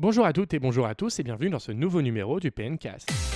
Bonjour à toutes et bonjour à tous et bienvenue dans ce nouveau numéro du PNcast.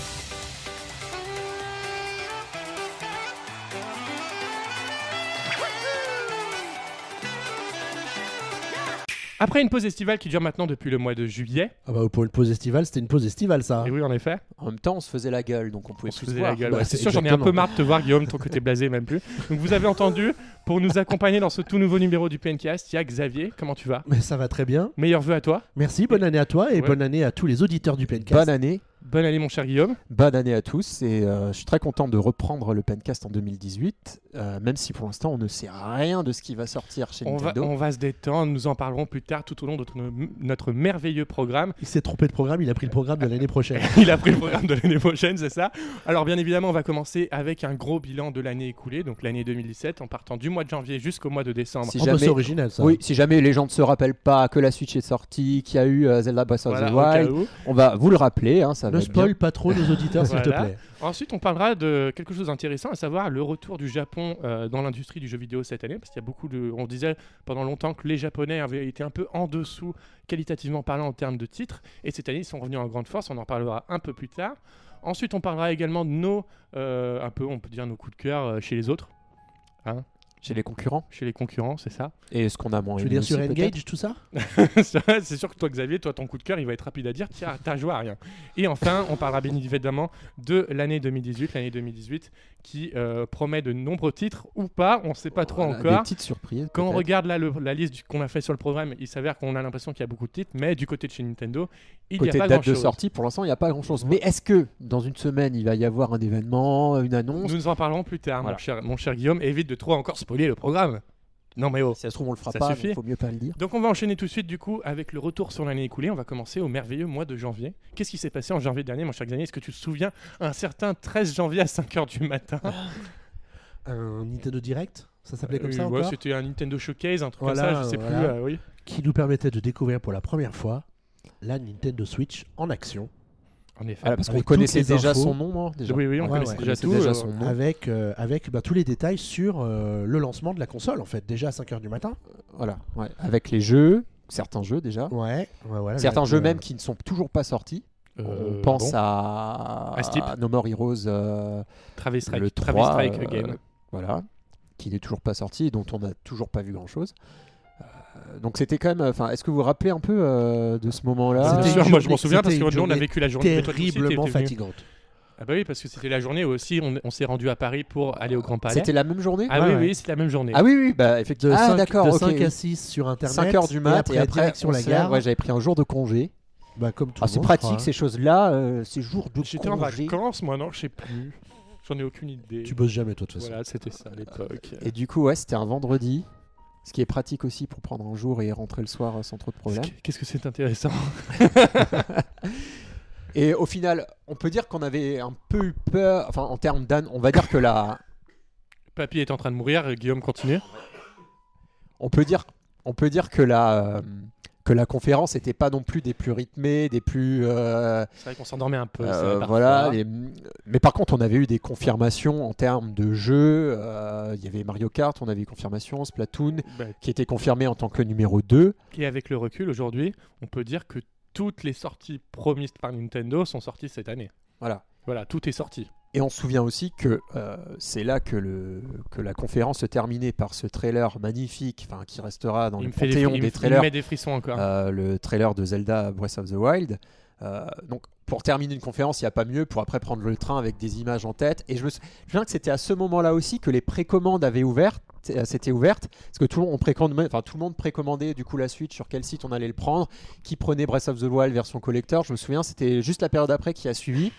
Après une pause estivale qui dure maintenant depuis le mois de juillet, Ah bah pour une pause estivale, c'était une pause estivale ça. et oui en effet, En même temps, on se faisait la gueule, donc on pouvait on se faisait la gueule. Bah, Ouais, c'est sûr, j'en ai un peu marre de te voir Guillaume, ton côté blasé même plus. Donc vous avez entendu, pour nous accompagner dans ce tout nouveau numéro du PNcast, il y a Xavier, comment tu vas? Mais ça va très bien. Meilleurs vœux à toi, Merci, bonne année à toi et Ouais. bonne année à tous les auditeurs du PNcast. Bonne année, bonne année mon cher Guillaume. bonne année à tous et euh, je suis très content de reprendre le Pencast en 2018, euh, même si pour l'instant on ne sait rien de ce qui va sortir chez On va, Nintendo. on va se détendre, nous en parlerons plus tard tout au long de notre, notre merveilleux programme. Il s'est trompé de programme, il a pris le programme de l'année prochaine. Il a pris le programme de l'année prochaine, c'est ça Alors bien évidemment, on va commencer avec un gros bilan de l'année écoulée, donc l'année 2017, en partant du mois de janvier jusqu'au mois de décembre. Si Oh, jamais- c'est original ça. Oui, si jamais les gens ne se rappellent pas que la Switch est sortie, qu'il y a eu euh, Zelda Breath of Voilà, the Wild, on va vous le rappeler, hein, ça Ne spoil bien. pas trop nos auditeurs s'il te plaît. Ensuite, on parlera de quelque chose d'intéressant, à savoir le retour du Japon euh, dans l'industrie du jeu vidéo cette année, parce qu'il y a beaucoup de... On disait pendant longtemps que les Japonais avaient été un peu en dessous, qualitativement parlant, en termes de titres, et cette année, ils sont revenus en grande force, on en parlera un peu plus tard. Ensuite, on parlera également de nos, euh, un peu, on peut dire, nos coups de cœur euh, chez les autres, Chez les concurrents chez les concurrents, c'est ça et ce qu'on a moins Je veux dire sur. Engage, tout ça c'est sûr que toi, Xavier, toi, ton coup de cœur, il va être rapide à dire. Tiens, t'as joué à rien. Et enfin, on parlera bien évidemment de l'année 2018, l'année 2018 qui euh, promet de nombreux titres ou pas, on sait pas trop Voilà, Des encore. petites surprises. Quand on regarde là le- la liste qu'on a fait sur le programme, il s'avère qu'on a l'impression qu'il y a beaucoup de titres, mais du côté de chez Nintendo, il n'y a Côté pas date de grand-chose. sortie, pour l'instant, il n'y a pas grand-chose. Mais est-ce que dans une semaine, il va y avoir un événement, une annonce? Nous en parlerons plus tard, mon, Voilà. cher, mon cher Guillaume. Évite de trop encore spoiler le programme. Non mais oh. Si ça se trouve, on le fera Ça pas, suffit. il faut mieux pas le dire. Donc on va enchaîner tout de suite du coup avec le retour sur l'année écoulée. On va commencer au merveilleux mois de janvier. Qu'est-ce qui s'est passé en janvier dernier, mon cher Xavier? Est-ce que tu te souviens un certain 13 janvier à 5h du matin? Un Nintendo Direct? Ça s'appelait comme Euh, ça ouais, encore? C'était un Nintendo Showcase, un truc Voilà, comme ça, je sais voilà. plus. euh, oui. Qui nous permettait de découvrir pour la première fois la Nintendo Switch en action. En effet. Voilà, parce qu'on connaissait déjà infos. son nom, non, déjà. oui, oui, on Ouais, connaissait ouais. déjà connaissait tout. déjà euh, son nom. Avec, euh, avec bah, tous les détails sur euh, le lancement de la console en fait, déjà à 5h du matin. Voilà, ouais. avec les jeux, certains jeux déjà. Ouais, ouais, voilà. Certains jeux euh, même qui ne sont toujours pas sortis. euh, On pense bon. à... À. No More Heroes, euh, Travis Strike, le Travis 3, Strike euh, Game. voilà, qui n'est toujours pas sorti et dont on n'a toujours pas vu grand-chose. Euh, donc c'était quand même. Enfin, est-ce que vous vous rappelez un peu euh, de ce moment-là C'était Bien sûr, moi je m'en souviens parce que nous on a vécu la journée. terriblement fatigante. Ah bah oui, parce que c'était la journée où aussi on, on s'est rendu à Paris pour aller au Grand Palais. C'était la même journée Ah Ouais, oui, ouais. oui, c'était la même journée. Ah oui, oui, bah De effectivement. ah 5, d'accord, de ok. 5 à 6 sur internet. 5 heures du mat et après, direction la 11 heures, gare. Ouais, j'avais pris un jour de congé. Bah, comme tout Ah, c'est pratique crois, ces choses-là, euh, ces jours de J'étais en congé. vacances, moi non, je sais plus. J'en ai aucune idée. hein. Tu bosses jamais toi de toute façon. Voilà, c'était ça à l'époque. Et du coup, ouais, c'était un vendredi. Ce qui est pratique aussi pour prendre un jour et rentrer le soir euh, sans trop de problèmes. Qu'est-ce que c'est intéressant Et au final, on peut dire qu'on avait un peu eu peur. Enfin, en termes d'âne, on va dire que la. Papy est en train de mourir, Guillaume continue. On peut dire, on peut dire que la. Que la conférence n'était pas non plus des plus rythmées, des plus euh, C'est vrai qu'on s'endormait un peu. euh, voilà. Mais par contre, on avait eu des confirmations en termes de jeux. euh, Il y avait Mario Kart, on avait eu confirmation, Splatoon, Bah, qui était confirmé en tant que numéro 2. Et avec le recul aujourd'hui, on peut dire que toutes les sorties promises par Nintendo sont sorties cette année. Voilà. Voilà, tout est sorti. Et on se souvient aussi que euh, c'est là que, le, que la conférence se terminait par ce trailer magnifique, enfin qui restera dans il le des, panthéon des me- il me trailers, met des frissons encore. euh, le trailer de Zelda Breath of the Wild. Euh, donc pour terminer une conférence, il n'y a pas mieux pour après prendre le train avec des images en tête. Et je me souviens que c'était à ce moment-là aussi que les précommandes avaient ouvert, s'étaient ouvertes, parce que tout le monde, on précommandait- enfin, tout le monde précommandait du coup la suite sur quel site on allait le prendre, qui prenait Breath of the Wild version collector. Je me souviens, c'était juste la période après qui a suivi.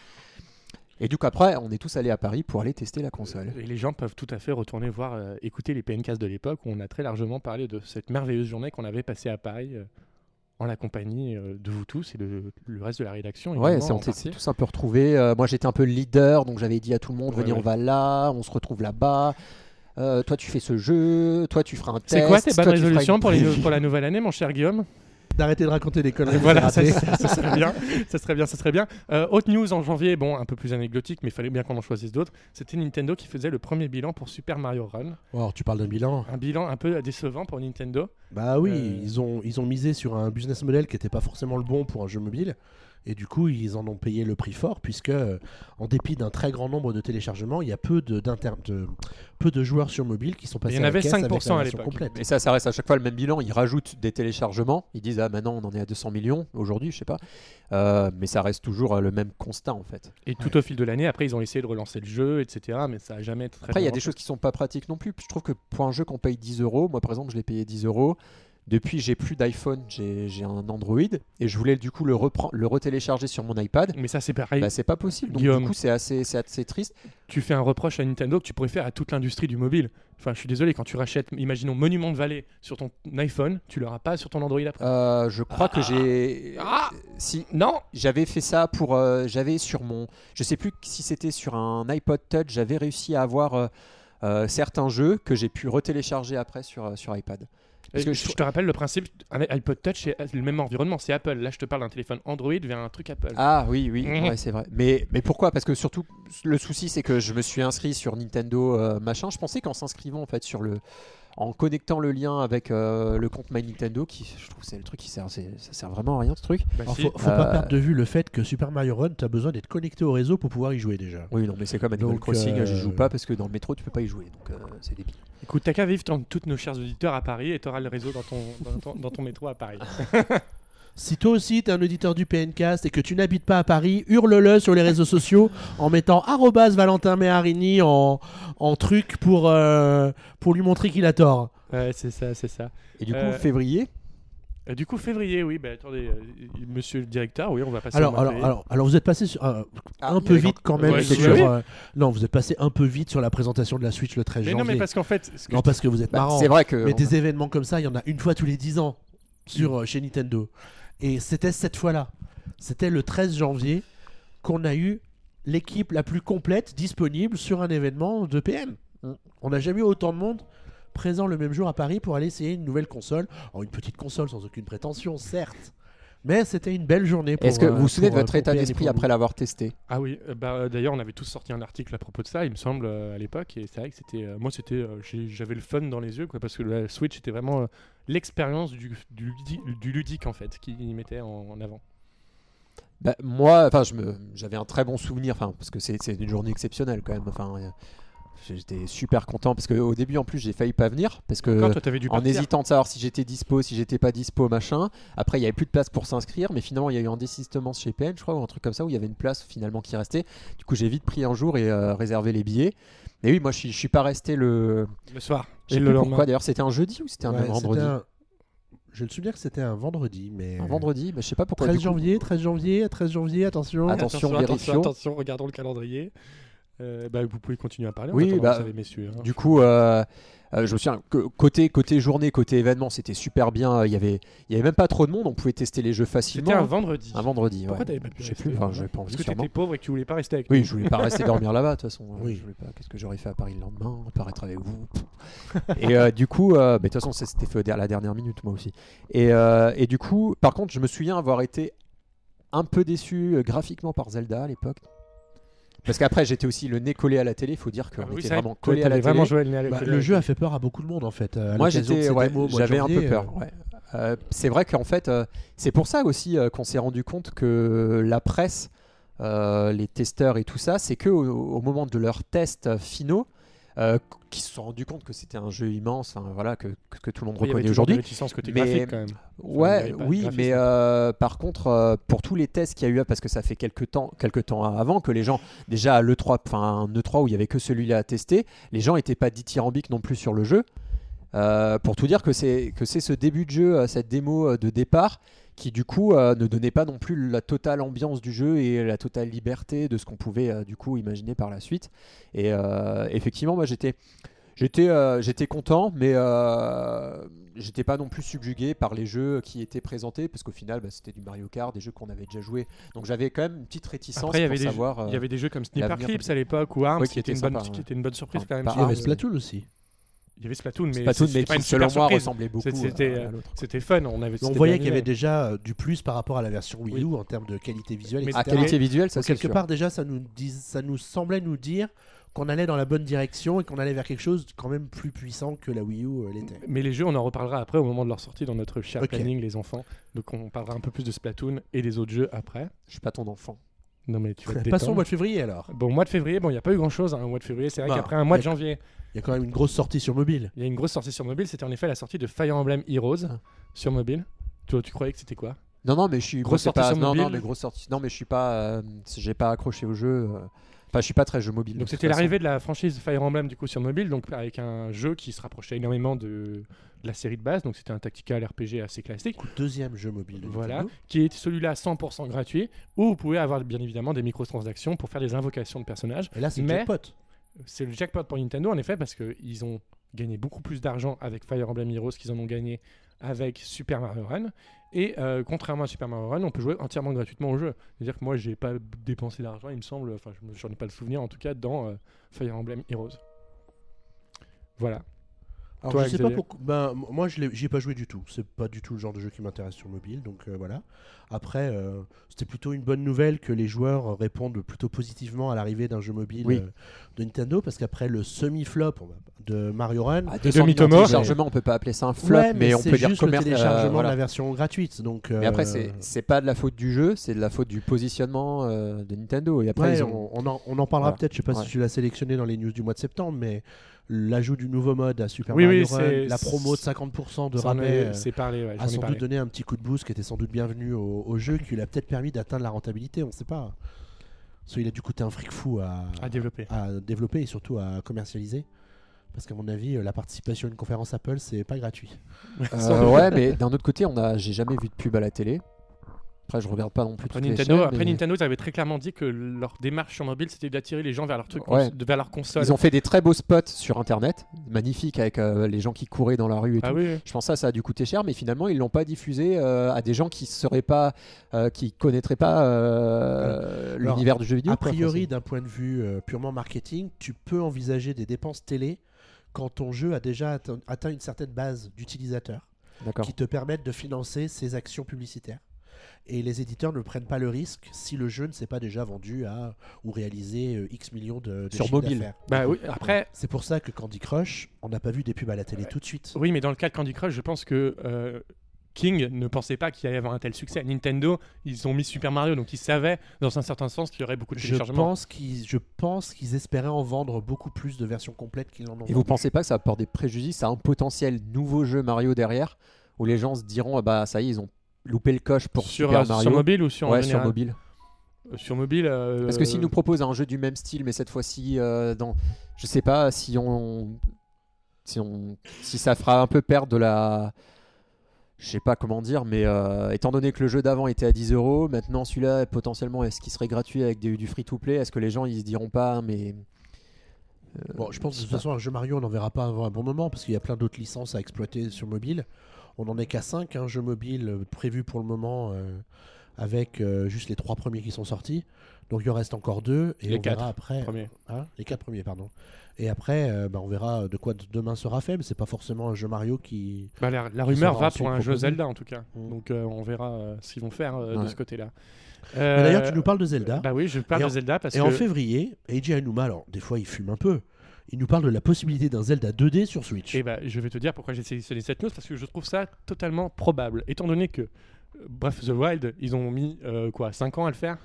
Et du coup après, on est tous allés à Paris pour aller tester la console. Et les gens peuvent tout à fait retourner voir, euh, écouter les PNCast de l'époque où on a très largement parlé de cette merveilleuse journée qu'on avait passée à Paris euh, en la compagnie euh, de vous tous et de le reste de la rédaction. Ouais, on s'est tous un peu retrouvés. Moi, j'étais un peu le leader, donc j'avais dit à tout le monde Ouais, venez, ouais. on va là, on se retrouve là-bas. Toi, tu fais ce jeu, toi, tu feras un test. C'est quoi tes bonnes résolutions une pour, les- preview. pour la nouvelle année, mon cher Guillaume? D'arrêter de raconter des conneries. Voilà, ça, ratés. ça- ça serait bien, ça serait bien, ça serait bien. Euh, autre news en janvier, bon, un peu plus anecdotique, mais il fallait bien qu'on en choisisse d'autres. C'était Nintendo qui faisait le premier bilan pour Super Mario Run. Oh, alors, tu parles d'un bilan Un bilan un peu décevant pour Nintendo. Bah oui, Euh. ils, ont, ils ont misé sur un business model qui n'était pas forcément le bon pour un jeu mobile. Et du coup, ils en ont payé le prix fort, puisque, euh, en dépit d'un très grand nombre de téléchargements, il y a peu de, d'inter- de- peu de joueurs sur mobile qui sont passés Il y en à la avait caisse 5% avec la à version l'époque. complète. Et ça, ça reste à chaque fois le même bilan. Ils rajoutent des téléchargements. Ils disent, ah, maintenant, on en est à 200 millions aujourd'hui, je sais pas. Euh, mais ça reste toujours euh, le même constat, en fait. Et tout au fil de l'année, après, ils ont essayé de relancer le jeu, etc. Mais ça a jamais été très Après, il y a des choses qui sont pas pratiques non plus. Je trouve que pour un jeu qu'on paye 10 euros, moi, par exemple, je l'ai payé 10 euros. Depuis, j'ai plus d'iPhone, j'ai un Android. Et je voulais, du coup, le, le retélécharger sur mon iPad. Mais ça, c'est pareil. Bah, c'est pas possible. Donc, Guillaume. du coup, c'est assez, c'est assez triste. tu fais un reproche à Nintendo que tu pourrais faire à toute l'industrie du mobile. Enfin, je suis désolé, quand tu rachètes, imaginons Monument de Vallée sur ton iPhone, tu l'auras pas sur ton Android après. Euh, je crois que j'ai. Ah Si, Non J'avais fait ça pour. euh, j'avais sur mon. Je sais plus si c'était sur un iPod Touch, j'avais réussi à avoir euh, certains jeux que j'ai pu retélécharger après sur, sur iPad. Parce que je, je- te rappelle le principe, un iPod Touch, c'est le même environnement, c'est Apple. Là, je te parle d'un téléphone Android vers un truc Apple. Ah oui, oui, Mhm. ouais, c'est vrai. Mais, mais pourquoi? Parce que surtout, le souci, c'est que je me suis inscrit sur Nintendo euh, machin. Je pensais qu'en s'inscrivant en fait sur le. En connectant le lien avec euh, le compte My Nintendo, qui je trouve c'est le truc qui sert, c'est- ça sert vraiment à rien ce truc. Bah, Alors, si. faut, faut pas Euh, perdre de vue le fait que Super Mario Run, tu as besoin d'être connecté au réseau pour pouvoir y jouer déjà. Oui, non, mais c'est comme Animal Donc, Crossing, euh, j'y joue pas parce que dans le métro tu peux pas y jouer, donc euh, c'est débile. Écoute, t'as qu'à vivre dans toutes nos chers auditeurs à Paris et t'auras le réseau dans ton, dans ton, dans ton métro à Paris. Si toi aussi t'es un auditeur du PNcast et que tu n'habites pas à Paris, hurle-le sur les réseaux sociaux en mettant arrobas Valentin Meharini en, en truc pour, euh, pour lui montrer qu'il a tort. Ouais, c'est ça, c'est ça. Et du coup, Euh, février, Euh, du coup, février, oui, bah attendez, euh, monsieur le directeur, oui, on va passer au Alors, mois de alors, février. alors, alors vous êtes passé sur, euh, Ah, un peu vite quand même Ouais, sur, oui. euh, non vous êtes passé un peu vite sur la présentation de la Switch le 13 Mais non, janvier. mais parce qu'en fait, ce que Non je- parce que vous êtes bah, marrant. c'est vrai que. Mais des événements comme ça, il y en a une fois tous les 10 ans sur, euh, chez Nintendo. Et c'était cette fois-là. C'était le 13 janvier qu'on a eu l'équipe la plus complète disponible sur un événement de PM. On n'a jamais eu autant de monde présent le même jour à Paris pour aller essayer une nouvelle console. Alors, une petite console sans aucune prétention, certes. Mais c'était une belle journée pour Est-ce que euh, vous vous souvenez de euh, votre pour état d'esprit après l'avoir testé? Ah oui, euh, bah, euh, d'ailleurs, on avait tous sorti un article à propos de ça, il me semble, euh, à l'époque, et c'est vrai que c'était, euh, moi, c'était, euh, j'avais le fun dans les yeux, quoi, parce que la Switch était vraiment euh, l'expérience du, du, ludi- du ludique, en fait, qui mettait en, en avant. Bah, Moi, enfin, j'avais un très bon souvenir, enfin, parce que c'est c'est une journée exceptionnelle quand même. Enfin, euh, j'étais super content parce qu'au début, en plus, j'ai failli pas venir parce que. Toi, dû En hésitant de savoir si j'étais dispo, si j'étais pas dispo, machin. Après, il y avait plus de place pour s'inscrire, mais finalement, il y a eu un désistement chez PN, je crois, ou un truc comme ça, où il y avait une place finalement qui restait. Du coup, j'ai vite pris un jour et euh, réservé les billets. Et oui, moi, je suis, je suis pas resté le. Le soir. Je Et sais le plus pourquoi d'ailleurs, c'était un jeudi ou c'était un Ouais, vendredi un- J'ai le souvenir que c'était un vendredi, mais. Un vendredi, bah, je sais pas pourquoi. 13 du coup. janvier, 13 janvier, 13 janvier, attention. Attention, vérifions. attention, regardons le calendrier. Euh, bah, vous pouvez continuer à parler. Oui, bah, vous savez, messieurs. hein. Du coup, euh, euh, je me souviens que côté, côté journée, côté événement, c'était super bien. Il y avait, il y avait même pas trop de monde. On pouvait tester les jeux facilement. C'était un vendredi. Un vendredi, Pourquoi ouais. t'avais pas pu Je sais plus. Enfin, j'avais pas envie. Parce que t'étais pauvre et que tu voulais pas rester avec nous. Oui, je voulais pas rester dormir là-bas. De toute façon, Oui. je voulais pas. Qu'est-ce que j'aurais fait à Paris le lendemain Apparaître avec vous. et euh, du coup, euh, mais de toute façon, ça, c'était fait à la dernière minute, moi aussi. Et, euh, et du coup, par contre, je me souviens avoir été un peu déçu graphiquement par Zelda à l'époque. Parce qu'après, j'étais aussi le nez collé à la télé. Il faut dire qu'on Ah oui, était c'est vrai, vraiment collé à la télé. vraiment joué à la Bah, télé le jeu a fait peur à beaucoup de monde en fait. à Moi, j'étais, ouais, j'avais un peu peur. euh, ouais. Euh, c'est vrai qu'en fait, euh, c'est pour ça aussi euh, qu'on s'est rendu compte que la presse, euh, les testeurs et tout ça, c'est que au, au moment de leurs tests euh, finaux, euh, qui se sont rendus compte que c'était un jeu immense, voilà, que, que, que tout le monde Oui, reconnaît aujourd'hui. Mais- quand même. Ouais, oui, mais euh, par contre, euh, pour tous les tests qu'il y a eu, parce que ça fait quelques temps, quelques temps avant que les gens, déjà à l'E3, enfin un E3 où il y avait que celui-là à tester, les gens n'étaient pas dithyrambiques non plus sur le jeu. Euh, pour tout dire que c'est que c'est ce début de jeu, cette démo de départ, qui du coup euh, ne donnait pas non plus la totale ambiance du jeu et la totale liberté de ce qu'on pouvait euh, du coup imaginer par la suite. Et euh, effectivement, moi j'étais J'étais euh, j'étais content, mais euh, j'étais pas non plus subjugué par les jeux qui étaient présentés, parce qu'au final, bah, c'était du Mario Kart, des jeux qu'on avait déjà joué. Donc j'avais quand même une petite réticence Après, il y avait pour des savoir. Il y euh, y avait des jeux comme Sniper l'avenir Clips à l'époque ou Arms qui, qui était une bonne, sympa, qui ouais. était une bonne surprise Enfin, quand même. Il y avait Splatoon aussi. Il y avait Splatoon, mais Splatoon, mais pas qui, selon moi, surprise. ressemblait beaucoup C'était- l'autre. C'était fun, on avait. On voyait qu'il y avait déjà euh, du plus par rapport à la version Wii U Oui. en termes de qualité visuelle, Mais etc. À qualité visuelle, ça Donc, c'est quelque sûr. part déjà ça nous, dis- ça nous semblait nous dire qu'on allait dans la bonne direction et qu'on allait vers quelque chose quand même plus puissant que la Wii U euh, l'était. Mais les jeux, on en reparlera après au moment de leur sortie dans notre cher Ok. planning, les enfants. Donc on parlera un peu plus de Splatoon et des autres jeux après. Je suis pas ton enfant. Non mais tu vas te Passons au mois de février alors. Bon, mois de février, bon, il n'y a pas eu grand chose. Hein, au mois de février, c'est vrai Bah, qu'après un mois de janvier, Il y a quand même une grosse sortie sur mobile. il y a une grosse sortie sur mobile. C'était en effet la sortie de Fire Emblem Heroes Ah. sur mobile. Tu croyais que c'était quoi? Non, non, mais je suis Grosse sortie pas- sur non, non, mobile. mais grosse sortie. Non, mais je suis pas. euh, j'ai pas accroché au jeu. euh. Enfin, je suis pas très jeu mobile. Donc c'était l'arrivée de la franchise Fire Emblem du coup sur mobile, donc avec un jeu qui se rapprochait énormément de, de la série de base. Donc c'était un tactical RPG assez classique. Deuxième jeu mobile. de Voilà, qui est celui-là 100% gratuit, où vous pouvez avoir bien évidemment des microtransactions pour faire des invocations de personnages. Et là c'est Mais- jackpot. C'est le jackpot pour Nintendo en effet parce qu'ils ont gagné beaucoup plus d'argent avec Fire Emblem Heroes qu'ils en ont gagné avec Super Mario Run. Et euh, contrairement à Super Mario Run, on peut jouer entièrement gratuitement au jeu. C'est-à-dire que moi, j'ai pas dépensé d'argent, il me semble, enfin, j'en ai pas le souvenir en tout cas, dans euh, Fire Emblem Heroes. Voilà. Alors, Toi, je sais pas pourquoi. Ben, moi, je j'y ai pas joué du tout. C'est pas du tout le genre de jeu qui m'intéresse sur mobile, donc euh, voilà. Après, euh, c'était plutôt une bonne nouvelle que les joueurs répondent plutôt positivement à l'arrivée d'un jeu mobile Oui. euh, de Nintendo, parce qu'après le semi-flop de Mario Run. Ah, de 200 millions Mitomo. de téléchargements, on peut pas appeler ça un flop, ouais, mais, on peut dire juste le commer- euh, téléchargement voilà. de la version gratuite. Donc, Mais après, c'est pas de la faute du jeu, c'est de la faute du positionnement euh, de Nintendo. Et après, Ouais, ils ont. on, on en, on en parlera Voilà. peut-être, je sais pas Ouais. si tu l'as sélectionné dans les news du mois de septembre, mais l'ajout du nouveau mode à Super Oui, Mario oui, Run, c'est- la promo de 50% de rabais, est- euh, C'est parlé, ouais, a sans parlé. doute donné un petit coup de boost qui était sans doute bienvenu au, au jeu, qui lui a peut-être permis d'atteindre la rentabilité, on sait pas. Parce qu'il a dû coûter un fric fou à, À développer. à développer et surtout à commercialiser. Parce qu'à mon avis, euh, la participation à une conférence Apple, c'est pas gratuit. Euh, ouais, mais d'un autre côté, on a, j'ai jamais vu de pub à la télé. Après, je regarde pas non plus Après, toutes les Nintendo, chaînes, après mais Nintendo, ils avaient très clairement dit que leur démarche sur mobile, c'était d'attirer les gens vers leur truc, Ouais. vers leur console. Ils ont fait des très beaux spots sur Internet, magnifiques avec euh, les gens qui couraient dans la rue et Ah tout. oui, oui. Je pense que ça, ça a dû coûter cher, mais finalement, ils l'ont pas diffusé euh, à des gens qui seraient pas, euh, qui connaîtraient pas euh, l'univers du jeu vidéo. a priori, d'un point de vue euh, purement marketing, tu peux envisager des dépenses télé quand ton jeu a déjà atteint, atteint une certaine base d'utilisateurs qui te permettent de financer ces actions publicitaires. Et les éditeurs ne prennent pas le risque si le jeu ne s'est pas déjà vendu à ou réalisé euh, X millions de, de Sur mobile. Bah oui, après, C'est pour ça que Candy Crush, on n'a pas vu des pubs à la télé tout de suite. oui, mais dans le cas de Candy Crush, je pense que euh, King ne pensait pas qu'il allait y avoir un tel succès. Nintendo, ils ont mis Super Mario, donc ils savaient, dans un certain sens, qu'il y aurait beaucoup de Je téléchargements. pense qu'ils, je pense qu'ils espéraient en vendre beaucoup plus de versions complètes qu'ils en ont. Et vous vendues. pensez pas que ça apporte des préjudices à un potentiel nouveau jeu Mario derrière, où les gens se diront, ah bah ça y est, ils ont loupé le coche pour sur, Super Mario. sur mobile ou sur, en mobile. Sur mobile. euh, Parce que s'ils nous proposent un jeu du même style, mais cette fois-ci euh, dans, je sais pas si on, si on, si ça fera un peu perdre de la, je sais pas comment dire, mais euh, étant donné que le jeu d'avant était à 10 euros, maintenant celui-là potentiellement est-ce qu'il serait gratuit avec des- du free-to-play Est-ce que les gens ils se diront pas, mais euh, Bon, je pense que de toute façon, un jeu Mario, on n'en verra pas avant un bon moment parce qu'il y a plein d'autres licences à exploiter sur mobile. On n'en est qu'à 5 un jeu mobile euh, prévu pour le moment euh, avec euh, juste les trois premiers qui sont sortis. Donc il en reste encore deux et Les on quatre verra après. Hein, les quatre premiers, pardon. Et après, euh, bah, on verra de quoi demain sera fait, mais c'est pas forcément un jeu Mario qui. Bah, la, la Qui rumeur va pour un jeu. Zelda en tout cas. Mm. Donc euh, on verra ce qu'ils vont faire de ce côté-là. D'ailleurs, tu nous parles de Zelda. Bah oui, je parle Et de Zelda parce et que en février, Eiji Aonuma, alors des fois il fume un peu, il nous parle de la possibilité d'un Zelda 2D sur Switch. Et bah, je vais te dire pourquoi j'ai sélectionné cette news parce que je trouve ça totalement probable. Étant donné que euh, Breath of the Wild, ils ont mis euh, quoi 5 ans à le faire?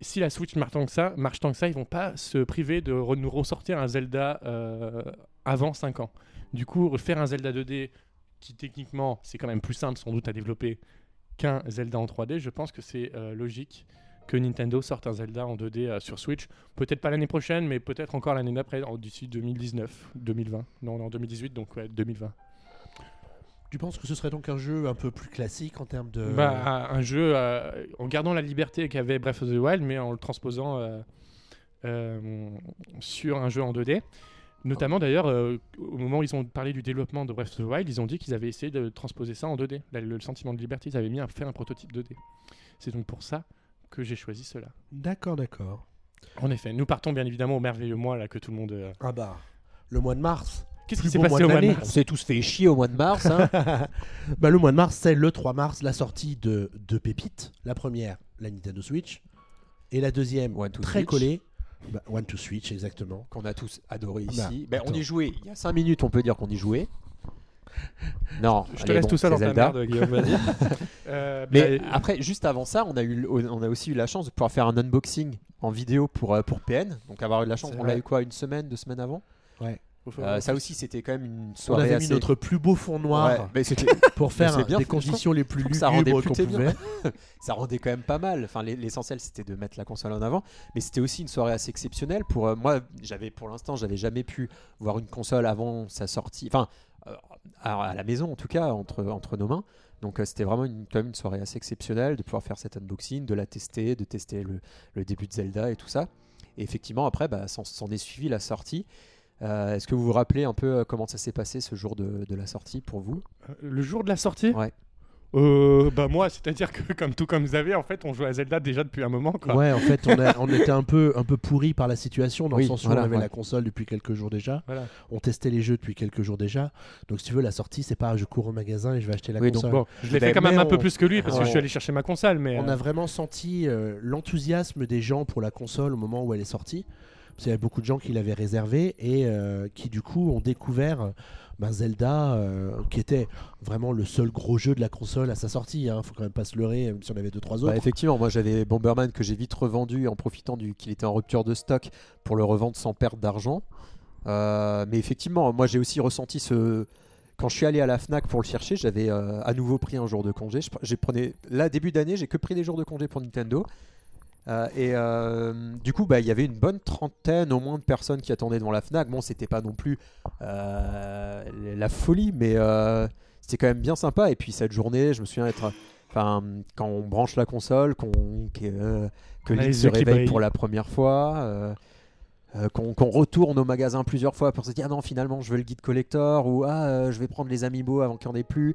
Si la Switch marche tant que ça, marche tant que ça, ils vont pas se priver de re- nous ressortir un Zelda euh, avant 5 ans. Du coup, faire un Zelda 2D qui techniquement c'est quand même plus simple sans doute à développer qu'un Zelda en 3D, je pense que c'est logique que Nintendo sorte un Zelda en 2D euh, sur Switch. Peut-être pas l'année prochaine, mais peut-être encore l'année d'après, en- d'ici 2019, 2020. Non, en 2018, donc ouais, 2020. Tu penses que ce serait donc un jeu un peu plus classique en termes de. Bah, un jeu euh, en gardant la liberté qu'avait Breath of the Wild, mais en le transposant euh, euh, sur un jeu en 2D. Notamment d'ailleurs, euh, au moment où ils ont parlé du développement de Breath of the Wild, ils ont dit qu'ils avaient essayé de transposer ça en 2D. Là, le sentiment de liberté, ils avaient mis à faire un prototype 2D. C'est donc pour ça que j'ai choisi cela. D'accord, d'accord. En effet, nous partons bien évidemment au merveilleux mois là que tout le monde. euh, Ah bah, le mois de mars. Qu'est-ce plus qui s'est beau passé au mois de l'année. On mars s'est tous fait chier au mois de mars. hein. Bah, le mois de mars, c'est le 3 mars, la sortie de deux pépites. La première, la Nintendo Switch. Et la deuxième, One to très Switch. collée, bah, One to Switch, exactement. qu'on a tous adoré Bah, ici. Ben, on attends. y jouait il y a 5 minutes, on peut dire qu'on y jouait. Non, Je te laisse bon, tout ça dans ta merde, Guillaume. Euh, Mais bah, après, juste avant ça, on a, eu, on a aussi eu la chance de pouvoir faire un unboxing en vidéo pour, euh, pour PN. Donc avoir eu la chance, on l'a eu quoi, une semaine, deux semaines avant? Faut- Euh, Ça aussi, c'était quand même une On soirée avait mis notre plus beau fond noir Ouais, mais c'était- pour faire bien, des conditions les plus que ça rendait lugubres qu'on pouvait. ça rendait quand même pas mal. Enfin, l'e- l'essentiel c'était de mettre la console en avant, mais c'était aussi une soirée assez exceptionnelle. Pour euh, moi, j'avais pour l'instant, j'avais jamais pu voir une console avant sa sortie. Enfin, euh, à, à la maison en tout cas, entre entre nos mains. Donc euh, c'était vraiment une, quand même une soirée assez exceptionnelle de pouvoir faire cet unboxing, de la tester, de tester le, le début de Zelda et tout ça. Et effectivement, après, bah, s'en s'en est suivi la sortie. Euh, Est-ce que vous vous rappelez un peu euh, comment ça s'est passé ce jour de, de la sortie pour vous? Le jour de la sortie? Ouais. Euh, bah moi, c'est-à-dire que comme tout comme Xavier, en fait, on jouait à Zelda déjà depuis un moment. Quoi. Ouais, en fait, on, a- on était un peu, un peu pourri par la situation, dans Oui, le sens où voilà, on avait ouais. la console depuis quelques jours déjà. Voilà. On testait les jeux depuis quelques jours déjà. Donc, si tu veux, la sortie, c'est pas je cours au magasin et je vais acheter la Oui, donc console. Bon, je l'ai fait quand même un peu plus que lui parce que je suis allé chercher ma console, mais On euh, a vraiment senti euh, l'enthousiasme des gens pour la console au moment où elle est sortie. Parce qu'il y avait beaucoup de gens qui l'avaient réservée et euh, qui, du coup, ont découvert euh, ben, Zelda, euh, qui était vraiment le seul gros jeu de la console à sa sortie. Hein. Faut quand même pas se leurrer, même si on avait deux, trois autres. Bah, effectivement, moi j'avais Bomberman que j'ai vite revendu en profitant du qu'il était en rupture de stock pour le revendre sans perte d'argent. Euh, mais effectivement, moi j'ai aussi ressenti ce. Quand je suis allé à la Fnac pour le chercher, j'avais euh, à nouveau pris un jour de congé. Je, prenais là début d'année, j'ai que pris des jours de congé pour Nintendo. Euh, et euh, du coup, bah, il y avait une bonne trentaine au moins de personnes qui attendaient devant la Fnac. Bon, c'était pas non plus euh, la folie, mais c'était quand même bien sympa. Et puis cette journée, je me souviens être, enfin, quand on branche la console, qu'on que, que Link se réveille pour la première fois. qu'on retourne au magasin plusieurs fois pour se dire ah non finalement je veux le guide collector ou ah je vais prendre les amiibo avant qu'il n'y en ait plus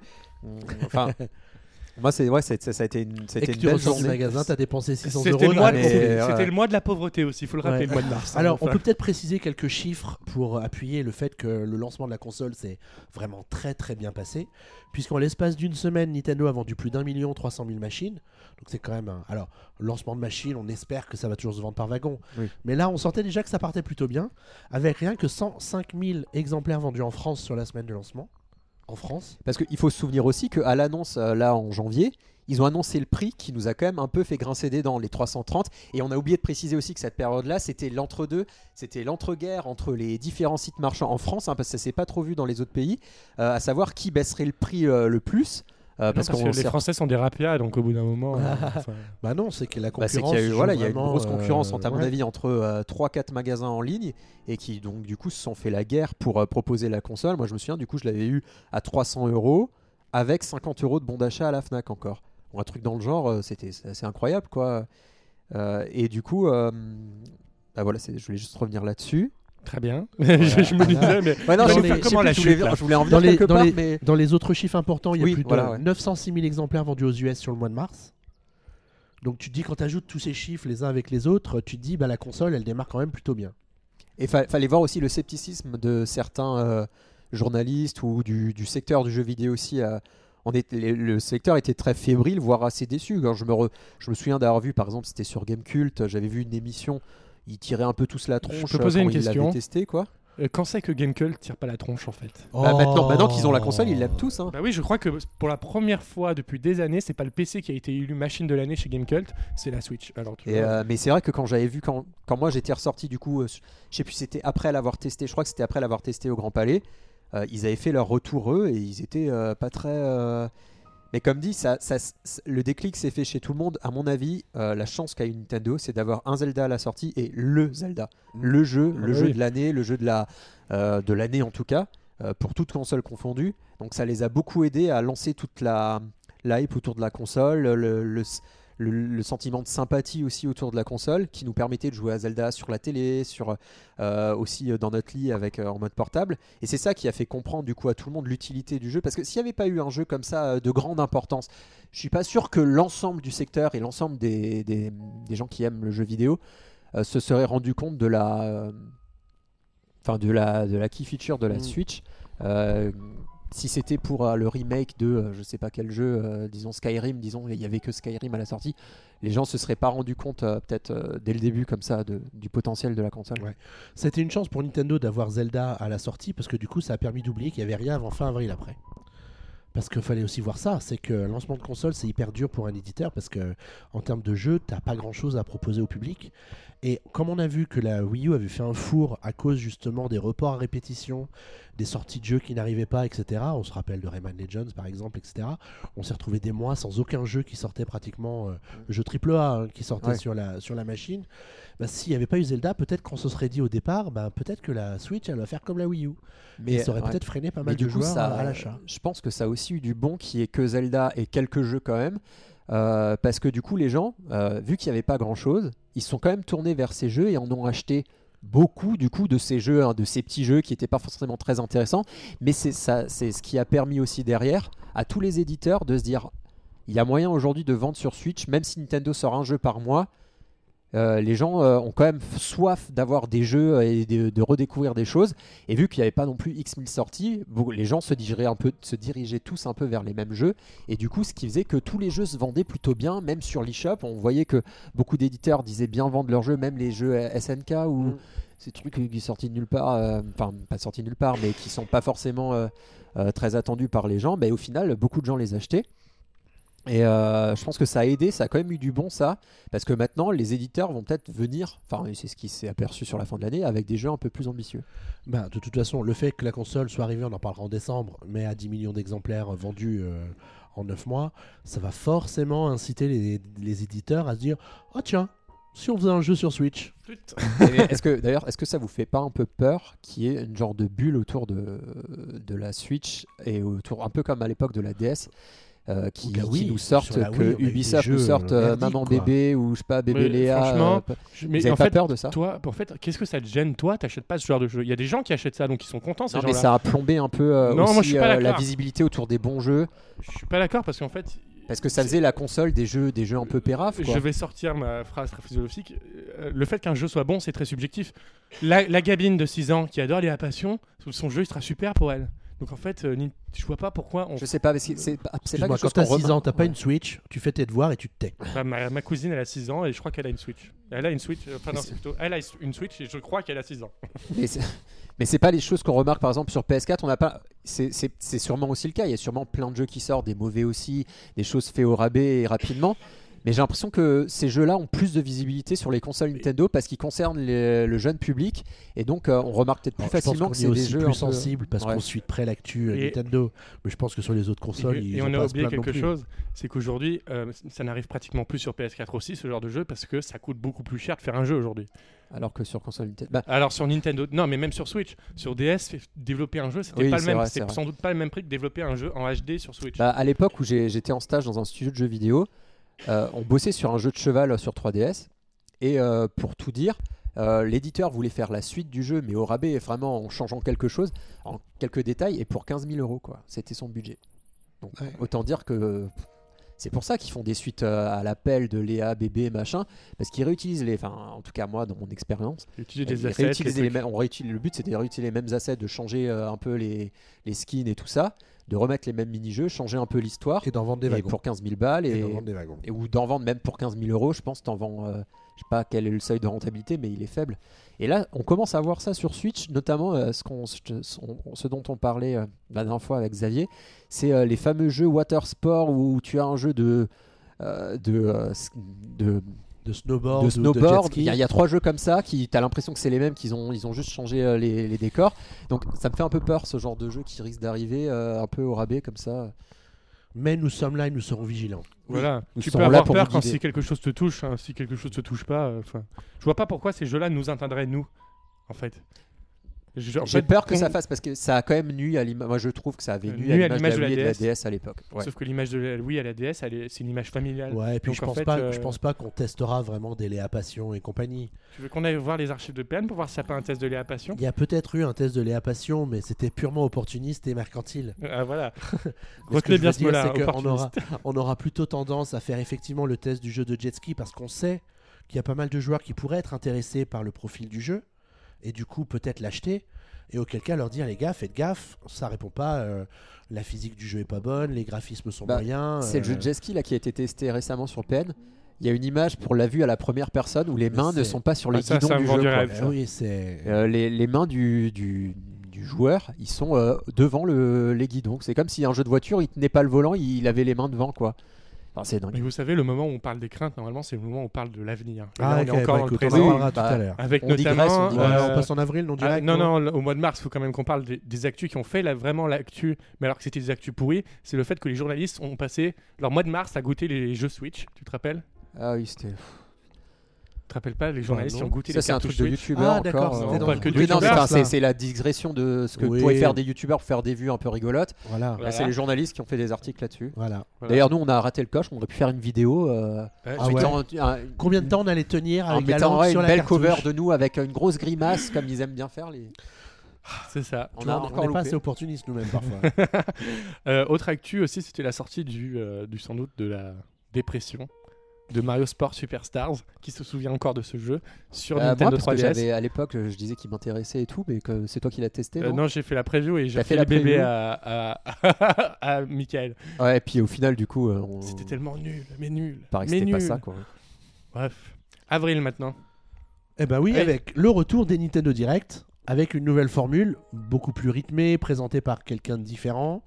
enfin moi c'est ouais c'est- ça, ça a été une, et c'était que une tu belle journée magasin, t'as dépensé 600 c'était euros. mais, c'était- le mois de la pauvreté aussi, il faut le rappeler, Ouais. le mois de mars. hein, Alors, on peut peut-être préciser quelques chiffres pour appuyer le fait que le lancement de la console s'est vraiment très très bien passé, puisqu'en l'espace d'une semaine, Nintendo a vendu plus d'un million 300 000 machines. Donc c'est quand même un... Alors, lancement de machine, on espère que ça va toujours se vendre par wagon. Oui. Mais là, on sentait déjà que ça partait plutôt bien, avec rien que 105 000 exemplaires vendus en France sur la semaine de lancement. En France. Parce qu'il faut se souvenir aussi qu'à l'annonce, euh, là, en janvier, ils ont annoncé le prix qui nous a quand même un peu fait grincer des dents, les 330. Et on a oublié de préciser aussi que cette période-là, c'était l'entre-deux, c'était l'entre-guerre entre les différents sites marchands en France, hein, parce que ça s'est pas trop vu dans les autres pays, euh, à savoir qui baisserait le prix euh, le plus. Euh, Non, parce que les Français sont des rapias, donc au bout d'un moment. euh, enfin, Bah non, c'est que la Bah, concurrence. qu'il y a eu, voilà, il y a une grosse euh, concurrence, à mon ouais. avis, entre 3-4 magasins en ligne et qui, donc, du coup, se sont fait la guerre pour euh, proposer la console. Moi, je me souviens, du coup, je l'avais eu à 300 euros avec 50 euros de bon d'achat à la Fnac encore. Bon, un truc dans le genre, euh, c'était assez incroyable, quoi. Euh, et du coup, euh, bah voilà, je voulais juste revenir là-dessus. Très bien. je, je me disais, mais Ouais, non, Dans je sais les- comment la chute, voulais- je voulais en Dans venir les- quelque dans part, les- mais Dans les autres chiffres importants, il y a Oui, plus de ouais. 906 000 exemplaires vendus aux US sur le mois de mars. Donc tu te dis, quand tu ajoutes tous ces chiffres les uns avec les autres, tu te dis, bah, la console, elle démarre quand même plutôt bien. Et fa- fallait voir aussi le scepticisme de certains euh, journalistes ou du, du secteur du jeu vidéo aussi. euh, on est, les- le secteur était très fébrile, voire assez déçu. Quand je, me re- je me souviens d'avoir vu, par exemple, c'était sur Gamecult, j'avais vu une émission, ils tiraient un peu tous la tronche peux poser euh, une quand ils question testé, quoi. euh, quand c'est que Gamecult tire pas la tronche en fait Bah, maintenant, maintenant qu'ils ont la Oh. console, ils l'aiment tous. hein. Bah oui, je crois que pour la première fois depuis des années, c'est pas le PC qui a été élu machine de l'année chez Gamecult, c'est la Switch. Alors, tu Et, vois, euh, mais c'est vrai que quand j'avais vu, quand, quand moi j'étais ressorti du coup, euh, je sais plus, c'était après l'avoir testé, je crois que c'était après l'avoir testé au Grand Palais, euh, ils avaient fait leur retour eux et ils étaient euh, pas très. euh, Mais comme dit, ça, ça- le déclic s'est fait chez tout le monde. À mon avis, euh, la chance qu'a eu Nintendo, c'est d'avoir un Zelda à la sortie et le Zelda, le jeu, le Ah jeu oui. de l'année, le jeu de la euh, de l'année en tout cas, euh, pour toute console confondue. Donc ça les a beaucoup aidés à lancer toute la, la hype autour de la console, le, le- le- le sentiment de sympathie aussi autour de la console qui nous permettait de jouer à Zelda sur la télé, sur euh, aussi euh, dans notre lit avec euh, en mode portable. Et c'est ça qui a fait comprendre du coup à tout le monde l'utilité du jeu. Parce que s'il n'y avait pas eu un jeu comme ça de grande importance, je suis pas sûr que l'ensemble du secteur et l'ensemble des, des- des gens qui aiment le jeu vidéo euh, se seraient rendu compte de la enfin de la, de la key feature de la Mm. Switch. Euh, si c'était pour euh, le remake de euh, je sais pas quel jeu, euh, disons Skyrim, disons il y avait que Skyrim à la sortie, les gens se seraient pas rendus compte euh, peut-être dès le début comme ça du potentiel de la console. C'était une chance pour Nintendo d'avoir Zelda à la sortie parce que du coup ça a permis d'oublier qu'il n'y avait rien avant fin avril après. Parce qu'il fallait aussi voir ça, c'est que lancement de console c'est hyper dur pour un éditeur parce que en termes de jeu t'as pas grand chose à proposer au public. Et comme on a vu que la Wii U avait fait un four à cause justement des reports à répétition, des sorties de jeux qui n'arrivaient pas, etc. On se rappelle de Rayman Legends par exemple, etc. On s'est retrouvé des mois sans aucun jeu qui sortait pratiquement, euh, le jeu AAA hein, qui sortait Ouais. sur, la, sur la machine. Bah, S'il n'y avait pas eu Zelda, peut-être qu'on se serait dit au départ, bah, peut-être que la Switch elle va faire comme la Wii U. Mais ça aurait ouais. peut-être freiné pas mal de coup, joueurs ça, à, à l'achat. Je pense que ça a aussi eu du bon qui est que Zelda et quelques jeux quand même. Euh, parce que du coup, les gens, euh, vu qu'il n'y avait pas grand chose, ils sont quand même tournés vers ces jeux et en ont acheté beaucoup du coup de ces jeux, hein, de ces petits jeux qui n'étaient pas forcément très intéressants. Mais c'est ça, c'est ce qui a permis aussi derrière à tous les éditeurs de se dire, il y a moyen aujourd'hui de vendre sur Switch, même si Nintendo sort un jeu par mois. Euh, les gens euh, ont quand même soif d'avoir des jeux et de, de redécouvrir des choses. Et vu qu'il n'y avait pas non plus X mille sorties, les gens se dirigeaient, un peu, se dirigeaient tous un peu vers les mêmes jeux. Et du coup, ce qui faisait que tous les jeux se vendaient plutôt bien, même sur l'eShop. On voyait que beaucoup d'éditeurs disaient bien vendre leurs jeux, même les jeux SNK ou Mm. ces trucs qui sont sortis de nulle part, euh, enfin pas sortis de nulle part, mais qui sont pas forcément euh, euh, très attendus par les gens. Mais au final, beaucoup de gens les achetaient. Et euh, je pense que ça a aidé, ça a quand même eu du bon ça, parce que maintenant les éditeurs vont peut-être venir, enfin c'est ce qui s'est aperçu sur la fin de l'année, avec des jeux un peu plus ambitieux. Bah, de toute façon, le fait que la console soit arrivée, on en parlera en décembre, mais à 10 millions d'exemplaires vendus euh, en 9 mois, ça va forcément inciter les, les éditeurs à se dire Oh tiens, si on faisait un jeu sur Switch. Est-ce que d'ailleurs, est-ce que ça vous fait pas un peu peur qu'il y ait une genre de bulle autour de, de la Switch et autour un peu comme à l'époque de la DS euh, qui, Ou de la qui Wii, nous sortent que Ubisoft nous sorte euh, euh, Maman quoi. bébé ou je sais pas bébé Mais Léa. franchement, euh, Je- vous Mais avez en pas fait, peur de ça toi, en fait, qu'est-ce que ça te gêne Toi, t'achètes pas ce genre de jeu? Il y a des gens qui achètent ça, donc ils sont contents. Ces Non, mais ça a plombé un peu euh, Non, aussi moi, je suis pas euh, la visibilité autour des bons jeux Je suis pas d'accord parce qu'en fait, parce que ça faisait la console des jeux des jeux un peu péraf quoi. Je vais sortir ma phrase très philosophique. Le fait qu'un jeu soit bon, c'est très subjectif. La, la gabine de 6 ans qui adore les passion, son jeu il sera super pour elle. Donc en fait, euh, je vois pas pourquoi on. Je sais pas, parce que c'est pas, c'est pas Excuse-moi, quelque chose quand t'as qu'on 6 remarque. ans, t'as pas une Switch, tu fais tes devoirs et tu te tais. Bah, ma, ma cousine, elle a 6 ans et je crois qu'elle a une Switch. Elle a une Switch. euh, Enfin, Mais non, c'est plutôt. Elle a une Switch et je crois qu'elle a 6 ans. Mais c'est- mais c'est pas les choses qu'on remarque par exemple sur PS4. On n'a pas. C'est c'est- c'est sûrement aussi le cas. Il y a sûrement plein de jeux qui sortent, des mauvais aussi, des choses faites au rabais et rapidement. Mais j'ai l'impression que ces jeux-là ont plus de visibilité sur les consoles Nintendo parce qu'ils concernent les- le jeune public et donc euh, on remarque peut-être plus Alors, je pense facilement que est c'est des aussi jeux plus un peu- sensible parce Ouais. qu'on suit de près l'actu euh, Et- Nintendo. Mais je pense que sur les autres consoles, et ils et ont on a oublié quelque chose, c'est qu'aujourd'hui, euh, ça n'arrive pratiquement plus sur PS4 aussi, ce genre de jeu, parce que ça coûte beaucoup plus cher de faire un jeu aujourd'hui. alors que sur console Nintendo. Bah, Alors sur Nintendo, non, mais même sur Switch, sur DS, développer un jeu, c'était Oui, pas le même, c'est sans doute pas le même prix que développer un jeu en HD sur Switch. Bah, à l'époque où j'étais en stage dans un studio de jeux vidéo, euh, on bossait sur un jeu de cheval euh, sur 3DS. Et euh, pour tout dire, euh, l'éditeur voulait faire la suite du jeu, mais au rabais, vraiment en changeant quelque chose, en quelques détails, et pour 15 000 euros, quoi. C'était son budget. Donc Ouais. autant dire que c'est pour ça qu'ils font des suites à l'appel de Léa, bébé, machin, parce qu'ils réutilisent les. Enfin, en tout cas, moi, dans mon expérience, le but c'était de réutiliser les mêmes assets, de changer euh, un peu les, les skins et tout ça, de remettre les mêmes mini-jeux, changer un peu l'histoire. Et d'en vendre des Et wagons. pour 15 000 balles Et et, d'en vendre des wagons. et ou d'en vendre même pour 15 000 euros, je pense t'en vends, euh, je sais pas quel est le seuil de rentabilité, mais il est faible. Et là, on commence à voir ça sur Switch, notamment euh, ce, qu'on- ce, ce dont on parlait euh, la dernière fois avec Xavier, c'est euh, les fameux jeux Water Sport où tu as un jeu de de, s- de, De snowboard, de snowboard. Il y, a- il y a trois jeux comme ça qui, t'as l'impression que c'est les mêmes, qu'ils ont, ils ont juste changé euh, les, les décors. Donc ça me fait un peu peur ce genre de jeu qui risque d'arriver euh, un peu au rabais comme ça. Mais nous sommes là et nous serons vigilants. Voilà. Nous tu serons peux là avoir pour peur quand si quelque chose te touche, hein, si quelque chose te touche pas. euh, Enfin, je vois pas pourquoi ces jeux-là nous atteindraient nous, en fait. J'ai peur que on- ça fasse parce que ça a quand même nu à l'image. Moi je trouve que ça avait Euh, nu, nu à l'image de la de DS. À l'époque. Ouais. Sauf que l'image de la Wii à la DS, est- c'est une image familiale. Ouais, et puis Donc, je en pense fait, pas, euh, je pense pas qu'on testera vraiment des Léa Passion et compagnie. Tu veux qu'on aille voir les archives de PN pour voir si ça pas un test de Léa Passion? Il y a peut-être eu un test de Léa Passion, mais c'était purement opportuniste et mercantile. Ah voilà. Mais ce que Retenez je bien veux ce dire, mot-là, c'est qu'on opportuniste. aura, on aura plutôt tendance à faire effectivement le test du jeu de jet ski parce qu'on sait qu'il y a pas mal de joueurs qui pourraient être intéressés par le profil du jeu. Et du coup peut-être l'acheter. Et auquel cas leur dire les gars, faites gaffe, ça répond pas. euh, la physique du jeu est pas bonne, les graphismes sont Bah, moyens. C'est le jeu euh, de jet ski là, qui a été testé récemment sur PN. Il y a une image pour la vue à la première personne où les Mais mains ne sont pas sur Ah, les ça, guidons ça du jeu. rêve. ah oui, c'est. Euh, les, les mains du, du, du joueur, ils sont euh, devant le, les guidons. C'est comme si un jeu de voiture, il tenait pas le volant, il avait les mains devant quoi. Enfin, c'est dingue. Mais vous savez, le moment où on parle des craintes, normalement, c'est le moment où on parle de l'avenir. Ah, là, ok, on est encore bah, dans le écoute, on en présent. parlera tout bah, à l'heure. Avec On digresse, notamment. on digresse. Ouais, euh, on passe en avril, non Ah, direct non, non, le- au mois de mars, il faut quand même qu'on parle des, des actus qui ont fait la- vraiment l'actu, mais alors que c'était des actus pourris. C'est le fait que les journalistes ont passé leur mois de mars à goûter les jeux Switch. Tu te rappelles? Ah oui, c'était. Te rappelles pas Les journalistes qui ont goûté Ça, c'est un truc de youtubeur Ah, d'accord, euh, pas que non, c'est la digression de ce que Oui. pourraient faire des youtubeurs pour faire des vues un peu rigolotes. Voilà, Là, Voilà. c'est les journalistes qui ont fait des articles là-dessus. voilà. D'ailleurs, nous, on a raté le coche. On aurait pu faire une vidéo euh, Ah en ouais. mettant un- Combien de temps on allait tenir en avec la mettant langue ouais, sur une la belle cover de nous avec une grosse grimace, comme ils aiment bien faire les. C'est ça. On n'est pas loupé. assez opportuniste nous-mêmes parfois. Euh, autre actu aussi, c'était la sortie du, euh, du sans doute de la dépression de Mario Sport Superstars. Qui se souvient encore de ce jeu sur Euh, moi, Nintendo parce que 3DS j'avais à l'époque, je disais qu'il m'intéressait et tout, mais que c'est toi qui l'as testé. Euh, non non, j'ai fait la preview et j'ai fait, la bébé preview à, à, à Michael. Ouais, et puis au final, du coup, euh, on... C'était tellement nul, mais nul. paraît que mais c'était pas ça quoi. Bref. Avril maintenant. Eh ben oui, Ouais. avec le retour des Nintendo Direct, avec une nouvelle formule, beaucoup plus rythmée, présentée par quelqu'un de différent,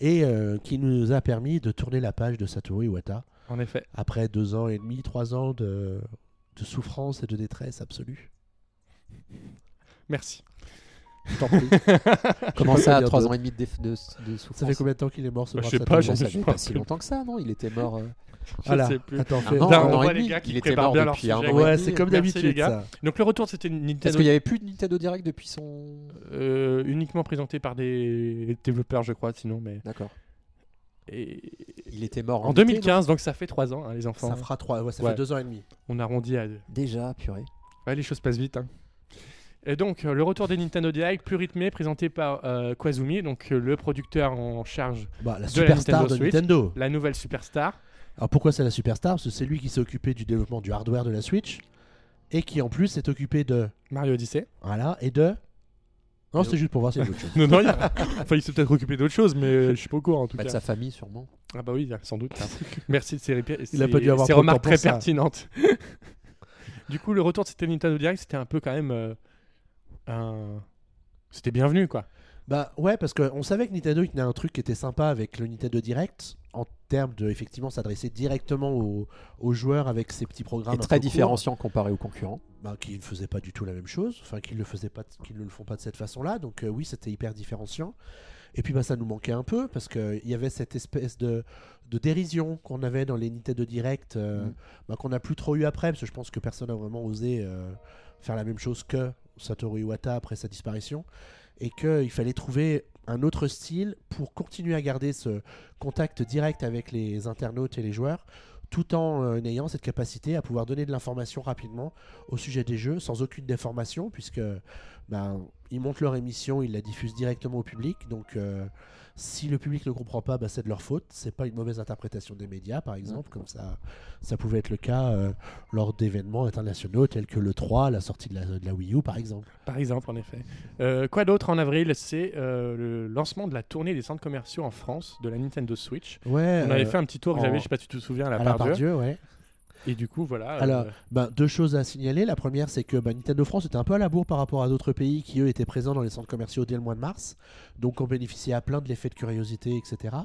et euh, qui nous a permis de tourner la page de Satoru Iwata, En effet. après deux ans et demi, trois ans de, de souffrance et de détresse absolue. Merci. Je t'en prie. Comment ça, quoi dire 3 d'autre. ans et demi de, déf- de, de souffrance? Ça fait combien de temps qu'il est mort ce Bah, je sais pas, Ça j'en fait Je pas si longtemps que ça, non? Il était mort. euh, Je Voilà. sais plus. Attends, Un fais... an, un on an voit et les demi, gars qui il était préparent mort bien leur depuis un sujet. an et Ouais, demi. c'est comme Merci, d'habitude les gars. ça. Donc le retour, c'était Parce Nintendo qu'il n'y avait plus de Nintendo Direct depuis son. euh, uniquement présenté par des développeurs, je crois, sinon. Mais D'accord. Et... Il était mort en été, 2015, donc ça fait 3 ans, hein, les enfants. Ça fera trois, ouais, ça Ouais. fait deux ans et demi. On arrondit à deux. non Déjà, purée. Ouais, les choses passent vite. hein. Et donc, euh, le retour des Nintendo Direct, plus rythmé, présenté par euh, Koizumi, donc euh, le producteur en charge, Bah, la De la Nintendo de Switch. Nintendo. la nouvelle superstar. Alors pourquoi c'est la superstar? Parce que c'est lui qui s'est occupé du développement du hardware de la Switch et qui en plus s'est occupé de Mario Odyssey. voilà et de non c'était juste pour voir si y avait autre chose. Non, non, il, a... enfin, il s'est peut-être occupé d'autres choses, mais euh, je suis pas au courant en tout Bah, de cas. sa famille, sûrement. Ah bah oui, sans doute. Merci de ces, répé- Il a ces- pas dû avoir ces trop de remarques très ça. pertinentes. du coup, le retour de cette Nintendo Direct, c'était un peu quand même euh, un... C'était bienvenu, quoi. Bah ouais parce qu'on savait que Nintendo il tenait un truc qui était sympa avec le Nintendo Direct en termes de effectivement s'adresser directement aux, aux joueurs avec ces petits programmes Et très différenciant comparé aux concurrents. bah, qui ne faisaient pas du tout la même chose, enfin qui ne le faisaient pas, qui ne le font pas de cette façon-là. Donc euh, oui, c'était hyper différenciant. Et puis bah ça nous manquait un peu parce que il y avait cette espèce de, de dérision qu'on avait dans les Nintendo Direct, euh, Mm. bah, qu'on n'a plus trop eu après parce que je pense que personne n'a vraiment osé euh, faire la même chose que Satoru Iwata après sa disparition et qu'il fallait trouver un autre style pour continuer à garder ce contact direct avec les internautes et les joueurs tout en euh, ayant cette capacité à pouvoir donner de l'information rapidement au sujet des jeux sans aucune déformation puisque ben, ils montent leur émission, ils la diffusent directement au public. Donc euh, si le public ne comprend pas, bah, c'est de leur faute. C'est pas une mauvaise interprétation des médias, par exemple, comme ça, ça pouvait être le cas euh, lors d'événements internationaux tels que le 3, la sortie de la, de la Wii U, par exemple. Par exemple, en effet. Euh, quoi d'autre en avril? C'est euh, le lancement de la tournée des centres commerciaux en France de la Nintendo Switch. Ouais. On avait fait un petit tour que j'avais, je sais pas si tu te souviens, à la à la part Dieu. Dieu, ouais. Et du coup, voilà. Alors, euh, Ben, deux choses à signaler. La première, c'est que ben, Nintendo France était un peu à la bourre par rapport à d'autres pays qui, eux, étaient présents dans les centres commerciaux dès le mois de mars. Donc, on bénéficiait à plein de l'effet de curiosité, etc.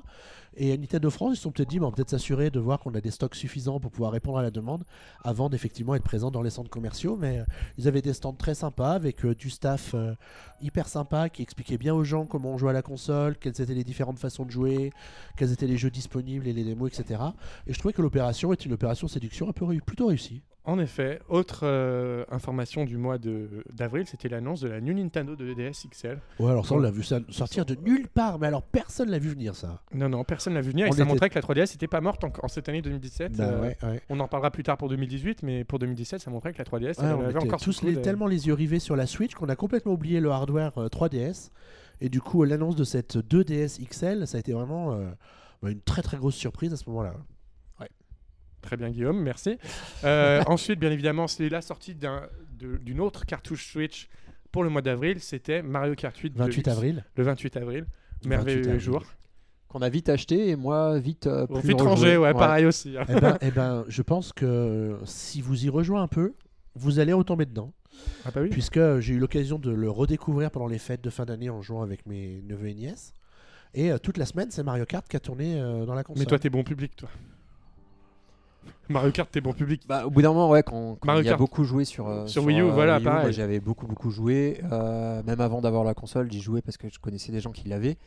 Et Nintendo France, ils se sont peut-être dit, on va peut-être s'assurer de voir qu'on a des stocks suffisants pour pouvoir répondre à la demande avant d'effectivement être présent dans les centres commerciaux. Mais euh, ils avaient des stands très sympas avec euh, du staff euh, hyper sympa qui expliquait bien aux gens comment on jouait à la console, quelles étaient les différentes façons de jouer, quels étaient les jeux disponibles et les démos, etc. Et je trouvais que l'opération est une opération séduction un peu plutôt réussie. En effet, autre euh, information du mois de- d'avril, c'était l'annonce de la New Nintendo de DS XL. Ouais, alors ça, on l'a vu ça sortir de nulle part, mais alors personne l'a vu venir ça. Non, non, personne l'a vu venir et ça montrait que la 3DS n'était pas morte en, en cette année 2017. Bah Euh, ouais, ouais. On en parlera plus tard pour 2018, mais pour 2017, ça montrait que la 3DS, elle Ouais, on avait était encore tous les- euh, tellement les yeux rivés sur la Switch qu'on a complètement oublié le hardware euh, 3DS. Et du coup, l'annonce de cette 2DS XL, ça a été vraiment euh, bah, une très très grosse surprise à ce moment-là. Très bien, Guillaume, merci. Euh, ensuite, bien évidemment, c'est la sortie d'une autre cartouche Switch pour le mois d'avril, c'était Mario Kart 8 28 Deluxe, avril. le 28 avril. 28 Merveilleux avril. jour. Qu'on a vite acheté et moi vite. euh, plus vite rangé, ouais, pareil aussi. hein. eh, ben, eh ben, je pense que si vous y rejoignez un peu, vous allez retomber dedans. Ah bah oui. Puisque j'ai eu l'occasion de le redécouvrir pendant les fêtes de fin d'année en jouant avec mes neveux et nièces. Et euh, toute la semaine, c'est Mario Kart qui a tourné euh, dans la console. Mais toi, t'es bon public, toi. Mario Kart, t'es bon public. Bah, au bout d'un moment, ouais, quand, quand Mario il y a Kart. beaucoup joué sur, euh, Sur Wii U, euh, voilà, moi, pareil. J'avais beaucoup, beaucoup joué. euh, même avant d'avoir la console, j'y jouais parce que je connaissais des gens qui l'avaient.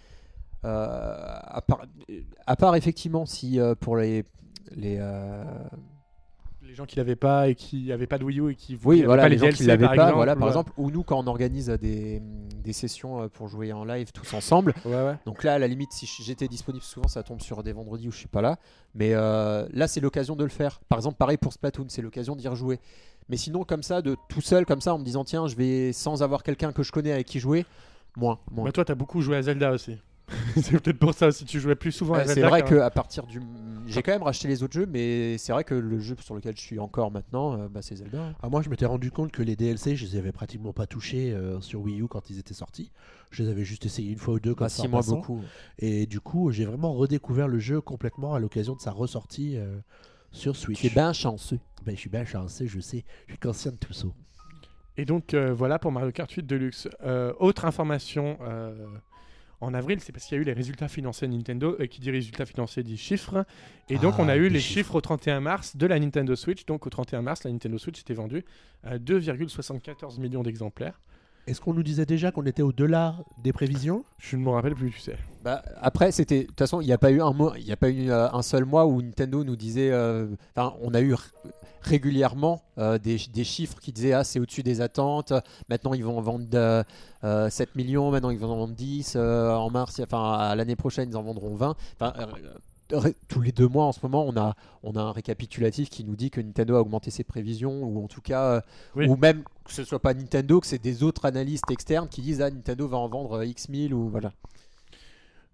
À, part, à part, effectivement, si pour les. les Les gens qui l'avaient pas et qui avaient pas de Wii U et qui oui, voilà, pas les, les, gens DLC, qui l'avaient par pas, exemple, voilà, par ouais. exemple, ou nous, quand on organise des, des sessions euh, pour jouer en live tous ensemble, Ouais, ouais. Donc là, à la limite, si j'étais disponible souvent, ça tombe sur des vendredis où je suis pas là. Mais euh, là, c'est l'occasion de le faire. Par exemple, pareil pour Splatoon, c'est l'occasion d'y rejouer. Mais sinon, comme ça, de tout seul, comme ça, en me disant tiens, je vais sans avoir quelqu'un que je connais avec qui jouer, moins. moins. Bah, toi, t'as beaucoup joué à Zelda aussi. c'est peut-être pour ça aussi. Tu jouais plus souvent à c'est vrai qu'à- qu'à partir du. J'ai quand même racheté les autres jeux, mais c'est vrai que le jeu sur lequel je suis encore maintenant, euh, bah, c'est Zelda. hein. Ah, moi, je m'étais rendu compte que les DLC, je les avais pratiquement pas touchés euh, sur Wii U quand ils étaient sortis. Je les avais juste essayés une fois ou deux comme Bah, ça. si moi beaucoup. Et du coup, j'ai vraiment redécouvert le jeu complètement à l'occasion de sa ressortie euh, sur Switch. Tu es bien chanceux. Ben, je suis bien chanceux, je sais. Je suis conscient de tout ça. Et donc euh, voilà pour Mario Kart 8 Deluxe. Euh, autre information euh, en avril, c'est parce qu'il y a eu les résultats financiers de Nintendo. Et qui dit résultats financiers dit chiffres. Et donc Ah, on a eu des les chiffres. chiffres au 31 mars de la Nintendo Switch. Donc au 31 mars, la Nintendo Switch était vendue à 2,74 millions d'exemplaires. Est-ce qu'on nous disait déjà qu'on était au-delà des prévisions? Je ne me rappelle plus, tu sais. Bah, après, c'était. De toute façon, il n'y a pas eu un mois, il n'y a pas eu euh, un seul mois où Nintendo nous disait. euh, Enfin, on a eu régulièrement euh, des, des chiffres qui disaient ah c'est au-dessus des attentes. Maintenant ils vont en vendre euh, euh, 7 millions. Maintenant ils vont en vendre 10. euh, en mars, enfin à l'année prochaine ils en vendront 20. Enfin, euh, tous les deux mois en ce moment, on a, on a un récapitulatif qui nous dit que Nintendo a augmenté ses prévisions, ou en tout cas, euh, Oui. ou même que ce soit pas Nintendo, que c'est des autres analystes externes qui disent ah Nintendo va en vendre euh, X mille ou voilà.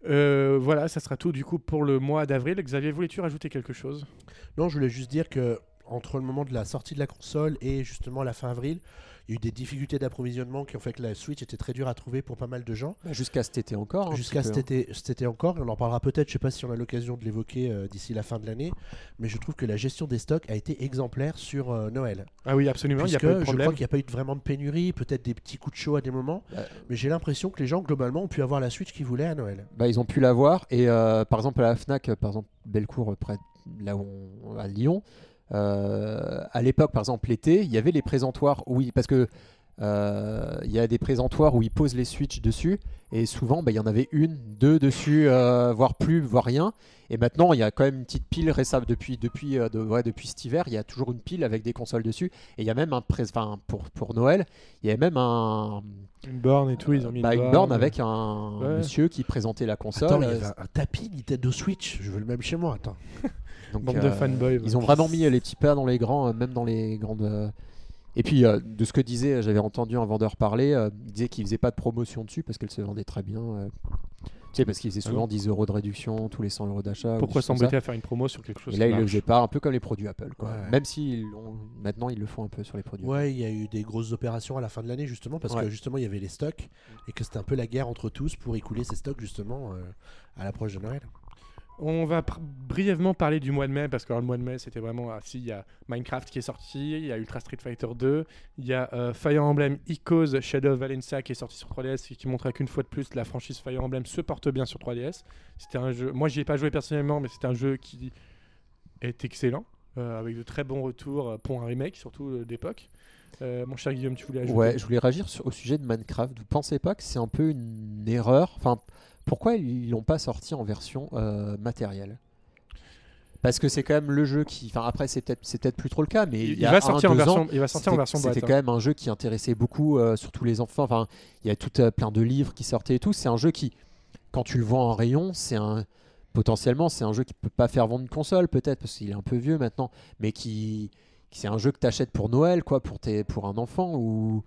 Euh, voilà, ça sera tout du coup pour le mois d'avril. Xavier, voulais-tu rajouter quelque chose? Non, je voulais juste dire que entre le moment de la sortie de la console et justement la fin avril, il y a eu des difficultés d'approvisionnement qui ont fait que la Switch était très dure à trouver pour pas mal de gens. Bah, Jusqu'à cet été encore. un Jusqu'à cet hein. été, cet été encore, on en parlera peut-être, je sais pas si on a l'occasion de l'évoquer euh, d'ici la fin de l'année, mais je trouve que la gestion des stocks a été exemplaire sur euh, Noël. Ah oui, absolument, il n'y a Puisque pas eu de je crois qu'il n'y a pas eu vraiment de pénurie, peut-être des petits coups de chaud à des moments, Bah, mais j'ai l'impression que les gens globalement ont pu avoir la Switch qu'ils voulaient à Noël. Bah, ils ont pu l'avoir et euh, par exemple à la Fnac, par exemple Bellecour près de là où on, à Lyon, à l'époque par exemple l'été, il y avait les présentoirs. Oui, parce que euh, il y a des présentoirs où ils posent les Switch dessus et souvent bah, il y en avait une, deux dessus, euh, voire plus, voire rien. Et maintenant il y a quand même une petite pile récemment depuis depuis euh, de- ouais, depuis cet hiver, il y a toujours une pile avec des consoles dessus et il y a même un enfin, pour pour Noël, il y a même un Une borne et tout, ils ont mis bah, une, une borne avec un Ouais. monsieur qui présentait la console. Attends, il y euh, avait un, un tapis Nintendo Switch, je veux le même chez moi, attends. Donc, Bande de euh, fanboys. Ils ont vraiment mis euh, les petits pas dans les grands, euh, même dans les grandes. Et puis, euh, de ce que disait, j'avais entendu un vendeur parler, euh, il disait qu'il faisait pas de promotion dessus parce qu'elle se vendait très bien. euh. Tu sais, parce qu'il faisait Ah souvent 10 euros de réduction tous les 100 euros d'achat. ou Pourquoi s'embêter à faire une promo sur quelque chose Et là, qui ils le faisaient pas, un peu comme les produits Apple. Quoi. Ouais. Même si maintenant, ils le font un peu sur les produits. Ouais, il y a eu des grosses opérations à la fin de l'année justement parce que Ouais. justement il y avait les stocks et que c'était un peu la guerre entre tous pour écouler ces stocks justement euh, à l'approche de Noël. On va brièvement parler du mois de mai parce que le mois de mai c'était vraiment ah, si il y a Minecraft qui est sorti, il y a Ultra Street Fighter 2, il y a euh, Fire Emblem Echoes Shadow of Valencia qui est sorti sur 3DS et qui montrait qu'une fois de plus la franchise Fire Emblem se porte bien sur 3DS. C'était un jeu, moi j'y ai pas joué personnellement mais c'était un jeu qui est excellent euh, avec de très bons retours euh, pour un remake surtout d'époque. Mon cher Guillaume, tu voulais ajouter? Ouais, je voulais réagir au sujet de Minecraft. Vous pensez pas que c'est un peu une erreur? Pourquoi ils l'ont pas sorti en version euh, matérielle? Parce que c'est quand même le jeu qui. Enfin, après, c'est peut-être c'est peut-être plus trop le cas, mais il, il, y a va un, sortir en version, ans, il va sortir en c'était- version boîte. C'était hein. quand même un jeu qui intéressait beaucoup, euh, surtout les enfants. Enfin, il y a tout euh, plein de livres qui sortaient et tout. C'est un jeu qui, quand tu le vends en rayon, c'est un potentiellement c'est un jeu qui peut pas faire vendre une console peut-être parce qu'il est un peu vieux maintenant, mais qui- c'est un jeu que tu achètes pour Noël quoi, pour tes pour un enfant ou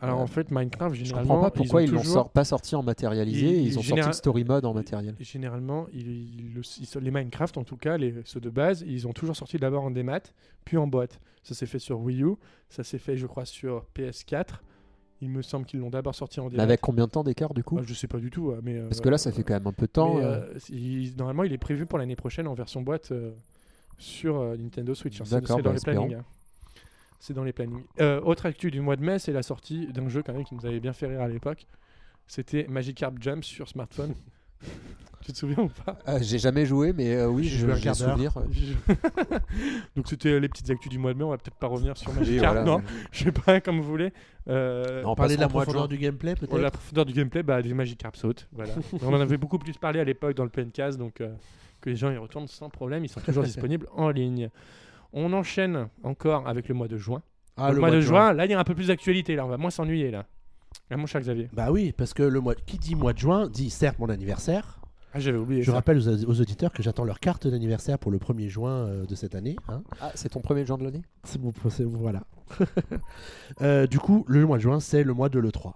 Alors Euh, en fait Minecraft je généralement comprends pas pourquoi ils l'ont toujours- sort- pas sorti en matérialisé. Ils- Ils, ont sorti le story mode en matériel. Généralement, ils- les Minecraft, en tout cas, les, ceux de base, ils ont toujours sorti d'abord en démat, puis en boîte. Ça s'est fait sur Wii U, ça s'est fait, je crois, sur PS4, Il me semble qu'ils l'ont d'abord sorti en direct. avec combien de temps d'écart du coup Ah, je sais pas du tout, euh, mais Parce que là, ça fait quand même un peu de temps. mais, euh, euh, normalement, il est prévu pour l'année prochaine en version boîte euh, sur euh, Nintendo Switch. hein. C'est- D'accord, c'est dans bah, les plannings. hein. C'est dans les plannings. Euh, autre actu du mois de mai, c'est la sortie d'un jeu quand même qui nous avait bien fait rire à l'époque. C'était Magikarp Jump sur smartphone. tu te souviens ou pas? Ah, J'ai jamais joué, mais euh, oui, J'ai je- joué un souvenir. Donc c'était les petites actus du mois de mai. On va peut-être pas revenir sur Magikarp, voilà. non? Je sais pas, comme vous voulez. Euh, Non, Parler de la profondeur du gameplay, peut-être? La profondeur du gameplay, bah, des Magikarp. Voilà. on en avait beaucoup plus parlé à l'époque dans le PNCast, donc euh, que les gens y retournent sans problème. Ils sont toujours disponibles en ligne. On enchaîne encore avec le mois de juin. Ah, le, mois, de juin, là, il y a un peu plus d'actualité. Là, on va moins s'ennuyer là. Ah, mon cher Xavier. Bah oui, parce que le mois qui dit mois de juin dit certes mon anniversaire. Ah, j'avais oublié. Je ça. rappelle aux, aux auditeurs que j'attends leur carte d'anniversaire pour le 1er juin euh, de cette année. hein. Ah, c'est ton premier jour de l'année? C'est bon, c'est bon, voilà. Euh, du coup, le mois de juin, c'est le mois de l'E3.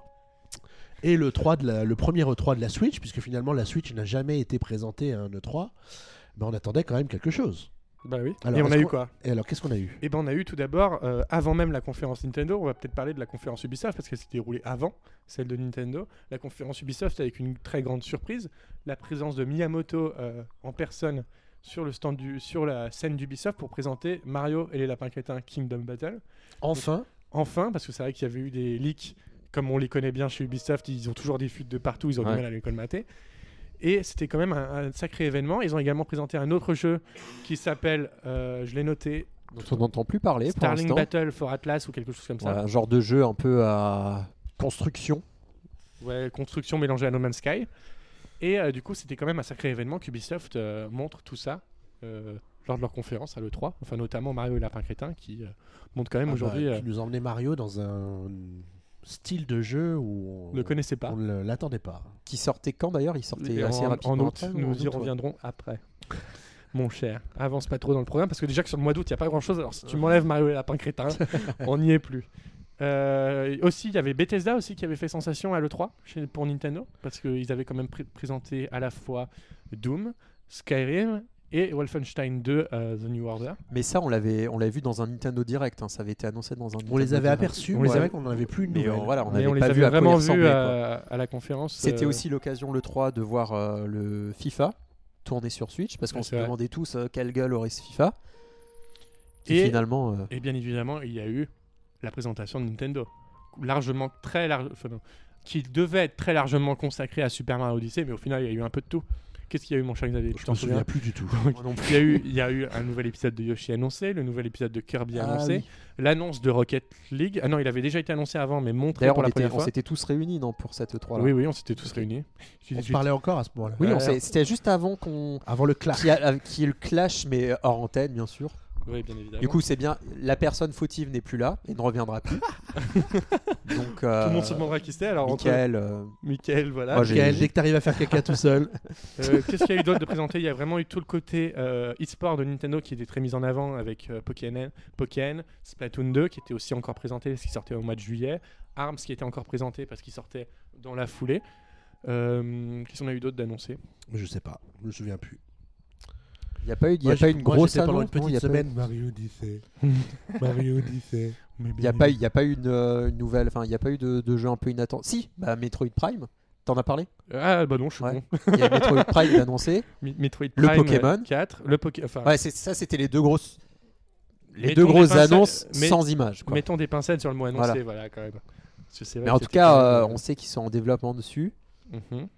Et le, 3 de la- le premier E3 de la Switch, puisque finalement la Switch n'a jamais été présentée à un E3, ben on attendait quand même quelque chose. Bah oui. Alors, Et on a eu quoi Et alors, qu'est-ce qu'on a eu? Eh ben, on a eu tout d'abord, euh, avant même la conférence Nintendo, on va peut-être parler de la conférence Ubisoft parce qu'elle s'est déroulée avant celle de Nintendo. La conférence Ubisoft avec une très grande surprise, la présence de Miyamoto euh, en personne sur le stand du, sur la scène d'Ubisoft pour présenter Mario et les lapins crétins Kingdom Battle. Enfin, Enfin, parce que c'est vrai qu'il y avait eu des leaks, comme on les connaît bien chez Ubisoft, ils ont toujours des fuites de partout, ils ont Ouais. du mal à les colmater. Et c'était quand même un, un sacré événement. Ils ont également présenté un autre jeu qui s'appelle, euh, je l'ai noté, dont on n'entend plus parler Starling. Battle for Atlas ou quelque chose comme ça. Un genre de jeu un peu à construction. Ouais, construction mélangée à No Man's Sky. Et euh, du coup, c'était quand même un sacré événement qu'Ubisoft euh, montre tout ça euh, lors de leur conférence à l'E3. Enfin, notamment Mario et Lapin Crétin qui euh, montre quand même ah bah, aujourd'hui. euh, qui nous emmenait Mario dans un style de jeu où on ne connaissait pas. on ne l'attendait pas. Qui sortait quand d'ailleurs? Il sortait assez en, rapidement. en août, après, ou en nous y ouais. reviendrons après. Mon cher, avance pas trop dans le programme parce que déjà que sur le mois d'août, il n'y a pas grand chose. Alors si tu m'enlèves Mario et Lapin Crétin, on n'y est plus. Euh, aussi, il y avait Bethesda aussi qui avait fait sensation à l'E3 chez- pour Nintendo parce qu'ils avaient quand même pré- présenté à la fois Doom, Skyrim et Wolfenstein 2 euh, The New Order. Mais ça, on l'avait, on l'avait vu dans un Nintendo Direct. hein, Ça avait été annoncé dans un. On les Nintendo avait Direct. aperçus, On mais les c'est avait- qu'on n'en avait plus une Mais euh, nouvelle. voilà, on n'avait on les pas avait vu à quoi vraiment vus ressemblaient, quoi. à, à la conférence. C'était euh, aussi l'occasion le 3 de voir euh, le FIFA tourner sur Switch parce qu'on Ouais, se vrai. demandait tous euh, quelle gueule aurait ce FIFA. Et- finalement. euh, Et bien évidemment, il y a eu la présentation de Nintendo, largement très large, enfin, non, qui devait être très largement consacrée à Super Mario Odyssey, mais au final, il y a eu un peu de tout. Qu'est-ce qu'il y a eu, mon cher Xavier Je t'en me souviens plus du tout. il y, a eu, il y a eu un nouvel épisode de Yoshi annoncé, le nouvel épisode de Kirby Ah annoncé, oui. l'annonce de Rocket League. Ah non, il avait déjà été annoncé avant, mais montré D'ailleurs, pour on, la était- première on fois. s'était tous réunis non, pour cette 3 là. Oui, oui, on s'était tous réunis. On parlait encore à ce moment-là. Oui, on c'était juste avant qu'on. Avant le clash. Y ait le clash, mais hors antenne, bien sûr. Oui, bien évidemment. Du coup, c'est bien. La personne fautive n'est plus là et ne reviendra plus. Donc, tout le monde se demandera qui c'était. Alors, entre Michael, euh, Michael, voilà. Moi, j'ai- Michael, dès que t'arrives à faire caca tout seul. Euh, Qu'est-ce qu'il y a eu d'autre de présenté? Il y a vraiment eu tout le côté euh, e-sport de Nintendo qui était très mis en avant avec euh, Pokémon, Pokémon, Splatoon 2 qui était aussi encore présenté parce qu'il sortait au mois de juillet, Arms qui était encore présenté parce qu'il sortait dans la foulée. Euh, Qu'est-ce qu'on a eu d'autre d'annoncé? Je sais pas, je me souviens plus. Il n'y a pas eu, y Moi, a pas j'ai- eu une moi, grosse j'étais pendant annonce. une non, petite a pas eu- semaine. Mario Odyssey. Mario Odyssey. Il n'y a pas, y a pas eu une, euh, une nouvelle. Enfin, il n'y a pas eu de, de jeu un peu inattendu. Si, bah, Metroid Prime. T'en as parlé? Ah bah non, je suis Ouais. con. Il y a Metroid Prime d'annoncer. Mi- Metroid Le Prime Pokémon. 4, le Poké... enfin, Ouais, c'est ça, c'était les deux grosses. Les Mettons deux grosses annonces mais- sans images. quoi. mettons des pincettes sur le mot annoncé, Voilà. voilà, quand même. Vrai Mais en tout cas, euh, on sait qu'ils sont en développement dessus. Mhm.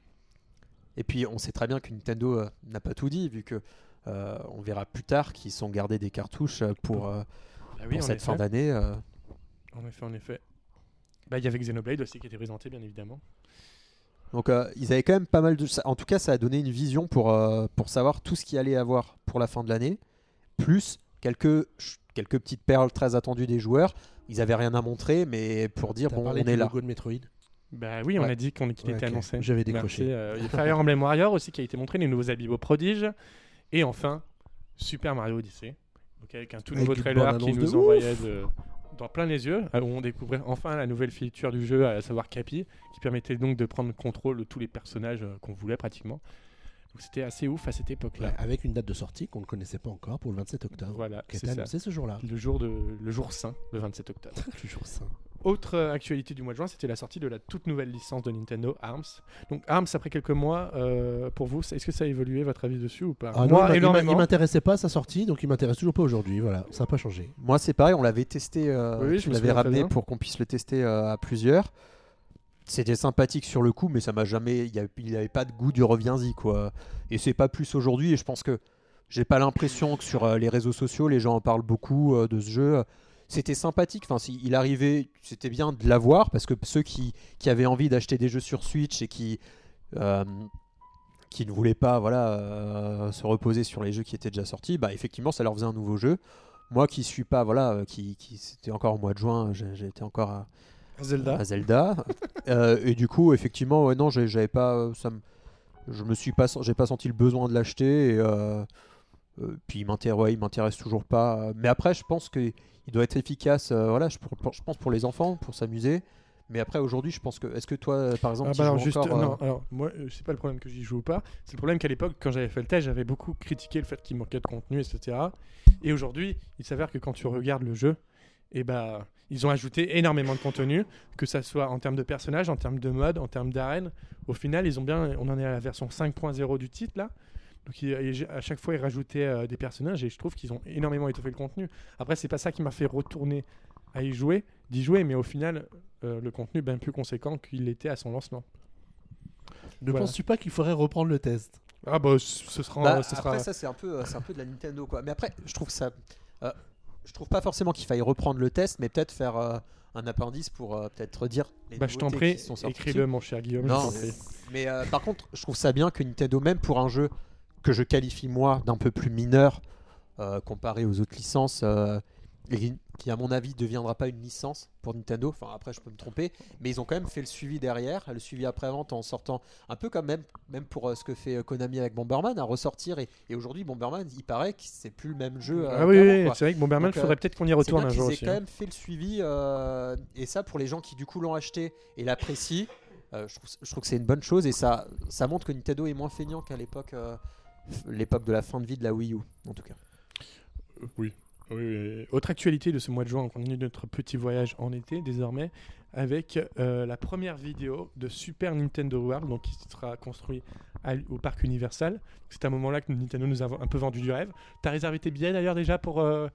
Et puis, on sait très bien que Nintendo euh, n'a pas tout dit, vu que euh, on verra plus tard qu'ils sont gardés des cartouches euh, pour, euh, Bah oui, pour en cette effet. fin d'année. euh. En effet, en effet. Bah, il y avait Xenoblade aussi qui était présenté, bien évidemment. Donc, euh, ils avaient quand même pas mal de. ça- En tout cas, ça a donné une vision pour, euh, pour savoir tout ce qu'il allait avoir pour la fin de l'année, plus quelques, quelques petites perles très attendues des joueurs. Ils avaient rien à montrer, mais pour dire bon, parlé on du est là. logo de Metroid. Bah oui, on Ouais. a dit qu'on qu'il Ouais, était annoncé. J'avais Merci. décroché. Euh, Il y a Fire Emblem Warrior aussi qui a été montré, les nouveaux amiibo prodiges. Et enfin, Super Mario Odyssey. Donc avec un tout nouveau trailer qui nous envoyait de- dans plein les yeux, euh, où on découvrait enfin la nouvelle feature du jeu, à savoir Capi, qui permettait donc de prendre contrôle de tous les personnages euh, qu'on voulait pratiquement. Donc c'était assez ouf à cette époque-là. Ouais, avec une date de sortie qu'on ne connaissait pas encore pour le 27 octobre. Voilà, c'est ce jour-là. Le jour, de, le jour saint, le 27 octobre. Toujours ça. Autre actualité du mois de juin, c'était la sortie de la toute nouvelle licence de Nintendo, ARMS. Donc ARMS, après quelques mois, euh, pour vous, est-ce que ça a évolué votre avis dessus ou pas? Ah non, Moi, m'a- énormément. il m'intéressait pas à sa sortie, donc il m'intéresse toujours pas aujourd'hui. Voilà, ça n'a pas changé. Moi, c'est pareil, on l'avait testé, euh, Oui, je l'avais ramené pour qu'on puisse le tester euh, à plusieurs. C'était sympathique sur le coup, mais ça m'a jamais. Il n'y avait pas de goût du reviens-y, quoi. Et c'est pas plus aujourd'hui, et je pense que j'ai pas l'impression que sur euh, les réseaux sociaux, les gens en parlent beaucoup euh, de ce jeu. C'était sympathique, enfin, si- il arrivait, c'était bien de l'avoir, parce que ceux qui, qui avaient envie d'acheter des jeux sur Switch et qui. euh, qui ne voulaient pas voilà, euh, se reposer sur les jeux qui étaient déjà sortis, bah effectivement ça leur faisait un nouveau jeu. Moi qui suis pas, voilà, euh, qui, qui c'était encore au mois de juin, j'étais encore à, Zelda. à Zelda. Euh, et du coup, effectivement, ouais, non, j'avais pas, ça me- je me suis pas, j'ai pas senti le besoin de l'acheter. Et, puis il m'intéresse, ouais, il m'intéresse toujours pas. Mais après, je pense que il doit être efficace. euh, voilà, je, pour- pour- je pense pour les enfants, pour s'amuser. Mais après, aujourd'hui, je pense que, est-ce que toi, euh, par exemple, Ah tu bah alors joues juste, encore, euh, non, alors moi, euh, c'est pas le problème que j'y joue ou pas. C'est le problème qu'à l'époque, quand j'avais fait le test, j'avais beaucoup critiqué le fait qu'il manquait de contenu, etc. Et aujourd'hui, il s'avère que quand tu regardes le jeu, et bah, ils ont ajouté énormément de contenu, que ça soit en termes de personnages, en termes de mode, en termes d'arène. Au final, ils ont bien, on en est à la version 5.0 du titre là. Donc et à chaque fois, ils rajoutaient euh, des personnages et je trouve qu'ils ont énormément étoffé le contenu. Après, c'est pas ça qui m'a fait retourner à y jouer, d'y jouer, mais au final, euh, le contenu est bien plus conséquent qu'il était à son lancement. Ne Voilà. penses-tu pas qu'il faudrait reprendre le test? Ah bah ce sera, Bah, ce après sera... ça c'est un peu euh, c'est un peu de la Nintendo quoi. Mais après je trouve ça euh, je trouve pas forcément qu'il faille reprendre le test mais peut-être faire euh, un appendice pour euh, peut-être dire les Bah, je t'en nouveautés prie, qui sont sorties écris-le mon cher Guillaume. Non, mais euh, par contre, je trouve ça bien que Nintendo, même pour un jeu que je qualifie moi d'un peu plus mineur euh, comparé aux autres licences, euh, et qui à mon avis deviendra pas une licence pour Nintendo. Enfin après, je peux me tromper, mais ils ont quand même fait le suivi derrière, le suivi après vente en sortant un peu comme même, même pour euh, ce que fait Konami avec Bomberman, à ressortir. Et, et aujourd'hui, Bomberman, il paraît que c'est plus le même jeu. Ah oui, oui, c'est vrai que Bomberman, il faudrait peut-être qu'on y retourne un jour aussi. quand hein. même fait le suivi et ça pour les gens qui du coup l'ont acheté et l'apprécient, je, trouve, je trouve que c'est une bonne chose et ça, ça montre que Nintendo est moins feignant qu'à l'époque, l'époque de la fin de vie de la Wii U en tout cas. Euh, Oui. Oui, oui. Autre actualité de ce mois de juin, on continue notre petit voyage en été désormais avec euh, la première vidéo de Super Nintendo World, donc qui sera construit à- au parc Universal. C'est à un moment là que Nintendo nous a un peu vendu du rêve. T'as réservé tes billets d'ailleurs déjà pour, euh,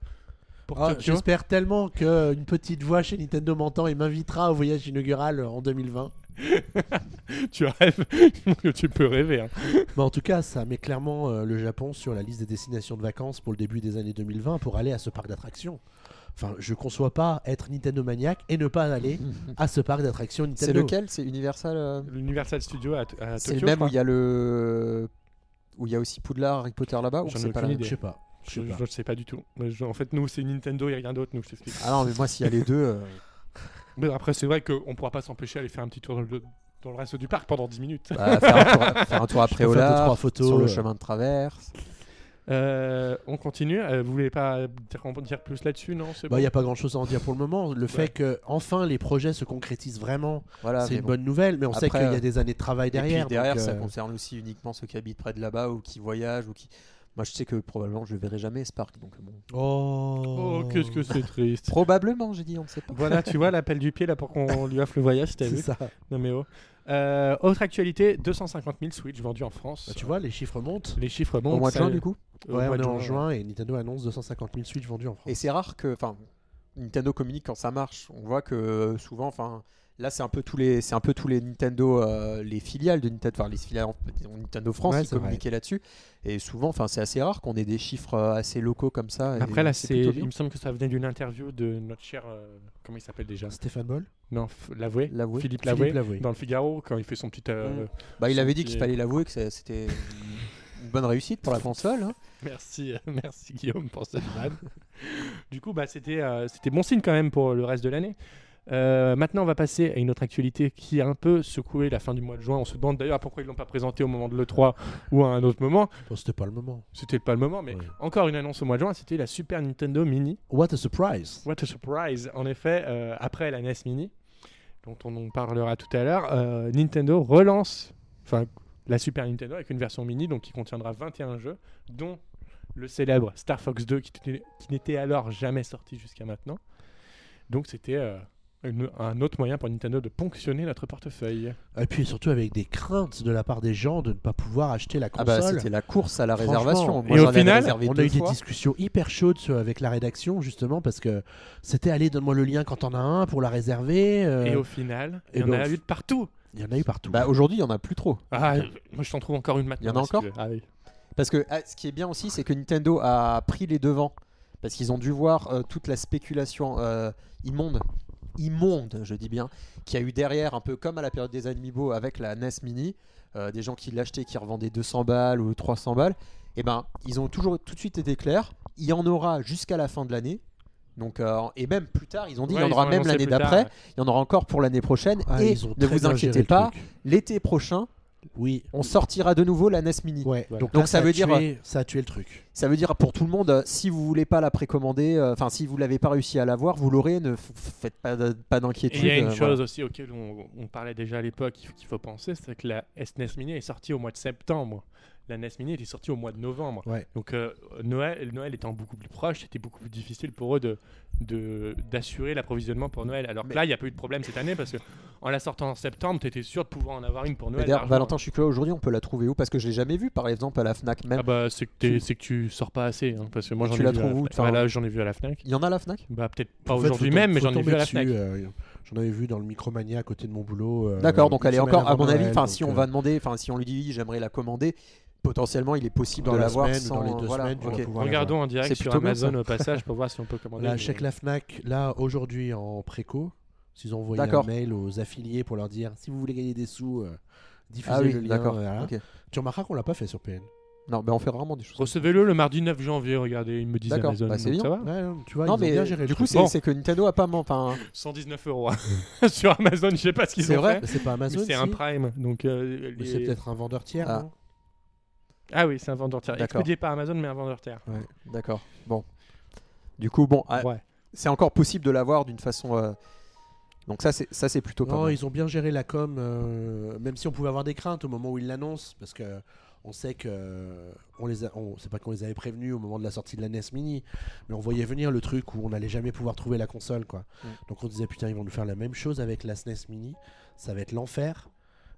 pour Ah, Tokyo? J'espère tellement qu'une petite voix chez Nintendo m'entend et m'invitera au voyage inaugural en 2020. Tu rêves Tu peux rêver. hein. Mais en tout cas, ça met clairement euh, le Japon sur la liste des destinations de vacances pour le début des années 2020 pour aller à ce parc d'attractions. Enfin, je conçois pas être Nintendo maniaque et ne pas aller à ce parc d'attractions Nintendo. C'est lequel? C'est Universal euh, L'Universal Studio à, à Tokyo. C'est le même où il y a le où il y a aussi Poudlard, Harry Potter là-bas ou c'est pas. Je sais pas. Je Je sais pas. ne sais pas du tout. Mais je- en fait, nous, c'est Nintendo et rien d'autre, nous, je t'explique. Ah non mais moi s'il y a les deux, euh, Mais après, c'est vrai qu'on pourra pas s'empêcher d'aller faire un petit tour dans le, dans le reste du parc pendant 10 minutes. bah, faire, un tour, faire un tour après Je peux faire deux, Ola, trois photos, sur le euh. chemin de traverse. Euh, on continue. Euh, vous voulez pas dire, dire plus là-dessus, non C'est Bah, bon il n'y a pas grand chose à en dire pour le moment. Le fait que enfin les projets se concrétisent vraiment, Voilà, c'est une bon. bonne nouvelle, mais on sait qu'il y a des années de travail Et puis derrière. derrière, donc, ça euh, concerne aussi uniquement ceux qui habitent près de là-bas ou qui voyagent ou qui. Moi, je sais que probablement je verrai jamais ce parc, donc bon. Oh, Oh, qu'est-ce que c'est triste. Probablement, j'ai dit, on ne sait pas. voilà, tu vois l'appel du pied là pour qu'on lui offre le voyage, t'as vu ça. Non mais oh. Euh, autre actualité 250 000 Switch vendus en France. Bah, tu vois, les chiffres montent. les chiffres montent. Au mois de juin, du coup. au Ouais, mois on de est en juin et Nintendo annonce 250 000 Switch vendus en France. Et c'est rare que. Enfin, Nintendo communique quand ça marche. On voit que euh, souvent, enfin. Là, c'est un peu tous les, c'est un peu tous les Nintendo, euh, les filiales de Nintendo, enfin les filiales disons, Nintendo France Ouais, qui communiquaient là-dessus. Et souvent, enfin, c'est assez rare qu'on ait des chiffres euh, assez locaux comme ça. et Après là, c'est il me semble que ça venait d'une interview de notre cher, euh, comment il s'appelle déjà? Stéphane Boll? Non, Lavoué. L'avouer. Philippe Philippe Lavoué. Lavoué. Dans le Figaro, quand il fait son petit. euh, Mm. Bah, il avait dit petit- qu'il fallait l'avouer que c'était une- bonne réussite pour la console. hein. Merci, merci Guillaume pour cette vanne. du coup, bah, c'était, euh, c'était bon signe quand même pour le reste de l'année. Euh, maintenant, on va passer à une autre actualité qui a un peu secoué la fin du mois de juin. On se demande d'ailleurs pourquoi ils l'ont pas présenté au moment de l'E3 ou à un autre moment. Bon, c'était pas le moment. C'était pas le moment, mais Ouais. encore une annonce au mois de juin, c'était la Super Nintendo Mini. What a surprise What a surprise En effet, euh, après la NES Mini, dont on en parlera tout à l'heure, euh, Nintendo relance enfin, la Super Nintendo avec une version mini donc qui contiendra 21 jeux, dont le célèbre Star Fox 2 qui, était- qui n'était alors jamais sorti jusqu'à maintenant. Donc c'était une- un autre moyen pour Nintendo de ponctionner notre portefeuille. Et puis surtout avec des craintes de la part des gens de ne pas pouvoir acheter la Ah bah console. c'était la course à la réservation. Et au final, on a eu des discussions hyper chaudes avec la rédaction justement parce que c'était allez donne-moi le lien quand on a un pour la réserver. euh, Et au final, il y en ben, a eu de partout. Il y en a eu partout. Bah, aujourd'hui, il y en a plus trop. Ah, moi je t'en trouve encore une maintenant. Il y en a encore. Ah oui. Parce que ah, ce qui est bien aussi, c'est que Nintendo a pris les devants. Parce qu'ils ont dû voir euh, toute la spéculation euh, immonde, immonde, je dis bien, qu'il y a eu derrière, un peu comme à la période des Amiibo avec la NES Mini, euh, des gens qui l'achetaient, qui revendaient 200 balles ou 300 balles. Et ben, ils ont toujours tout de suite été clairs. Il y en aura jusqu'à la fin de l'année. Donc, euh, et même plus tard, ils ont dit Ouais, il y en aura même l'année d'après, ouais. il y en aura encore pour l'année prochaine. Ah, et ne vous inquiétez pas, l'été prochain, Oui. on sortira de nouveau la NES Mini. Ouais. Voilà. Donc, ça a veut dire- tué- ça a tué le truc. Ça veut dire pour tout le monde, euh, si vous voulez pas la précommander, euh, enfin si vous l'avez pas réussi à l'avoir, vous l'aurez, ne faites pas, pas d'inquiétude. il y a une euh, chose voilà. aussi auquel on, on parlait déjà à l'époque qu'il faut- qu'il faut penser, c'est que la SNES Mini est sortie au mois de septembre. La NES Mini était sortie au mois de novembre. Ouais. Donc euh, Noël, Noël étant beaucoup plus proche, c'était beaucoup plus difficile pour eux de d'assurer l'approvisionnement pour Noël. Alors que là, il n'y a pas eu de problème cette année parce que en la sortant en septembre, tu étais sûr de pouvoir en avoir une pour Noël. d'ailleurs. Valentin, je suis curieux aujourd'hui, on peut la trouver où? Parce que je l'ai jamais vue, par exemple, à la Fnac même. Ah bah c'est que, Tu- que tu sors pas assez, hein, parce que moi Et j'en tu ai la vu à où, enfin, là, j'en ai vu à la Fnac. Il y en a à la Fnac? Bah peut-être pas aujourd'hui même, mais j'en ai vu à la Fnac. euh, J'en avais vu dans le Micromania à côté de mon boulot. euh, D'accord, donc elle est encore, à mon avis, enfin si on euh, va demander, enfin si on lui dit j'aimerais la commander, potentiellement il est possible Dans de la l'avoir semaine ou sans. dans les deux voilà, semaines, tu vas ok. pouvoir Regardons en direct C'est sur Amazon au passage pour voir si on peut commander. Là, mais- check la Fnac, là, aujourd'hui en préco, s'ils ont envoyé un mail aux affiliés pour leur dire si vous voulez gagner des sous, euh, diffusez Ah oui, le lien. d'accord. voilà. ok. Tu remarqueras qu'on l'a pas fait sur PN. Non, mais on fait vraiment des choses. Recevez-le le mardi 9 janvier, regardez, il me disait Amazon. bah, c'est bien. ça va Ouais, non, tu vois, non, ont bien mais géré du coup, c'est Bon. c'est que Nintendo a pas. ment- Enfin, 119 euros hein. sur Amazon, je sais pas ce qu'ils C'est ont vrai fait. c'est pas Amazon. mais C'est un Prime, donc euh, Mais les- C'est peut-être un vendeur tiers. Ah. Ah oui, c'est un vendeur tiers. Expédié par Amazon, mais un vendeur tiers. d'accord. Bon. Du coup, bon, ah, Ouais. c'est encore possible de l'avoir d'une façon. euh, Donc ça, c'est ça, c'est plutôt pas Non, mal. ils ont bien géré la com, euh, même si on pouvait avoir des craintes au moment où ils l'annoncent, parce que on sait que on les a, on, c'est pas qu'on les avait prévenus au moment de la sortie de la NES Mini, mais on voyait venir le truc où on n'allait jamais pouvoir trouver la console, quoi. Mm. Donc on disait putain, ils vont nous faire la même chose avec la SNES Mini, ça va être l'enfer.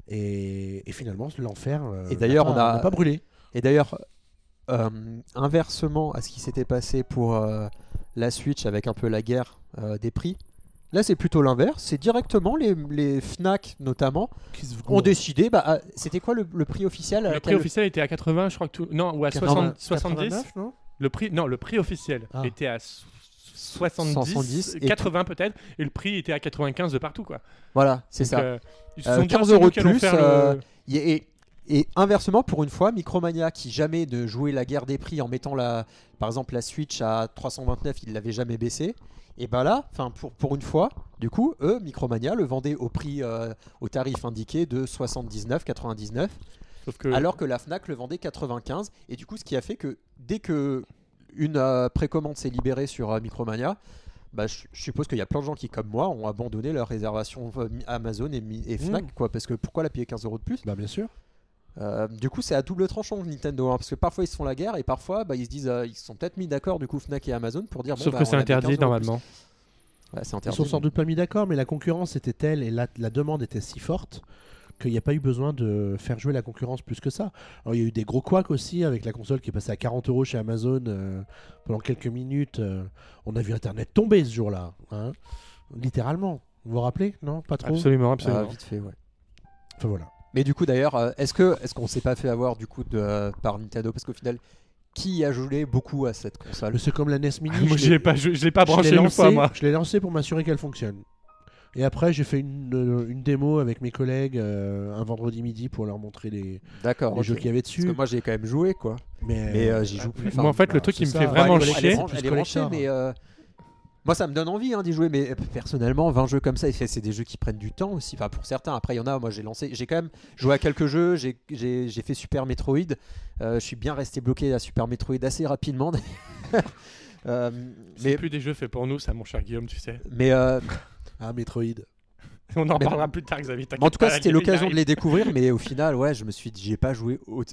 Et, et finalement, l'enfer. euh, Et d'ailleurs, on pas- a- n'a pas brûlé. Et d'ailleurs, euh, inversement à ce qui s'était passé pour euh, la Switch avec un peu la guerre euh, des prix, là c'est plutôt l'inverse. C'est directement les, les Fnac notamment Qui se ont décidé. Bah, ah, c'était quoi le, le prix officiel Le prix officiel était à 80, je crois que tout. Non, ou à 80, 60, 70. 89, non Le prix, non, le prix officiel Ah. était à so- 70, 70, et 80 peut-être, et le prix était à 95 de partout, quoi. Voilà, c'est ça. euh, ils se Euh, sont dit, 15 ah, euros de plus, le- euh, Et, et- inversement, pour une fois, Micromania, qui jamais de jouer la guerre des prix en mettant la, par exemple la Switch à 329, il l'avait jamais baissé. Et ben là, enfin pour, pour une fois, du coup, eux, Micromania le vendait au prix, euh, au tarif indiqué de 79,99, Sauf que alors que la Fnac le vendait 95. Et du coup, ce qui a fait que dès que une euh, précommande s'est libérée sur euh, Micromania, bah, je, suppose qu'il y a plein de gens qui, comme moi, ont abandonné leur réservation Amazon et, et Fnac, quoi, parce que pourquoi la payer 15 euros de plus? Bah bien sûr. Euh, Du coup, c'est à double tranchant Nintendo, hein, parce que parfois ils se font la guerre et parfois bah, ils se disent, euh, ils se sont peut-être mis d'accord du coup Fnac et Amazon pour dire. bon, Sauf bah, que c'est la met 15 interdit normalement. Ouais, c'est Ils interdit. sont sans doute pas mis d'accord, mais la concurrence était telle et la, la demande était si forte qu'il n'y a pas eu besoin de faire jouer la concurrence plus que ça. Alors, il y a eu des gros couacs aussi avec la console qui est passée à 40 euros chez Amazon euh, pendant quelques minutes. euh, on a vu Internet tomber ce jour-là, hein, littéralement. Vous vous rappelez? Non, pas trop? Absolument, Ah, absolument. vite fait, ouais. Enfin voilà. Mais du coup, d'ailleurs, euh, est-ce que est-ce qu'on s'est pas fait avoir du coup de, euh, par Nintendo? Parce qu'au final, qui a joué beaucoup à cette console? C'est comme la NES Mini. Moi, je l'ai- pas, je, je l'ai pas je l'ai branché une lancé- fois, moi. Je l'ai lancé pour m'assurer qu'elle fonctionne. Et après, j'ai fait une, euh, une démo avec mes collègues euh, un vendredi midi pour leur montrer les, les jeux qu'il y avait Parce dessus. que moi, j'ai quand même joué quoi. Mais, Mais euh, j'y joue plus. Moi, en fait, le truc qui me fait vraiment chier. Elle est, branchée- plus elle est branchée, collector. mais euh, moi, ça me donne envie hein, d'y jouer. Mais euh, personnellement, 20 jeux comme ça, c'est des jeux qui prennent du temps aussi. Enfin, pour certains. Après, il y en a. Moi, j'ai lancé. J'ai quand même joué à quelques jeux. J'ai- fait Super Metroid. Euh, je suis bien resté bloqué à Super Metroid assez rapidement. Euh, C'est mais plus des jeux faits pour nous, ça, mon cher Guillaume, tu sais. mais euh, Ah, Metroid. On en Mais- parlera plus tard, Xavier. Mais en tout cas, c'était l'occasion de les découvrir, mais au final, ouais, je me suis dit, j'ai pas joué au-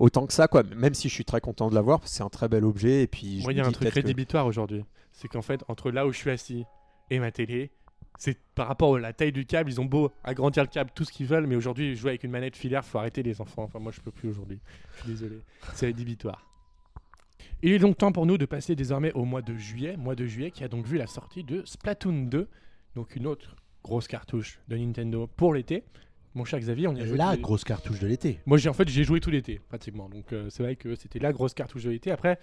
autant que ça, quoi. Même si je suis très content de l'avoir, parce que c'est un très bel objet. Et puis, je Moi, il y a un truc que- rédhibitoire aujourd'hui. C'est qu'en fait, entre là où je suis assis et ma télé, c'est par rapport à la taille du câble, ils ont beau agrandir le câble tout ce qu'ils veulent, mais aujourd'hui jouer avec une manette filaire, faut arrêter les enfants. Enfin moi je peux plus aujourd'hui. Je suis désolé. C'est rédhibitoire. Il est donc temps pour nous de passer désormais au mois de juillet, mois de juillet qui a donc vu la sortie de Splatoon 2, donc une autre grosse cartouche de Nintendo pour l'été. Mon cher Xavier, on y a joué. La tous les- grosse cartouche de l'été. Moi, j'ai en fait, j'ai joué tout l'été, pratiquement. Donc, euh, c'est vrai que c'était la grosse cartouche de l'été. Après,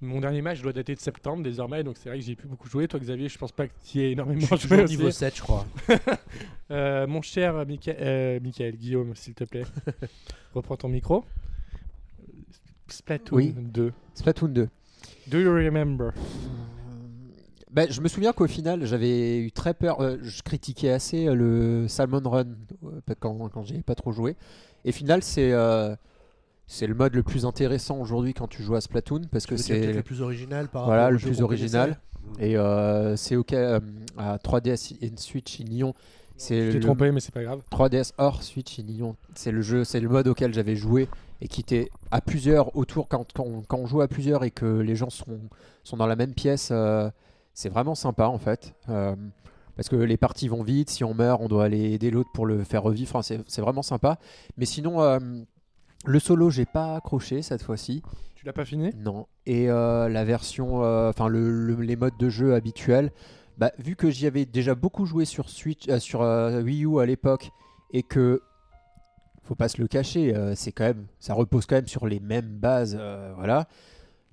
mon dernier match doit dater de septembre désormais, donc c'est vrai que j'ai plus beaucoup joué. Toi, Xavier, je pense pas que tu aies énormément Je suis joué. aussi. niveau 7, je crois. Euh, mon cher Micha- euh, Michael, Guillaume, s'il te plaît, reprends ton micro. Splatoon Oui. 2. Splatoon 2. Do you remember? Ben, je me souviens qu'au final, j'avais eu très peur. euh, je critiquais assez le Salmon Run quand, quand j'y ai pas trop joué. Et final, c'est euh, c'est le mode le plus intéressant aujourd'hui quand tu joues à Splatoon parce que Tu c'est le plus original par Voilà, rapport le plus original. connaissait. et euh, c'est ok euh, à 3DS et Switch in Lyon. C'est Je t'ai le trompé, mais c'est pas grave. 3DS hors Switch in Lyon. C'est le jeu, c'est le mode auquel j'avais joué et qui était à plusieurs autour quand, quand, on, quand on joue à plusieurs et que les gens sont, sont dans la même pièce. euh, c'est vraiment sympa en fait. Euh, parce que les parties vont vite, si on meurt, on doit aller aider l'autre pour le faire revivre. Enfin, c'est c'est vraiment sympa. Mais sinon, euh, le solo, j'ai pas accroché cette fois-ci. Tu l'as pas fini? Non. Et euh, la version, euh, enfin le, le- les modes de jeu habituels, bah, vu que j'y avais déjà beaucoup joué sur Switch, euh, sur Wii U à l'époque, et que faut pas se le cacher, euh, c'est quand même, ça repose quand même sur les mêmes bases, euh, voilà.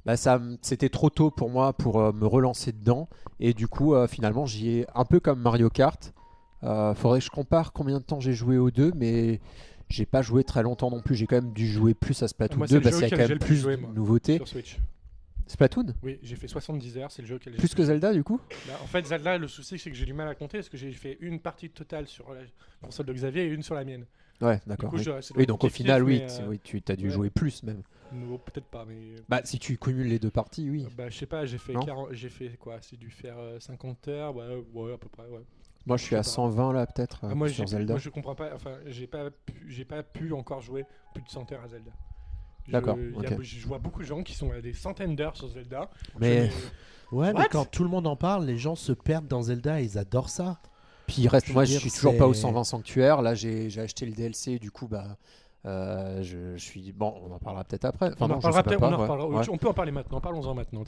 Bah ça, c'était trop tôt pour moi pour euh, me relancer dedans, et du coup finalement j'y ai un peu comme Mario Kart. Faudrait que je compare combien de temps j'ai joué aux deux, mais j'ai pas joué très longtemps non plus. J'ai quand même dû jouer plus à Splatoon Moi, c'est 2 le parce qu'il y a quand j'ai même plus de nouveautés. Sur Switch. Splatoon Oui, j'ai fait 70 heures, c'est le jeu auquel j'ai Plus que Zelda du coup Bah, en fait, Zelda, le souci, c'est que j'ai du mal à compter parce que j'ai fait une partie totale sur la console de Xavier et une sur la mienne. Ouais, d'accord. Oui. donc au final, oui, euh, oui, tu as dû ouais. jouer plus même. non, peut-être pas, mais. euh, Bah, si tu cumules les deux parties, oui. Bah, je sais pas, j'ai fait, Non 40 j'ai fait quoi C'est dû faire euh, 50 heures, ouais, ouais, à peu près, ouais. Moi, je suis à sais pas. 120 là, peut-être, Ah, moi, sur Zelda. moi, je comprends pas, enfin, j'ai pas, pu- j'ai pas pu encore jouer plus de 100 heures à Zelda. Je- D'accord. Je vois beaucoup de gens qui sont à des centaines d'heures sur Zelda. Mais Je- Ouais, mais quand tout le monde en parle, les gens se perdent dans Zelda et ils adorent ça. puis il reste, je moi, je suis toujours pas aux c'est- 120 sanctuaires. Là, j'ai j'ai acheté le DLC, du coup, bah. Euh, je, je suis bon, on en parlera peut-être après. Enfin, on non, en parlera on en ouais. reparlera. Ouais. On peut en parler maintenant, parlons-en maintenant.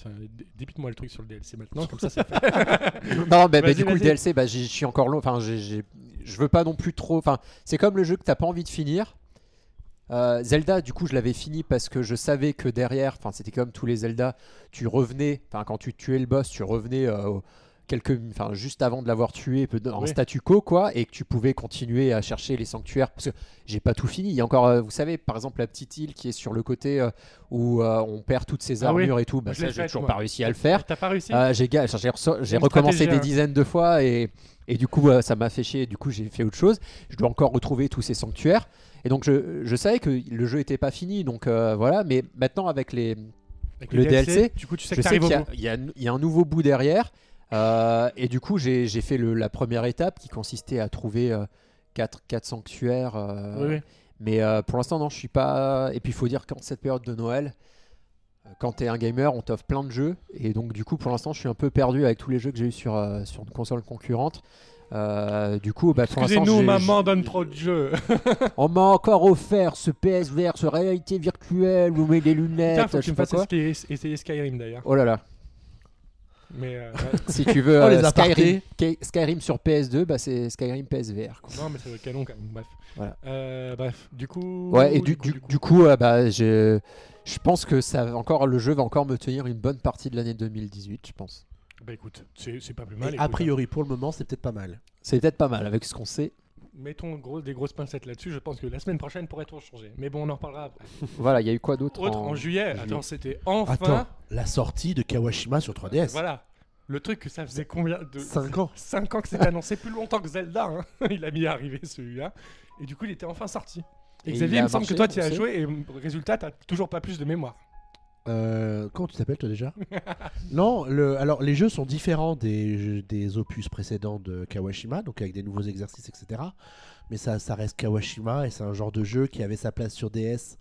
Débite-moi le truc sur le DLC maintenant, comme ça c'est fait. non, bah, bah, Vas-y, du coup, le. DLC, bah, je suis encore long. Enfin, je veux pas non plus trop. Enfin, c'est comme le jeu que t'as pas envie de finir. Euh, Zelda, du coup, je l'avais fini parce que je savais que derrière, enfin, c'était comme tous les Zelda, tu revenais, enfin, quand tu tuais le boss, tu revenais euh, au- quelques, enfin, juste avant de l'avoir tué, en Oui. statu quo, quoi, et que tu pouvais continuer à chercher les sanctuaires. Parce que j'ai pas tout fini. Il y a encore, euh, vous savez, par exemple, la petite île qui est sur le côté euh, où euh, on perd toutes ses Ah oui. armures et tout. Bah, Je ça, j'ai toujours moi. pas réussi à le faire. T'as pas réussi Euh, j'ai recommencé des hein. dizaines de fois et, et du coup ça m'a fait chier. Du coup j'ai fait autre chose. Je dois encore retrouver tous ces sanctuaires. Et donc je, je savais que le jeu était pas fini. Donc euh, voilà. Mais maintenant avec les, Avec le DLC, du coup, tu sais qu'il y a un nouveau bout derrière. Euh, et du coup j'ai fait le- la première étape qui consistait à trouver 4 quatre, sanctuaires. euh, Oui, oui. mais euh, pour l'instant, non, je suis pas. Et puis, il faut dire qu'en cette période de Noël, euh, quand tu es un gamer, on t'offre plein de jeux. Et donc, du coup, pour l'instant, je suis un peu perdu avec tous les jeux que j'ai eu sur, euh, sur une console concurrente. Euh, du coup, bah, pour l'instant, j'ai- maman donne trop de jeux. on m'a encore offert ce PSVR, ce réalité virtuelle, vous mettez des lunettes, Tiens, faut que tu me fasses essayer Skyrim d'ailleurs. Oh là là, Mais euh, ouais. si tu veux euh. Skyrim, sur PS2, bah, c'est Skyrim PSVR. quoi. non, mais c'est canon quand même. Bref. Voilà. Euh, bref, du coup. Ouais, et du, du, du coup, euh, bah, je, je pense que ça va encore, le jeu va encore me tenir une bonne partie de l'année 2018, je pense. Bah écoute, c'est pas plus mal. Écoute, a priori, pour le moment, c'est peut-être pas mal. C'est peut-être pas mal avec ce qu'on sait. Mettons gros, des grosses pincettes là-dessus. Je pense que la semaine prochaine pourrait tout changer. Mais bon, on en reparlera après. Voilà, il y a eu quoi d'autre Autre, en, juillet, juillet. attends, c'était enfin. Attends, la sortie de Kawashima sur 3DS. Voilà. Le truc que ça faisait combien de. 5 ans. 5 ans que c'était annoncé, plus longtemps que Zelda. hein. il a mis à arriver celui-là. Et du coup, il était enfin sorti. Et Et Xavier, il me semble que toi, tu as joué et résultat, t'as toujours pas plus de mémoire. Euh, comment tu t'appelles toi déjà Non, alors les jeux sont différents des opus précédents de Kawashima, donc avec des nouveaux exercices, etc. Mais ça, ça reste Kawashima et c'est un genre de jeu qui avait sa place sur DS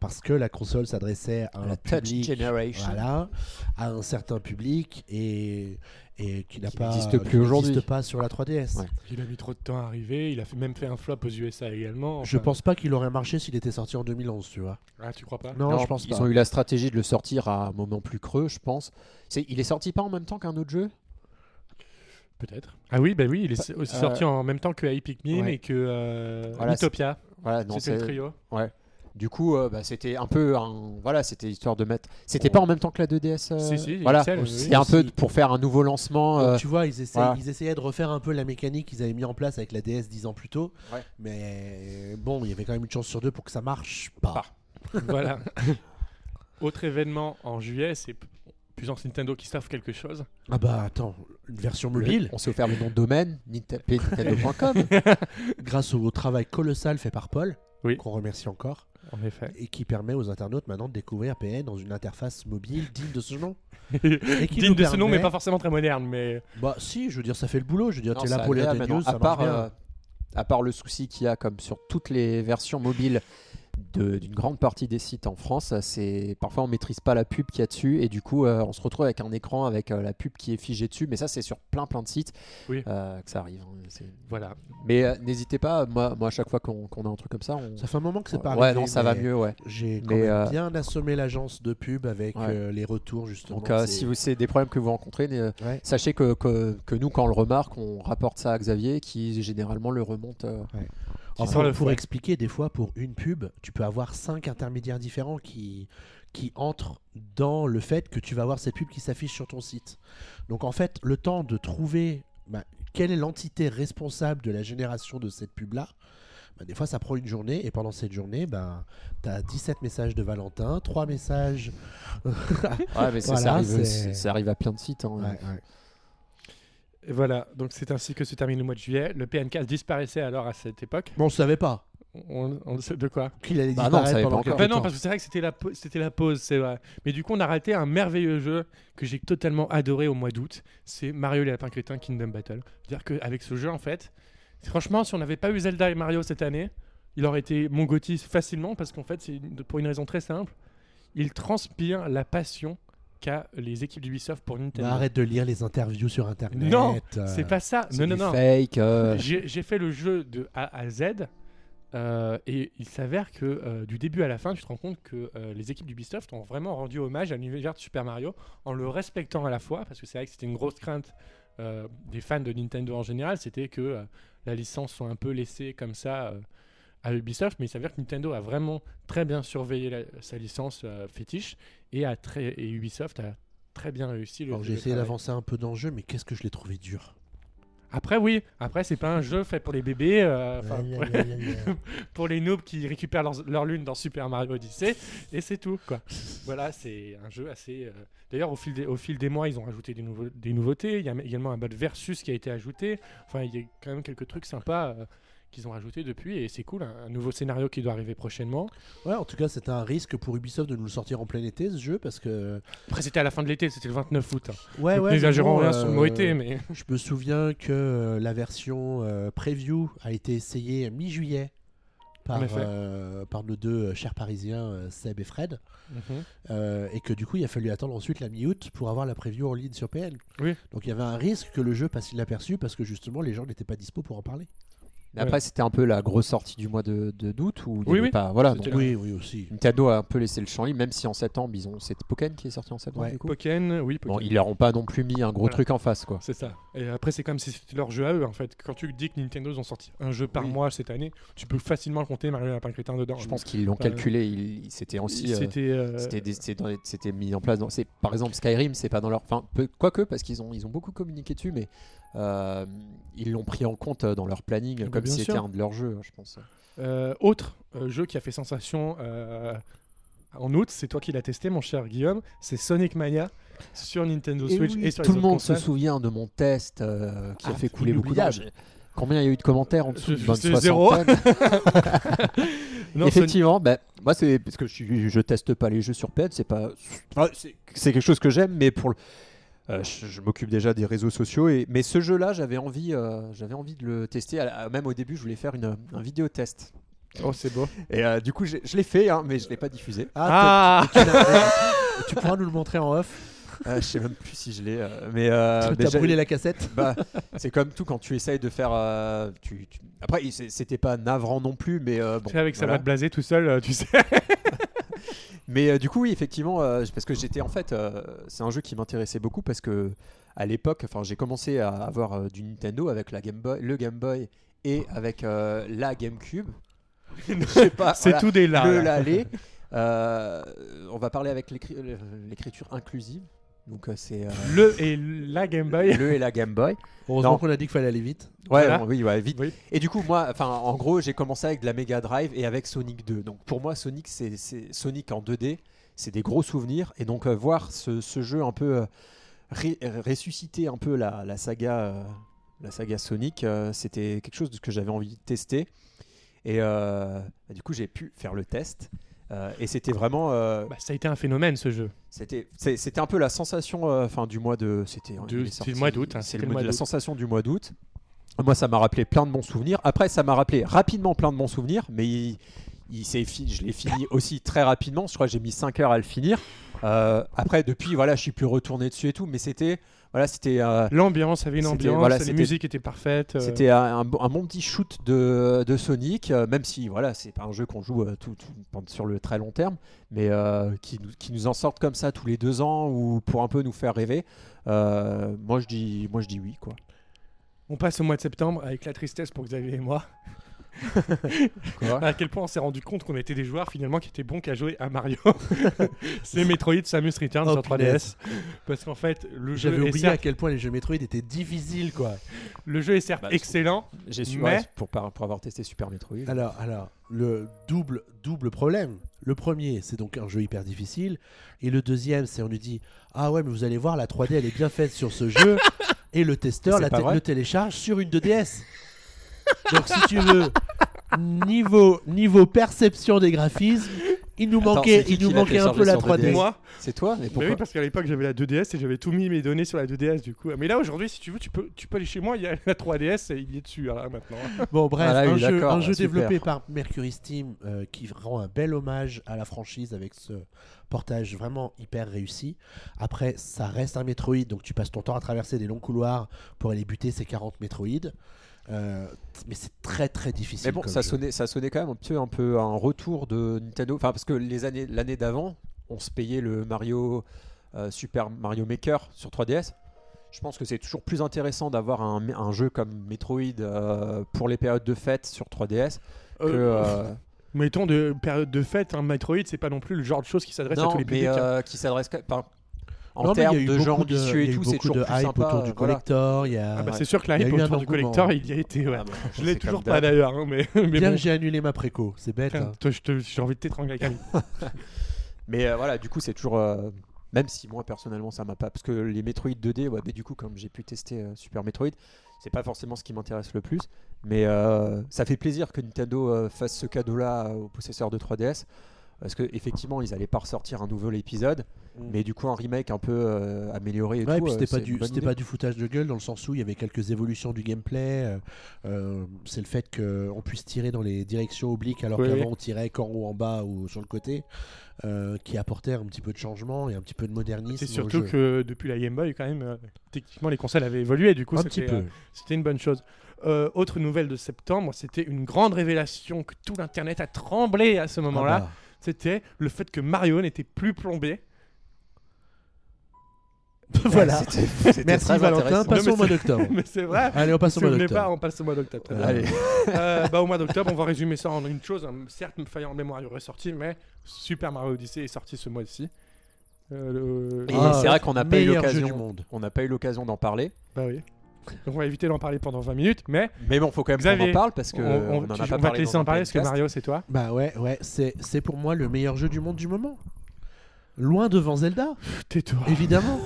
parce que la console s'adressait à un La Touch public, Generation. voilà, à un certain public et, et qui n'a Qui pas n'existe plus aujourd'hui. n'existe pas sur la 3DS. Ouais. Il a mis trop de temps à arriver. Il a fait- même fait un flop aux USA également. Je Enfin, pense pas qu'il aurait marché s'il était sorti en 2011, tu vois. Ah, tu crois pas? Non, Non, je pense ils pas. ont eu la stratégie de le sortir à un moment plus creux, je pense. C'est, il est sorti pas en même temps qu'un autre jeu? Peut-être. Ah oui, bah oui, il est aussi Euh, sorti en même temps que Pikmin ouais. et que euh, Voilà, Utopia. Voilà, non, C'était le trio. Du coup, euh, bah, c'était un peu un... Voilà, c'était histoire de mettre... C'était pas en même temps que la 2DS euh, Si, si, Voilà, c'était un peu pour faire un nouveau lancement. Donc, euh, tu vois, ils, essaient- voilà. ils essayaient de refaire un peu la mécanique qu'ils avaient mis en place avec la DS 10 ans plus tôt. Ouais. Mais bon, il y avait quand même une chance sur deux pour que ça marche pas. Pas. voilà. Autre événement en juillet, c'est p- Puissance Nintendo qui s'offre quelque chose. Ah bah attends, une version le- mobile, on s'est offert le nom de domaine, Ninte- nintendo.com. grâce au travail colossal fait par Paul, Oui. qu'on remercie encore, En effet. et qui permet aux internautes maintenant de découvrir PN dans une interface mobile digne de ce nom. Digne qui de ce nom, mais pas forcément très moderne. Mais Bah si, je veux dire, ça fait le boulot. Je veux dire, Non, t'es là pour les news, à part, euh, à part le souci qu'il y a comme sur toutes les versions mobiles d'une grande partie des sites en France, c'est parfois on maîtrise pas la pub qu'il y a dessus et du coup euh, on se retrouve avec un écran avec euh, la pub qui est figée dessus. Mais ça c'est sur plein plein de sites Oui. euh, que ça arrive. hein. Voilà. Mais euh, n'hésitez pas, moi, moi à chaque fois qu'on a un truc comme ça, on... Ça fait un moment que c'est pas ouais arrivé, non ça va mieux ouais. J'ai quand Mais, même euh, bien assommé l'agence de pub avec Ouais. euh, les retours justement. Donc euh, si vous c'est des problèmes que vous rencontrez, euh, Ouais. sachez que, que, que nous quand on le remarque, on rapporte ça à Xavier qui généralement le remonte. euh, Enfin, sort le pour fouet. expliquer, des fois, pour une pub, tu peux avoir cinq intermédiaires différents qui, qui entrent dans le fait que tu vas avoir cette pub qui s'affiche sur ton site. Donc, en fait, le temps de trouver bah, quelle est l'entité responsable de la génération de cette pub-là, bah, des fois, ça prend une journée. Et pendant cette journée, bah, tu as 17 messages de Valentin, 3 messages. Ouais, mais ça, Voilà, ça arrive, ça arrive à plein de sites. hein. Ouais, ouais. Et voilà. Donc c'est ainsi que se termine le mois de juillet. Le PNK disparaissait alors à cette époque. Bon, on ne savait pas On, on sait de quoi qu'il allait Bah non, on disparaître savait pas pendant encore. quelques Bah non, parce que c'est vrai que c'était la, pau- c'était la pause, c'est vrai. Mais du coup, on a raté un merveilleux jeu que j'ai totalement adoré au mois d'août. C'est Mario et les lapins crétins Kingdom Battle. C'est-à-dire qu'avec ce jeu, en fait, franchement, si on n'avait pas eu Zelda et Mario cette année, il aurait été mon facilement parce qu'en fait, c'est une- pour une raison très simple. Il transpire la passion qu'a les équipes d'Ubisoft pour Nintendo. Bah, arrête de lire les interviews sur Internet. Non, euh, C'est pas ça. Non, non, non. fake. euh, J'ai j'ai fait le jeu de A à Z. euh, et il s'avère que du début à la fin, tu te rends compte que les équipes d'Ubisoft ont vraiment rendu hommage à l'univers de Super Mario en le respectant à la fois, parce que c'est vrai que c'était une grosse crainte des fans de Nintendo en général, c'était que la licence soit un peu laissée comme ça à Ubisoft, mais il s'avère que Nintendo a vraiment très bien surveillé la- sa licence euh, fétiche et, a très, et Ubisoft a très bien réussi le Alors, j'ai essayé d'avancer un peu dans le jeu, mais qu'est-ce que je l'ai trouvé dur. Après, oui, après, c'est pas un jeu fait pour les bébés. euh, Aïe, aïe, aïe, pour les noobs qui récupèrent leur, leur lune dans Super Mario Odyssey et c'est tout quoi. voilà, c'est un jeu assez. euh, D'ailleurs, au fil des au fil des mois, ils ont rajouté des, nouveaux, des nouveautés. Il y a également un mode versus qui a été ajouté. Enfin, il y a quand même quelques trucs sympas euh, qu'ils ont rajoutés depuis et c'est cool. Un, un nouveau scénario qui doit arriver prochainement. Ouais, en tout cas, c'était un risque pour Ubisoft de nous le sortir en plein été, ce jeu, parce que. Après, c'était à la fin de l'été, c'était le 29 août. hein. Ouais, Donc, ouais. N'exagérons rien sur le mot euh, été, mais Je me souviens que euh, la version euh, preview a été essayée mi-juillet par, euh, par nos deux euh, chers parisiens, euh, Seb et Fred, Mhm. euh, et que du coup, il a fallu attendre ensuite la mi-août pour avoir la preview en ligne sur PN. Oui. Donc il y avait un risque que le jeu passe inaperçu parce que justement, les gens n'étaient pas dispo pour en parler. Mais après, c'était un peu la grosse sortie du mois de de- d'août où il y Oui, avait oui. pas. Voilà. C'était donc, Oui, oui, aussi. Nintendo a un peu laissé le champ libre, même si en septembre ils ont. C'est Pokémon qui est sorti en septembre Ouais. du coup. Pokken, oui, Pokken. Bon, ils leur ont pas non plus mis un gros Voilà. truc en face quoi. C'est ça. Et après, c'est comme si c'était leur jeu à eux, en fait. Quand tu dis que Nintendo ils ont sorti un jeu par Oui. mois cette année, tu peux facilement compter Mario Lapin Crétin dedans. Je pense qu'ils l'ont Euh, calculé. ils- C'était aussi. euh, C'était. euh, C'était mis en place dans c'est par exemple Skyrim c'est pas dans leur enfin peu- quoique parce qu'ils ont ils ont beaucoup communiqué dessus mais euh, ils l'ont pris en compte dans leur planning Bah, comme bien si c'était un de leurs jeux je pense. Euh, autre euh, jeu qui a fait sensation en août, c'est toi qui l'as testé, mon cher Guillaume, c'est Sonic Mania sur Nintendo Et Switch oui, et sur tout les le monde se souvient de mon test qui a Ah, fait couler beaucoup d'argent combien il y a eu de commentaires en dessous c'est zéro. soixantaine Non, effectivement bah, moi c'est parce que je, je teste pas les jeux sur PS c'est pas c'est quelque chose que j'aime mais pour le euh, je, je m'occupe déjà des réseaux sociaux et mais ce jeu là j'avais envie euh, j'avais envie de le tester même au début je voulais faire une, un vidéo test Oh, c'est beau. Et euh, du coup, je l'ai fait, hein, mais je l'ai pas diffusé. Ah, Ah, tu, tu pourras nous le montrer en off. Euh, je sais même plus si je l'ai. mais Tu as brûlé la cassette. bah, c'est comme tout quand tu essayes de faire. tu, tu- Après, c'était pas navrant non plus, mais bon. Tu sais, avec sa voilà. voix de blasé tout seul, tu sais. Mais euh, du coup, oui, effectivement, euh, parce que j'étais en fait, euh, c'est un jeu qui m'intéressait beaucoup parce que à l'époque, enfin, j'ai commencé à avoir euh, du Nintendo avec la Game Boy, le Game Boy et avec la GameCube. Je sais pas. C'est voilà, tout des là. le là. on va parler avec l'écri- l'écriture inclusive. Donc euh, c'est euh, Le et la Game Boy. le et la Game Boy. Heureusement qu'on a dit qu'il fallait aller vite. Ouais, Voilà. bon, oui, ouais, vite. Oui. Et du coup, moi, enfin, en gros, j'ai commencé avec de la Mega Drive et avec Sonic 2. Donc pour moi, Sonic, c'est Sonic en 2D, c'est des gros souvenirs. Et donc euh, voir ce, ce jeu un peu euh, ré- ressusciter un peu la, la saga, euh, la saga Sonic, euh, c'était quelque chose que j'avais envie de tester. Et euh, bah, du coup, j'ai pu faire le test. Euh, et c'était vraiment, euh, Bah, ça a été un phénomène ce jeu. c'était, c'était un peu la sensation, euh, enfin, du mois de, c'était, le mois d'août, hein, c'est la sensation du mois d'août. Moi, ça m'a rappelé plein de bons souvenirs. Après, ça m'a rappelé rapidement plein de bons souvenirs, mais il, il je l'ai fini aussi très rapidement. Je crois que j'ai mis 5 heures à le finir. Euh, après, depuis, voilà, je suis plus retourné dessus et tout, mais c'était, voilà, c'était. euh, L'ambiance avait une ambiance, voilà, les musiques étaient parfaites. euh, C'était un, un bon- petit shoot de, de Sonic, euh, même si voilà, c'est pas un jeu qu'on joue tout, sur le très long terme, mais qui, nous, qui nous en sortent comme ça tous les deux ans ou pour un peu nous faire rêver. Moi je dis, moi je dis oui quoi. On passe au mois de septembre avec la tristesse pour Xavier et moi. À quel point on s'est rendu compte qu'on était des joueurs finalement qui étaient bons qu'à jouer à Mario. c'est Metroid Samus Returns Oh, sur 3DS. punaise. Parce qu'en fait, le J'avais jeu, est oublié à certes, quel point les jeux Metroid étaient difficiles, quoi. le jeu est certes Bah, excellent. J'ai su Mais- ouais, pour, par- pour avoir testé Super Metroid. Alors, alors, le double, double problème. Le premier, c'est donc un jeu hyper difficile. Et le deuxième, c'est on lui dit Ah ouais, mais vous allez voir, la 3D, elle est bien faite sur ce jeu. Et le testeur C'est la pas té- vrai le télécharge sur une 2DS. Donc, si tu veux, niveau, niveau perception des graphismes, il nous Attends, manquait, il nous manquait un peu la sur 3D. Moi, C'est toi Mais mais pourquoi oui, parce qu'à l'époque j'avais la 2DS et j'avais tout mis mes données sur la 2DS du coup. Mais là aujourd'hui, si tu veux, tu peux, tu peux aller chez moi, il y a la 3DS et il y est dessus hein, maintenant. Bon, bref, Ah là, un oui, jeu, un développé par Mercury Steam euh, qui rend un bel hommage à la franchise avec ce portage vraiment hyper réussi. Après, ça reste un Metroid, donc tu passes ton temps à traverser des longs couloirs pour aller buter ces 40 Metroid. Euh, mais c'est très très difficile. Mais bon, ça jeu. sonnait, ça sonnait quand même un peu, un peu un retour de Nintendo. Enfin, parce que les années, l'année d'avant, on se payait le Mario euh, Super Mario Maker sur 3DS. Je pense que c'est toujours plus intéressant d'avoir un, un jeu comme Metroid euh, pour les périodes de fête sur 3DS que. Euh, euh, Mettons de période de fête, un Metroid, c'est pas non plus le genre de choses qui s'adresse à tous les mais publics. hein. euh, qui s'adresse en Non, mais il y a termes eu de gens beaucoup de- ambitieux il y a et eu tout, c'est beaucoup toujours de plus hype sympa. autour du collector. Il y a... Ah bah c'est sûr que la Il y a hype autour du collector, il y a été. Ouais. Ah bah, Je l'ai toujours pas d'ailleurs, hein, mais, mais Bien bon. que j'ai annulé ma préco, c'est bête. Hein. J'ai envie de t'étrangler avec un Mais euh, voilà, du coup, c'est toujours. euh, même si moi personnellement ça m'a pas. Parce que les Metroid 2D, ouais, mais du coup, comme j'ai pu tester euh, Super Metroid, c'est pas forcément ce qui m'intéresse le plus. Mais euh, ça fait plaisir que Nintendo euh, fasse ce cadeau-là aux possesseurs de 3DS. Parce que effectivement, ils allaient pas ressortir un nouvel épisode, mais du coup, un remake un peu euh, amélioré et Ouais, et tout. puis euh, c'était pas c'est une du c'était idée. pas du foutage de gueule dans le sens où il y avait quelques évolutions du gameplay. euh, euh, c'est le fait qu'on puisse tirer dans les directions obliques alors Oui, qu'avant oui. on tirait qu'en haut, en bas ou sur le côté, euh, qui apportait un petit peu de changement et un petit peu de modernisme. C'est surtout que depuis la Game Boy, quand même, euh, techniquement, les consoles avaient évolué. Du coup, un c'était petit peu. euh, c'était une bonne chose. Euh, autre nouvelle de septembre, c'était une grande révélation que tout l'internet a tremblé à ce Ah moment-là. bah, C'était le fait que Mario n'était plus plombé. voilà. C'était- c'était Merci très Valentin. intéressant. Passons au mois c'est- d'octobre. Mais c'est vrai. Allez, on passe au mois pas, d'octobre. on passe au mois d'octobre. très bien. Allez. Euh, bah, au mois d'octobre, on va résumer ça en une chose. hein. Certes, Fire Emblem Warrior est sorti, mais Super Mario Odyssey est sorti ce mois-ci. Euh, le- Et Ah, c'est vrai qu'on n'a pas eu l'occasion. On n'a pas eu l'occasion d'en parler. Bah oui. Donc on va éviter d'en parler pendant 20 minutes, mais Mais bon, faut quand même qu'on en parle parce que on, on- on en a tu- pas on va parlé te laisser en parler parce que. Mario, c'est toi. Bah ouais, ouais, c'est c'est pour moi le meilleur jeu du monde du moment. Loin devant Zelda, Tais-toi. évidemment.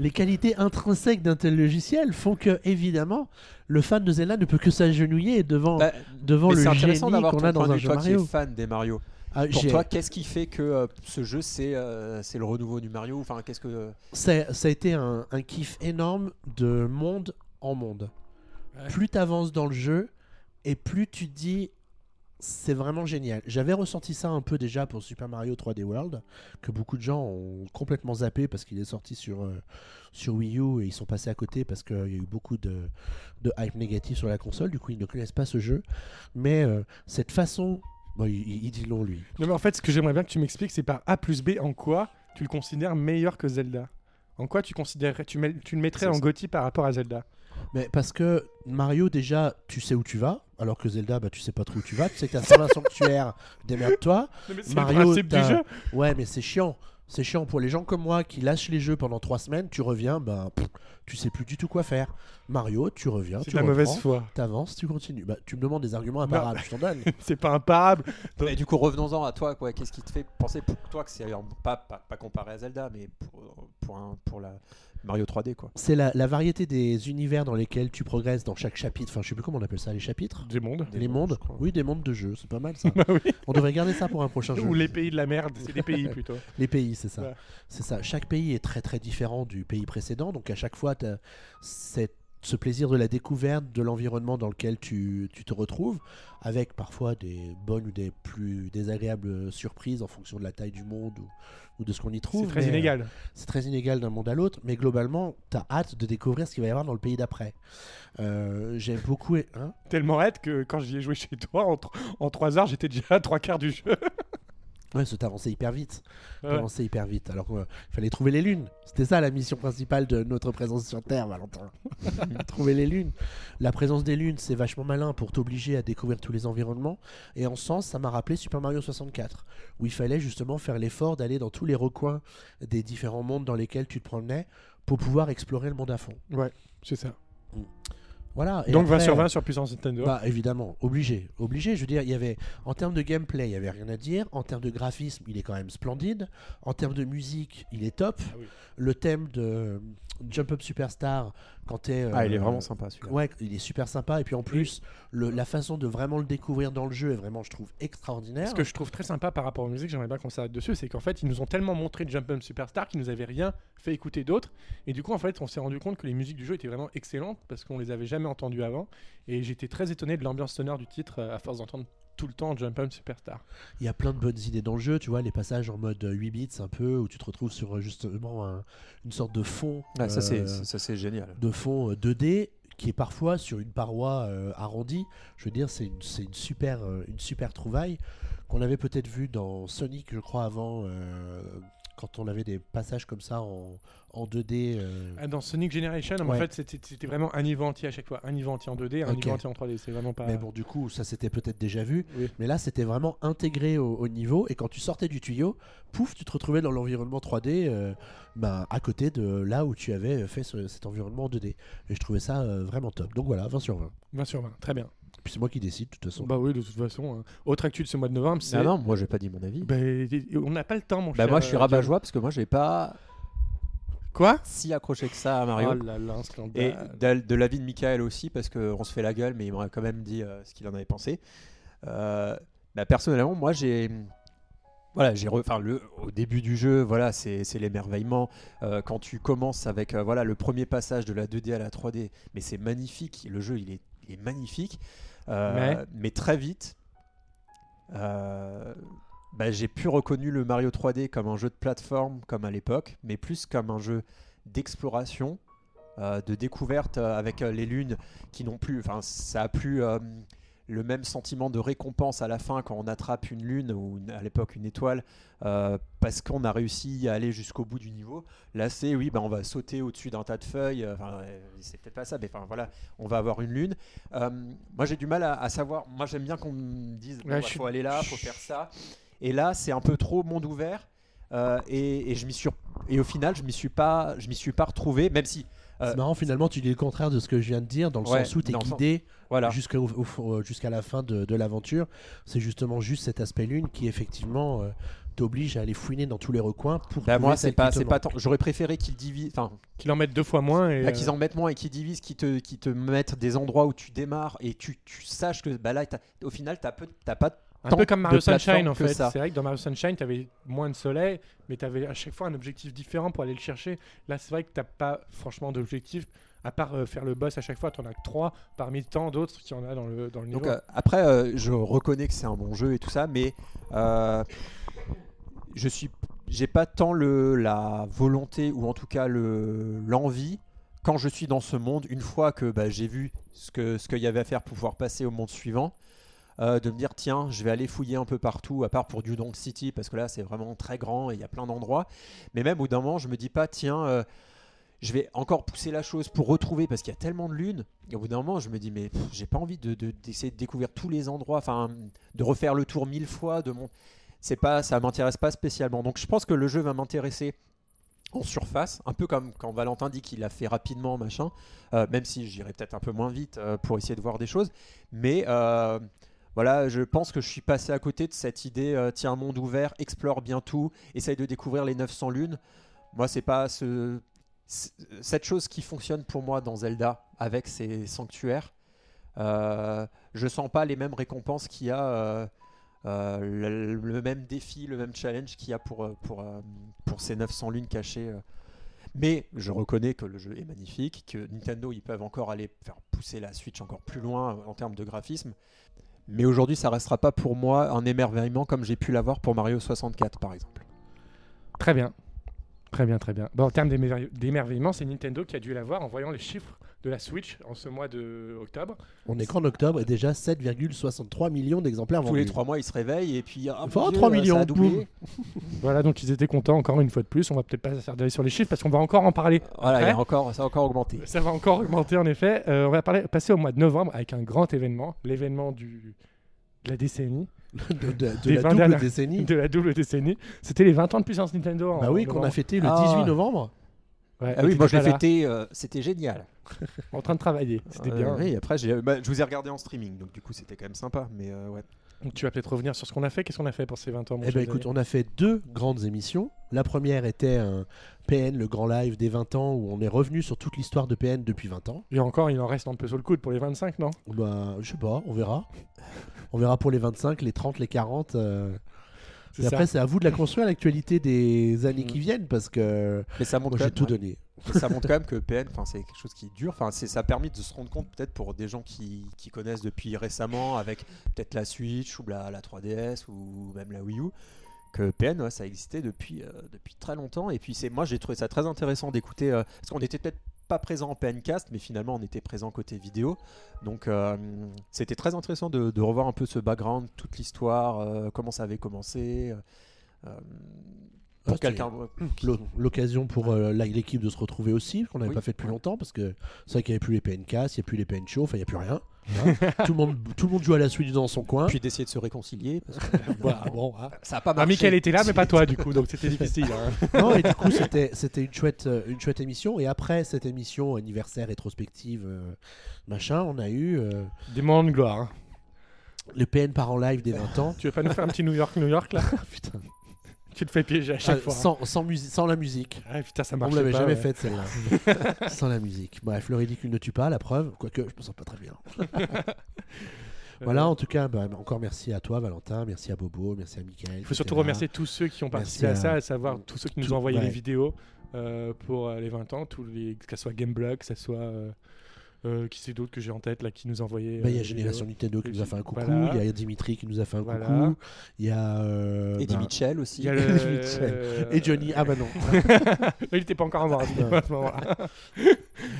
Les qualités intrinsèques d'un tel logiciel font que, évidemment, le fan de Zelda ne peut que s'agenouiller devant, Bah, devant le c'est génie intéressant d'avoir qu'on ton a dans un jeu qui Mario. fan des Mario. Ah, Pour toi, qu'est-ce qui fait que euh, ce jeu c'est euh, c'est le renouveau du Mario? Enfin, qu'est-ce que ça, ça a été un, un kiff énorme de monde en monde. Ouais. Plus tu avances dans le jeu et plus tu te dis c'est vraiment génial. J'avais ressenti ça un peu déjà pour Super Mario 3D World, que beaucoup de gens ont complètement zappé parce qu'il est sorti sur, euh, sur Wii U et ils sont passés à côté parce qu'il y a eu beaucoup de, de hype négatif sur la console. Du coup, ils ne connaissent pas ce jeu. Mais euh, cette façon. Bon, il, dit long, lui. Non, mais en fait, ce que j'aimerais bien que tu m'expliques, c'est par A plus B, en quoi tu le considères meilleur que Zelda? En quoi tu considérerais, tu, mets- tu le mettrais en. GOTY par rapport à Zelda? Mais parce que Mario, déjà, tu sais où tu vas, alors que Zelda, bah, tu sais pas trop où tu vas. Tu sais que t'as 120 sanctuaires, démerde-toi. Non, mais c'est Mario, le principe du jeu. Ouais, mais c'est chiant. C'est chiant pour les gens comme moi qui lâchent les jeux pendant 3 semaines. Tu reviens, ben, pff, tu sais plus du tout quoi faire. Mario, tu reviens, tu la mauvaise reprends, foi. t'avances, tu continues. Bah, tu me demandes des arguments imparables, je t'en donne. c'est pas imparable. Mais du coup, revenons-en à toi. quoi. Qu'est-ce qui te fait penser pour toi que c'est pas, pas comparé à Zelda, mais pour, pour, un- pour la Mario 3D quoi. C'est la, la variété des univers dans lesquels tu progresses dans chaque chapitre. Enfin, je sais plus comment on appelle ça, les chapitres Des mondes. Des Les mondes. Oui, des mondes de jeux, c'est pas mal ça. Bah oui. on devrait garder ça pour un prochain jeu. Ou les pays de la merde, c'est des pays plutôt. Les pays, c'est ça. Ouais. C'est ça. Chaque pays est très très différent du pays précédent. Donc à chaque fois, tu as ce plaisir de la découverte de l'environnement dans lequel tu, tu te retrouves, avec parfois des bonnes ou des plus désagréables surprises en fonction de la taille du monde ou, ou de ce qu'on y trouve. C'est très euh, inégal. C'est très inégal d'un monde à l'autre, mais globalement, tu as hâte de découvrir ce qu'il va y avoir dans le pays d'après. Euh, J'ai beaucoup... Hein Tellement hâte que quand j'y ai joué chez toi, en, en 3 heures, j'étais déjà à 3 quarts du jeu. ouais, ça avancé hyper vite. Ouais. Avancer hyper vite. Alors qu'il fallait trouver les lunes. C'était ça la mission principale de notre présence sur Terre, Valentin. trouver les lunes. La présence des lunes, c'est vachement malin pour t'obliger à découvrir tous les environnements. Et en ce sens, ça m'a rappelé Super Mario 64, où il fallait justement faire l'effort d'aller dans tous les recoins des différents mondes dans lesquels tu te promenais pour pouvoir explorer le monde à fond. C'est ça. Voilà. Et Donc 20 après, sur 20 sur puissance Nintendo. Bah évidemment, obligé, obligé. Je veux dire, il y avait en termes de gameplay, il y avait rien à dire. En termes de graphisme, il est quand même splendide. En termes de musique, il est top. Ah oui. Le thème de Jump Up Superstar, quand Ah, il est euh, vraiment sympa celui-là. Ouais, il est super sympa. Et puis en plus, le- la façon de vraiment le découvrir dans le jeu est vraiment, je trouve, extraordinaire. Ce que je trouve très sympa par rapport aux musiques, j'aimerais bien qu'on s'arrête dessus, c'est qu'en fait, ils nous ont tellement montré Jump Up Superstar qu'ils nous avaient rien fait écouter d'autres. Et du coup, en fait, on s'est rendu compte que les musiques du jeu étaient vraiment excellentes parce qu'on les avait jamais entendues avant. Et j'étais très étonné de l'ambiance sonore du titre euh, à force d'entendre tout le temps Jump Up Superstar. Il y a plein de bonnes idées dans le jeu, tu vois, les passages en mode euh, 8 bits un peu, où tu te retrouves sur euh, justement un- une sorte de fond. Ah, ça c'est euh, ça c'est génial. de fond euh, 2D qui est parfois sur une paroi euh, arrondie. Je veux dire, c'est une, c'est une, super, euh, une super trouvaille qu'on avait peut-être vu dans Sonic, je crois, avant, euh, quand on avait des passages comme ça en, en 2D. euh. Ah, Dans Sonic Generation, en fait, c'était c'était vraiment un niveau entier à chaque fois. Un niveau entier en 2D, un niveau entier en 3D. C'est vraiment pas. Mais bon, du coup, ça s'était peut-être déjà vu. Oui. Mais là, c'était vraiment intégré au, au niveau. Et quand tu sortais du tuyau, pouf, tu te retrouvais dans l'environnement 3D, euh, bah, à côté de là où tu avais fait ce- cet environnement en 2D. Et je trouvais ça euh, vraiment top. Donc voilà, 20 sur 20. 20 sur 20, très bien. Puis c'est moi qui décide, de toute façon. Bah oui, de toute façon. hein. Autre actu de ce mois de novembre, c'est. Ah non, moi j'ai pas dit mon avis. Bah, on n'a pas le temps, mon Bah cher. moi je suis euh, rabat-joie parce que moi j'ai pas Quoi? si accroché que ça à Mario. Oh là là, un scandale. Et de, de l'avis de Michael aussi, parce qu'on se fait la gueule, mais il m'a quand même dit euh, ce qu'il en avait pensé. Euh, bah, personnellement, moi j'ai. Voilà, j'ai re- enfin, le, au début du jeu, voilà, c'est c'est l'émerveillement. Euh, quand tu commences avec euh, voilà, le premier passage de la 2D à la 3D, mais c'est magnifique. Le jeu, il est, il est magnifique. Euh, mais... très vite, euh, bah, j'ai plus reconnu le Mario 3D comme un jeu de plateforme, comme à l'époque, mais plus comme un jeu d'exploration, euh, de découverte euh, avec euh, les lunes qui n'ont plus. Enfin, ça a plus le même sentiment de récompense à la fin quand on attrape une lune ou une- à l'époque une étoile euh, parce qu'on a réussi à aller jusqu'au bout du niveau. Là, c'est oui, bah, on va sauter au-dessus d'un tas de feuilles. euh, Enfin, euh, c'est peut-être pas ça, mais enfin voilà, on va avoir une lune. Euh, moi, j'ai du mal à, à savoir. Moi, j'aime bien qu'on me dise il Ouais, suis- faut aller là, faut faire ça. Et là, c'est un peu trop monde ouvert. euh, et, et je m'y suis et au final, je m'y suis pas, je m'y suis pas retrouvé, même si C'est marrant, finalement, tu dis le contraire de ce que je viens de dire, dans le Ouais, sens où tu es guidé voilà. jusqu'à la fin de, de l'aventure. C'est justement juste cet aspect lune qui, effectivement, euh, t'oblige à aller fouiner dans tous les recoins pour. Bah, moi, c'est pas, c'est pas tant. J'aurais préféré qu'ils divisent, enfin, Qu'ils en mettent deux fois moins. Et, Bah, qu'ils euh, en mettent moins et qu'ils divisent, qu'ils te, mettent des endroits où tu démarres et tu, tu saches que bah là, au final, t'as peu, t'as pas Un peu comme Mario Sunshine en fait. C'est vrai que dans Mario Sunshine, tu avais moins de soleil, mais tu avais à chaque fois un objectif différent pour aller le chercher. Là, c'est vrai que tu pas franchement d'objectif À part euh, faire le boss à chaque fois, t'en as que 3 parmi tant d'autres qu'il y en a dans le, dans le niveau. Donc euh, après, euh, je reconnais que c'est un bon jeu et tout ça, mais euh, je suis, j'ai pas tant le la volonté ou en tout cas le l'envie quand je suis dans ce monde. Une fois que bah, j'ai vu ce que ce qu'il y avait à faire pour pouvoir passer au monde suivant. Euh, de me dire tiens je vais aller fouiller un peu partout à part pour Dudong City parce que là c'est vraiment très grand et il y a plein d'endroits mais même au d'un moment je me dis pas tiens euh, je vais encore pousser la chose pour retrouver parce qu'il y a tellement de lunes. Et au bout d'un moment, je me dis, mais j'ai pas envie de, de- d'essayer de découvrir tous les endroits, enfin, de refaire le tour mille fois. De mon, c'est pas, ça m'intéresse pas spécialement. Donc, je pense que le jeu va m'intéresser en surface, un peu comme quand Valentin dit qu'il a fait rapidement, machin. euh, même si j'irai peut-être un peu moins vite pour essayer de voir des choses, mais voilà, je pense que je suis passé à côté de cette idée, euh, tiens, monde ouvert, explore bien tout, essaye de découvrir les 900 lunes. Moi, c'est pas cette chose qui fonctionne pour moi dans Zelda avec ces sanctuaires. Euh, je sens pas les mêmes récompenses qu'il y a, euh, euh, le, même défi, le même challenge qu'il y a pour, ces 900 lunes cachées. Mais je reconnais que le jeu est magnifique, que Nintendo ils peuvent encore aller faire pousser la Switch encore plus loin en termes de graphisme. Mais aujourd'hui, ça restera pas pour moi un émerveillement comme j'ai pu l'avoir pour Mario 64 par exemple. Très bien. Très bien, très bien. Bon, en termes d'émerveille- d'émerveillement, c'est Nintendo qui a dû l'avoir en voyant les chiffres de la Switch en ce mois de octobre. On est qu'en octobre et déjà 7,63 millions d'exemplaires Tous vendus. les trois mois, ils se réveillent et puis ah, Enfin, Dieu, 3 ça a millions. Voilà, donc ils étaient contents encore une fois de plus. On va peut-être pas s'attarder sur les chiffres parce qu'on va encore en parler. Voilà, il y a encore, ça a encore augmenté. Ça va encore augmenter en effet. Euh, on va parler, passer au mois de novembre avec un grand événement, l'événement du de la décennie, de, de- de Des la 20 double dernières- décennie. de la double décennie. C'était les 20 ans de puissance Nintendo. en Bah oui, qu'on a fêté le Ah. 18 novembre. Ouais, Ah oui, moi je l'ai fêté, euh, c'était génial. En train de travailler, c'était Euh, bien. Oui, après j'ai- bah, je vous ai regardé en streaming, donc du coup c'était quand même sympa. Mais euh, ouais. Donc tu vas peut-être revenir sur ce qu'on a fait. Qu'est-ce qu'on a fait pour ces 20 ans Eh ben cher écoute, on a fait deux grandes émissions. La première était un PN, le grand live des 20 ans, où on est revenu sur toute l'histoire de PN depuis 20 ans. Et encore, il en reste un peu sur le coude pour les 25, non? Bah, je sais pas, on verra. On verra pour les 25, les 30, les 40. euh. Et ça. après, c'est à vous de la construire l'actualité des années Mm. qui viennent, parce que Mais ça montre moi j'ai tout ouais. donné. Mais ça montre quand même que PN, enfin, c'est quelque chose qui dure. Enfin, c'est- ça a permis de se rendre compte peut-être pour des gens qui, qui connaissent depuis récemment, avec peut-être la Switch ou la, la 3DS ou même la Wii U, que PN, ça existait depuis, euh, depuis très longtemps. Et puis c'est, moi, j'ai trouvé ça très intéressant d'écouter, euh, parce qu'on était peut-être pas présent en PNcast, mais finalement on était présent côté vidéo. Donc euh, c'était très intéressant de, revoir un peu ce background, toute l'histoire, comment ça avait commencé. Pour Ah, c'est- quelqu'un L'o- L'occasion pour euh, l'équipe de se retrouver aussi, qu'on n'avait Oui. pas fait depuis longtemps, parce que c'est vrai qu'il n'y avait plus les PNK, il n'y a plus les PN Show, enfin il n'y a plus rien. hein. tout, le monde, tout le monde joue à la Switch dans son coin. puis d'essayer de se réconcilier. parce que Voilà, bon, hein. ça a pas Ah, marché. Mickaël était là, mais pas toi, du coup, donc c'était difficile. hein. non, et du coup, c'était c'était une chouette, euh, une chouette émission. Et après cette émission anniversaire rétrospective, euh, machin, on a eu euh, Des moments de gloire. hein. le PN par en live des 20 ans. Tu veux pas nous faire un petit New York, New York là? Putain. Tu te fais piéger à chaque Ah, fois. hein. sans, sans, sans la musique. Ah, putain, ça On marche ne l'avait jamais ouais. faite celle-là. sans la musique. Bref, le ridicule ne tue pas, la preuve. Quoique, je me sens pas très bien. Voilà, en tout cas, bah, encore merci à toi, Valentin. Merci à Bobo. Merci à Michael. Il faut surtout remercier tous ceux qui ont participé à à- ça, à savoir tous ceux qui nous tout- ont envoyé ouais. les vidéos euh, pour euh, les 20 ans, tous les, que ce soit Gameblog, que ce soit. euh, euh, qui c'est d'autre que j'ai en tête là qui nous a envoyé Bah, Il y euh, a des Génération. Nintendo qui nous a fait un coucou. voilà. Il y a Dimitri qui nous a fait un Voilà. coucou. Il y a. euh, Eddie bah, Mitchell aussi. Il y a le- Mitchell. Et Johnny. Ah bah non. il était pas encore mort à ce Non. à ce moment-là.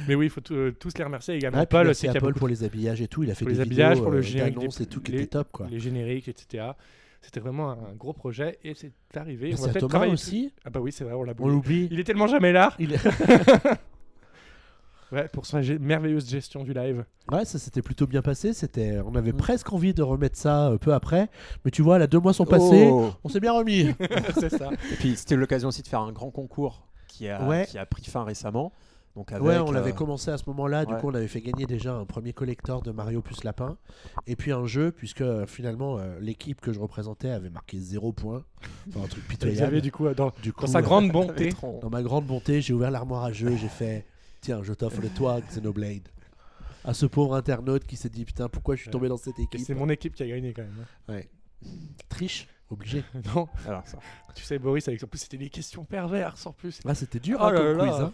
Mais oui, il faut tout- euh, tous les remercier également. Ah, Paul, merci c'est à Paul beaucoup pour les habillages et tout. Il a fait pour des les habillages, vidéos, pour le euh, générique des- et tout qui les- était top quoi. les génériques, etc. C'était vraiment un gros projet et c'est arrivé. Merci on va à peut-être Thomas travailler aussi. Ah bah oui, c'est vrai, on l'a On oublié. l'oublie. Il est tellement jamais là. Il est- Ouais, pour sa merveilleuse gestion du live. Ouais, ça s'était plutôt bien passé. C'était, on avait Mm. presque envie de remettre ça euh, peu après, mais tu vois, là deux mois sont passés, Oh. on s'est bien remis. c'est ça. Et puis c'était l'occasion aussi de faire un grand concours qui a, Ouais. qui a pris fin récemment. Donc avec, ouais, on l'avait euh, commencé à ce moment-là. Du ouais. coup, on avait fait gagner déjà un premier collector de Mario plus lapin, et puis un jeu, puisque euh, finalement euh, l'équipe que je représentais avait marqué 0 points, enfin un truc Xavier, pitoyable. du coup, dans, Du coup, dans sa euh, grande avec bonté. Tron. Dans ma grande bonté, j'ai ouvert l'armoire à jeux, j'ai fait Tiens, je t'offre le toit Xenoblade. À ce pauvre internaute qui s'est dit Putain, pourquoi je suis tombé dans cette Et équipe c'est mon équipe qui a gagné quand même. hein. Ouais. Triche, obligé. Non, Alors ça. tu sais, Boris, avec en plus, c'était des questions perverses en plus. Ah, c'était dur Oh hein, là comme là. quiz. hein.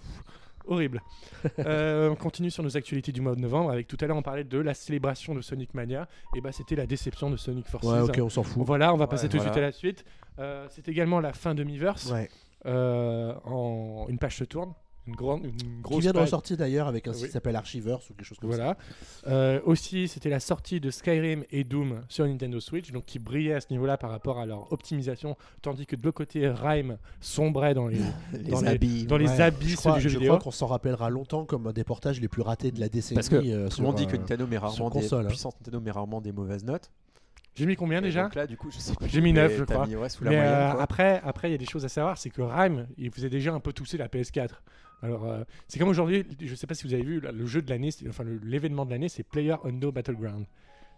horrible. Euh, on continue sur nos actualités du mois de novembre. Avec tout à l'heure, on parlait de la célébration de Sonic Mania. Et bah, c'était la déception de Sonic Forces. Ouais, ok, on s'en fout. Voilà, on va Ouais, passer tout de voilà. suite à la suite. Euh, c'est également la fin de Miiverse. Ouais. Euh, en une page se tourne, une grande, une grosse Qui vient de ressortir d'ailleurs avec un Oui. site qui s'appelle Archivers ou quelque chose comme ça. Voilà. Euh, aussi, c'était la sortie de Skyrim et Doom sur Nintendo Switch, donc qui brillaient à ce niveau-là par rapport à leur optimisation, tandis que de l'autre côté, Rime sombrait dans les, Les Dans les- habits. dans les Ouais, abysses je crois, du jeu je vidéo. crois qu'on s'en rappellera longtemps comme un des portages les plus ratés de la décennie. Parce que euh, Tout le monde sur, dit que euh, Nintendo met rarement des console, hein. Nintendo met rarement des mauvaises notes. J'ai mis combien Et déjà là, du coup, je sais. J'ai mis mais neuf, je t'as crois. mis, ouais, sous la Mais moyenne, euh, quoi. après, après, il y a des choses à savoir, c'est que Rime, il faisait déjà un peu tousser la PS4. Alors, euh, c'est comme aujourd'hui, je sais pas si vous avez vu, là, le jeu de l'année, enfin l'événement de l'année, c'est Player Unknown Battleground.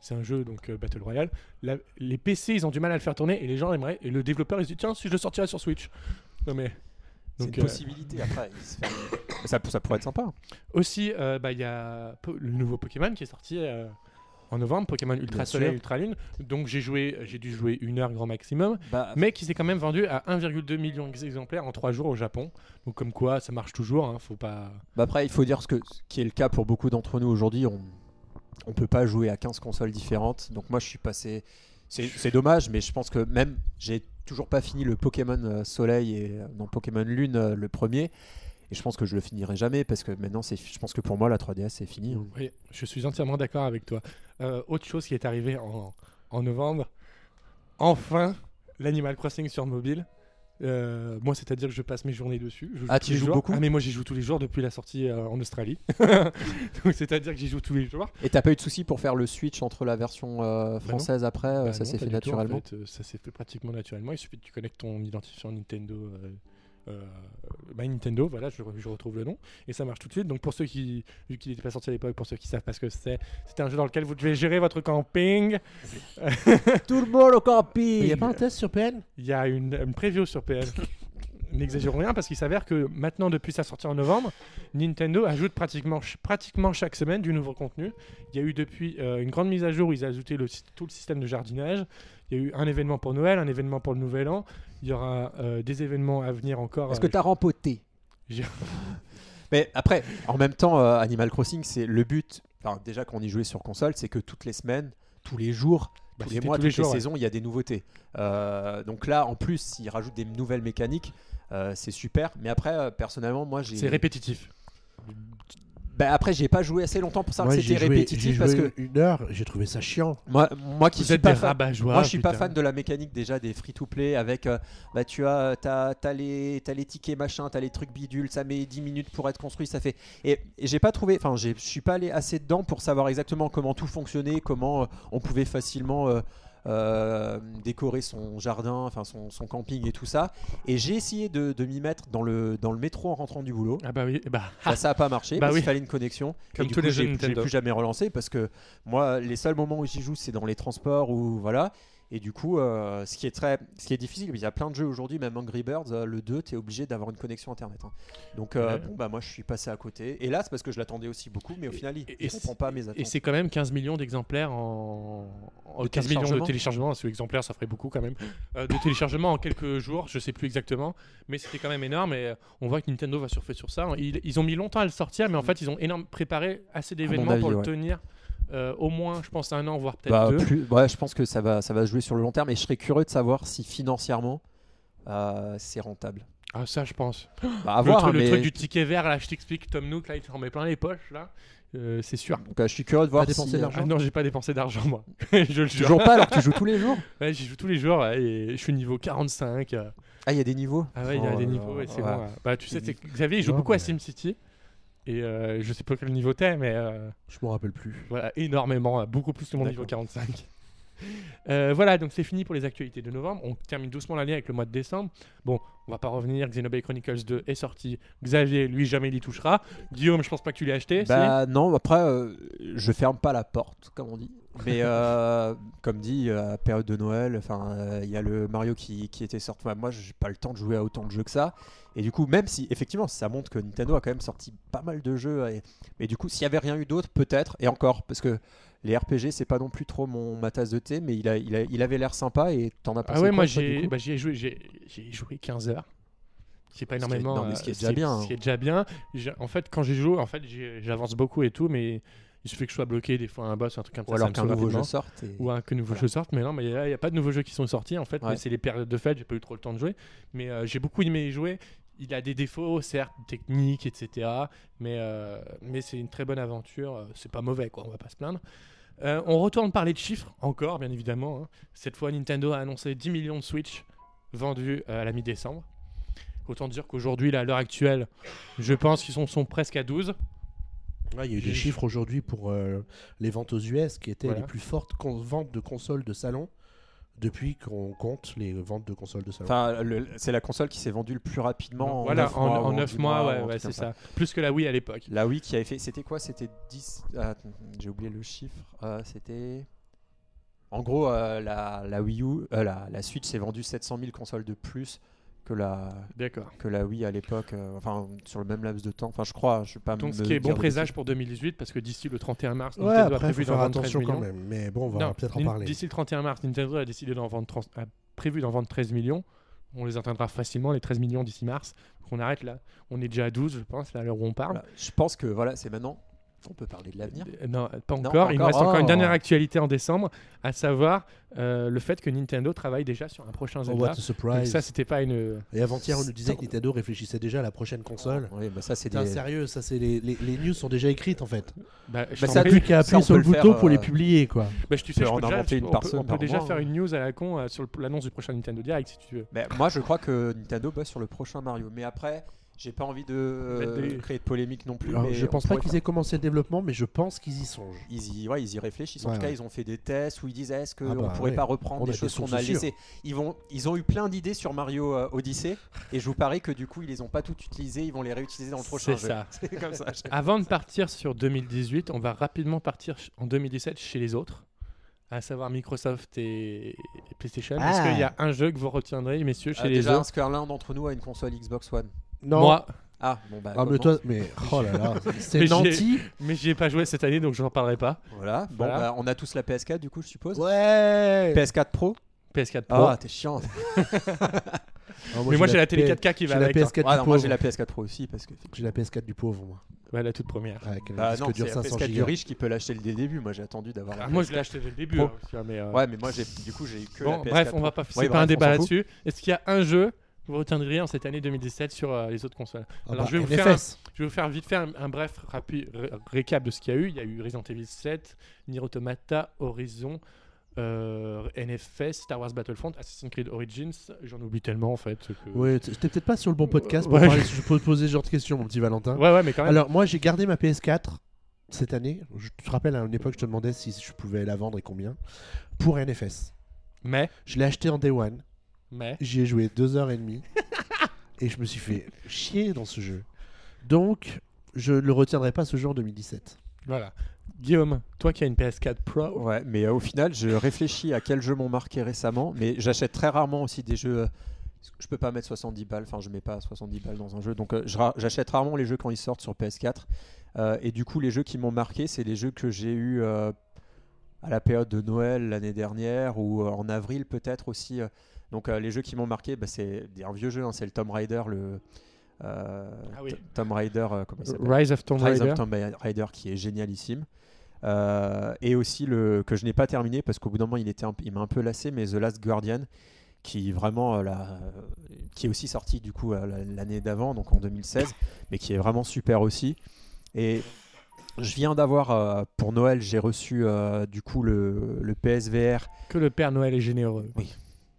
C'est un jeu donc euh, Battle Royale. La- les PC, ils ont du mal à le faire tourner et les gens aimeraient. Et le développeur, il se dit tiens, si je le sortirais sur Switch. Non mais. C'est Donc, une euh, possibilité après. il se fait- ça, ça pourrait être sympa. Aussi, euh, bah, il y a le nouveau Pokémon qui est sorti euh, en novembre, Pokémon Ultra Bien Soleil, sûr. Ultra Lune. Donc j'ai joué, j'ai dû jouer une heure grand maximum, Bah, mais qui s'est quand même vendu à 1,2 million d'exemplaires en 3 jours au Japon. Donc comme quoi, ça marche toujours. Hein, faut pas. bah après, il faut dire ce, que, ce qui est le cas pour beaucoup d'entre nous aujourd'hui. On on peut pas jouer à 15 consoles différentes. Donc moi, je suis passé. C'est c'est dommage, mais je pense que même j'ai toujours pas fini le Pokémon euh, Soleil et euh, non Pokémon Lune euh, le premier. Et je pense que je le finirai jamais parce que maintenant, c'est. Je pense que pour moi, la 3DS c'est fini. hein. Oui, je suis entièrement d'accord avec toi. Euh, autre chose qui est arrivée en, en novembre, enfin, l'Animal Crossing sur mobile. Euh, moi, c'est-à-dire que je passe mes journées dessus. Je joue Ah, tu joues jours. beaucoup Ah, mais moi, j'y joue tous les jours depuis la sortie euh, en Australie. Donc, c'est-à-dire que j'y joue tous les jours. Et t'as pas eu de souci pour faire le switch entre la version euh, non. française après Bah Ça s'est fait du tout, en naturellement? fait. Ça s'est fait pratiquement naturellement. Il suffit que tu connectes ton identifiant Nintendo. Euh, My Nintendo, voilà, je, je retrouve le nom, et ça marche tout de suite. Donc pour ceux qui, vu qu'il n'était pas sorti à l'époque, pour ceux qui savent pas ce que c'est, c'était un jeu dans lequel vous devez gérer votre camping. Tout le monde au Il camping n'y a pas un test sur PN Il y a une, une preview sur PS. N'exagérons rien parce qu'il s'avère que maintenant, depuis sa sortie en novembre, Nintendo ajoute pratiquement, ch- pratiquement chaque semaine du nouveau contenu. Il y a eu depuis euh, une grande mise à jour où ils ont ajouté le, tout le système de jardinage. Il y a eu un événement pour Noël, un événement pour le Nouvel An. Il y aura euh, des événements à venir encore. Est-ce euh, que t'as rempoté Mais après, en même temps, euh, Animal Crossing, c'est le but. Enfin, déjà, quand on y jouait sur console, c'est que toutes les semaines, tous les jours, Bah, tous les mois, tous toutes les les, jours, saisons, il y a des nouveautés. Euh, donc là, en plus, s'ils rajoutent des nouvelles mécaniques, euh, c'est super. Mais après, euh, personnellement, moi, j'ai. C'est répétitif. Bah, après, j'ai pas joué assez longtemps pour savoir Moi, que c'était répétitif parce que une heure, j'ai trouvé ça chiant. moi, moi qui Vous suis pas fan. Moi, je suis pas fan de la mécanique déjà des free-to-play avec euh, bah tu as t'as, t'as les t'as les tickets machin, t'as les trucs bidules, ça met 10 minutes pour être construit, ça fait et, et j'ai pas trouvé, enfin je suis pas allé assez dedans pour savoir exactement comment tout fonctionnait, comment euh, on pouvait facilement euh, euh, décorer son jardin, enfin son, son camping et tout ça. Et j'ai essayé de, de m'y mettre dans le dans le métro en rentrant du boulot. Ah bah oui, bah, Bah, ça a pas marché Bah parce oui. qu'il fallait une connexion. Comme et du tous coup, les jeux j'ai, plus jamais relancé parce que moi, les seuls moments où j'y joue, c'est dans les transports ou voilà. Et du coup, euh, ce qui est très, ce qui est difficile, il y a plein de jeux aujourd'hui, même Angry Birds, euh, le 2, tu es obligé d'avoir une connexion internet. hein. Donc, euh, Ouais. bon, bah moi, je suis passé à côté. Et là, c'est parce que je l'attendais aussi beaucoup, mais au final, il et- ne comprend pas mes attentes. Et c'est quand même 15 millions d'exemplaires en. en- De 15 millions de téléchargements exemplaires, ça ferait beaucoup quand même. Euh, de téléchargements en quelques jours, je sais plus exactement, mais c'était quand même énorme. Et euh, on voit que Nintendo va surfer sur ça. Ils, ils ont mis longtemps à le sortir, mais en fait, ils ont énorme, préparé assez d'événements avis, pour le ouais. tenir euh, au moins, je pense, un an, voire peut-être Bah, deux. plus, ouais, je pense que ça va, ça va jouer sur le long terme. Et je serais curieux de savoir si financièrement, euh, c'est rentable. Ah, ça, je pense. Bah, à le, voir, truc, hein, le mais- truc du ticket vert, là, je t'explique, Tom Nook, là, il s'en met plein les poches, là. Euh, c'est sûr. Donc, euh, je suis curieux de voir Pas dépenser si, euh, d'argent. Ah non, j'ai pas dépensé d'argent, moi. je le jure. Toujours pas alors que tu joues tous les jours Ouais, j'y joue tous les jours ouais, et je suis niveau 45. euh. Ah, il y a des niveaux Ah ouais, il y a Oh des niveaux et c'est ouais. bon. ouais. Bah, tu sais, Xavier, il joue Non, beaucoup à mais- SimCity. Et euh, je sais pas quel niveau t'es, mais euh, Je m'en rappelle plus. voilà, énormément, beaucoup plus que mon niveau D'accord. 45. Euh, voilà, donc c'est fini pour les actualités de novembre. On termine doucement l'année avec le mois de décembre. Bon, on va pas revenir. Xenoblade Chronicles 2 est sorti. Xavier, lui, jamais il y touchera. Guillaume, je pense pas que tu l'aies acheté. si? Bah non, après, euh, je ferme pas la porte, comme on dit. Mais euh, comme dit, à période de Noël, enfin, il y a le Mario qui, qui était sorti. Enfin, moi, j'ai pas le temps de jouer à autant de jeux que ça. Et du coup, même si effectivement, ça montre que Nintendo a quand même sorti pas mal de jeux. Et, mais du coup, s'il y avait rien eu d'autre, peut-être. Et encore, parce que les RPG, c'est pas non plus trop mon ma tasse de thé, mais il a, il, a- il avait l'air sympa. Et t'en as pensé Ah ouais, quoi, moi j'ai bah, joué, j'ai j'ai joué 15 heures. qui est pas énormément. euh, ce qui est déjà bien, Ce qui est déjà bien. J'ai- En fait, quand j'y joue, en fait, j'ai- j'avance beaucoup et tout, mais il suffit que je sois bloqué des fois à un boss, un truc comme Ou ça. alors ça me qu'un nouveau jeu sorte. et- Ou un que nouveau Voilà. jeu sorte, mais non, mais il n'y a, pas de nouveaux jeux qui sont sortis en fait, Ouais. mais c'est les périodes de fête, j'ai pas eu trop le temps de jouer, mais euh, j'ai beaucoup aimé y jouer. Il a des défauts, certes, techniques, etc., mais, euh, mais c'est une très bonne aventure, euh, c'est pas mauvais, quoi, on va pas se plaindre. Euh, on retourne parler de chiffres, encore, bien évidemment. hein. Cette fois, Nintendo a annoncé 10 millions de Switch vendus euh, à la mi-décembre. Autant dire qu'aujourd'hui, là, à l'heure actuelle, je pense qu'ils sont, sont presque à 12. Ouais, il y a eu des chiffres aujourd'hui pour euh, les ventes aux US qui étaient Voilà. les plus fortes ventes de consoles de salon depuis qu'on compte les ventes de consoles de salon. Enfin, c'est la console qui s'est vendue le plus rapidement. voilà, en, mois, en ou 9 dix mois, ou ouais, ouais, c'est ça. Plus que la Wii à l'époque. La Wii qui avait fait. C'était quoi? C'était 10. ah, J'ai oublié le chiffre. Euh, c'était. En gros, euh, la, la Wii U, euh, la, la Switch s'est vendue 700 000 consoles de plus que la, D'accord. que la Wii à l'époque. euh, enfin, sur le même laps de temps. Enfin, je crois. Je vais pas Donc, ce qui est bon présage pour 2018, parce que d'ici le 31 mars, ouais, Nintendo a après, il prévu d'en faire vendre 13 attention quand millions. même. Mais bon, on va peut-être en parler. D'ici le 31 mars, Nintendo a décidé d'en vendre 30 a prévu d'en vendre 13 millions. On les atteindra facilement, les 13 millions d'ici mars. On arrête là. On est déjà à 12, je pense, là, à l'heure où on parle. Voilà. Je pense que voilà, c'est maintenant. On peut parler de l'avenir. Euh, Non, pas Non, encore. Il encore. reste encore une Oh. dernière actualité en décembre, à savoir euh, le fait que Nintendo travaille déjà sur un prochain Oh, Zelda. what a Donc surprise. ça, c'était pas une. Et avant-hier, on nous disait que Nintendo réfléchissait déjà à la prochaine console. Oui, bah ça c'est des. sérieux, ça c'est les, les, les news sont déjà écrites en fait. Bah, je Bah, ça. Plus qu'à appuyer sur le bouton pour les euh, publier quoi. Bah, je- tu sais, je peux déjà- une on peut- On peut déjà mois, faire hein. une news à la con euh, sur l'annonce du prochain Nintendo Direct si tu veux. Moi, je crois que Nintendo bosse sur le prochain Mario. Mais après, j'ai pas envie de euh, des- créer de polémique non plus. Alors, mais je pense pas qu'ils aient commencé le développement, mais je pense qu'ils y songent. Ils y, ouais, ils y réfléchissent. En Ouais, tout cas, ouais. ils ont fait des tests où ils disaient est-ce qu'on Ah bah, pourrait ouais. pas reprendre des choses qu'on sources a laissées. Ils, vont, ils ont eu plein d'idées sur Mario euh, Odyssey et je vous parie que du coup, ils les ont pas toutes utilisées. Ils vont les réutiliser dans le prochain jeu. C'est comme ça. Avant de partir sur 2018, on va rapidement partir en 2017 chez les autres, à savoir Microsoft et, PlayStation. Est-ce Ah. qu'il y a un jeu que vous retiendrez, messieurs, chez Euh, les déjà, autres? est-ce qu'un l'un d'entre nous a une console Xbox One Non. Moi, Ah, bon bah. Ah, mais toi, mais oh là là, c'est Mais j'ai- nanti. mais j'y ai pas joué cette année, donc je n'en parlerai pas. Voilà. Bon, Voilà. bah, on a tous la PS4 du coup, je suppose. Ouais. PS4 Pro PS4 Pro. Ah, t'es chiant. Ah, mais moi j'ai la télé P- 4K qui J'ai va la avec. hein. PS4 Ah, du non, moi j'ai la PS4 Pro aussi parce que. J'ai la PS4 du pauvre moi. Ouais, la toute première. Avec un Bah disque non, dur c'est la 500 PS4 du gigas. riche qui peut l'acheter dès le début. Moi j'ai attendu d'avoir la Alors, moi je l'ai PS4. acheté dès le début. Pro. hein, tu vois, mais, euh, Ouais, mais moi j'ai du coup j'ai eu que la Bon, PS4 bref, on va pas. Ouais, C'est pas bref, un on débat s'en fout. là-dessus. Est-ce qu'il y a un jeu vous retiendriez en cette année 2017 sur euh, les autres consoles Ah Alors, bah, je vais vous faire un- NFS. Je vais vous faire vite faire un, un bref rapi- ré- récap de ce qu'il y a eu. Il y a eu Resident Evil 7, Nier Automata, Horizon, euh, NFS, Star Wars Battlefront, Assassin's Creed Origins. J'en oublie tellement en fait. que- Ouais, peut-être pas sur le bon podcast pour Ouais. parler, je peux te poser ce genre de questions, mon petit Valentin. ouais, ouais, mais quand même. Alors, moi, j'ai gardé ma PS4 cette année. Je te rappelle, à une époque, je te demandais si je pouvais la vendre et combien. Pour NFS. Mais, Je l'ai acheté en Day One. Mais. J'y ai joué deux heures et demie. et je me suis fait chier dans ce jeu. Donc, je ne le retiendrai pas ce jeu en 2017. Voilà. Guillaume, toi qui as une PS4 Pro, Ouais, mais euh, au final, je réfléchis à quels jeux m'ont marqué récemment, mais j'achète très rarement aussi des jeux. euh, je peux pas mettre 70 balles, enfin je mets pas 70 balles dans un jeu, donc euh, j'achète rarement les jeux quand ils sortent sur PS4. Euh, et du coup, les jeux qui m'ont marqué, c'est les jeux que j'ai eu euh, à la période de Noël l'année dernière ou euh, en avril peut-être aussi. Donc euh, les jeux qui m'ont marqué, bah, c'est un vieux jeu, hein, c'est le Tomb Raider, le euh, Ah oui. Tomb Raider, euh, comment il s'appelle? Rise of Tomb Rise Raider. of Tomb Raider qui est génialissime. Euh, et aussi le que je n'ai pas terminé parce qu'au bout d'un moment il était un- il m'a un peu lassé mais The Last Guardian qui vraiment euh, la- qui est aussi sorti du coup euh, la- l'année d'avant donc en 2016 mais qui est vraiment super aussi et je viens d'avoir euh, pour Noël j'ai reçu euh, du coup le, le PSVR Que le Père Noël est généreux.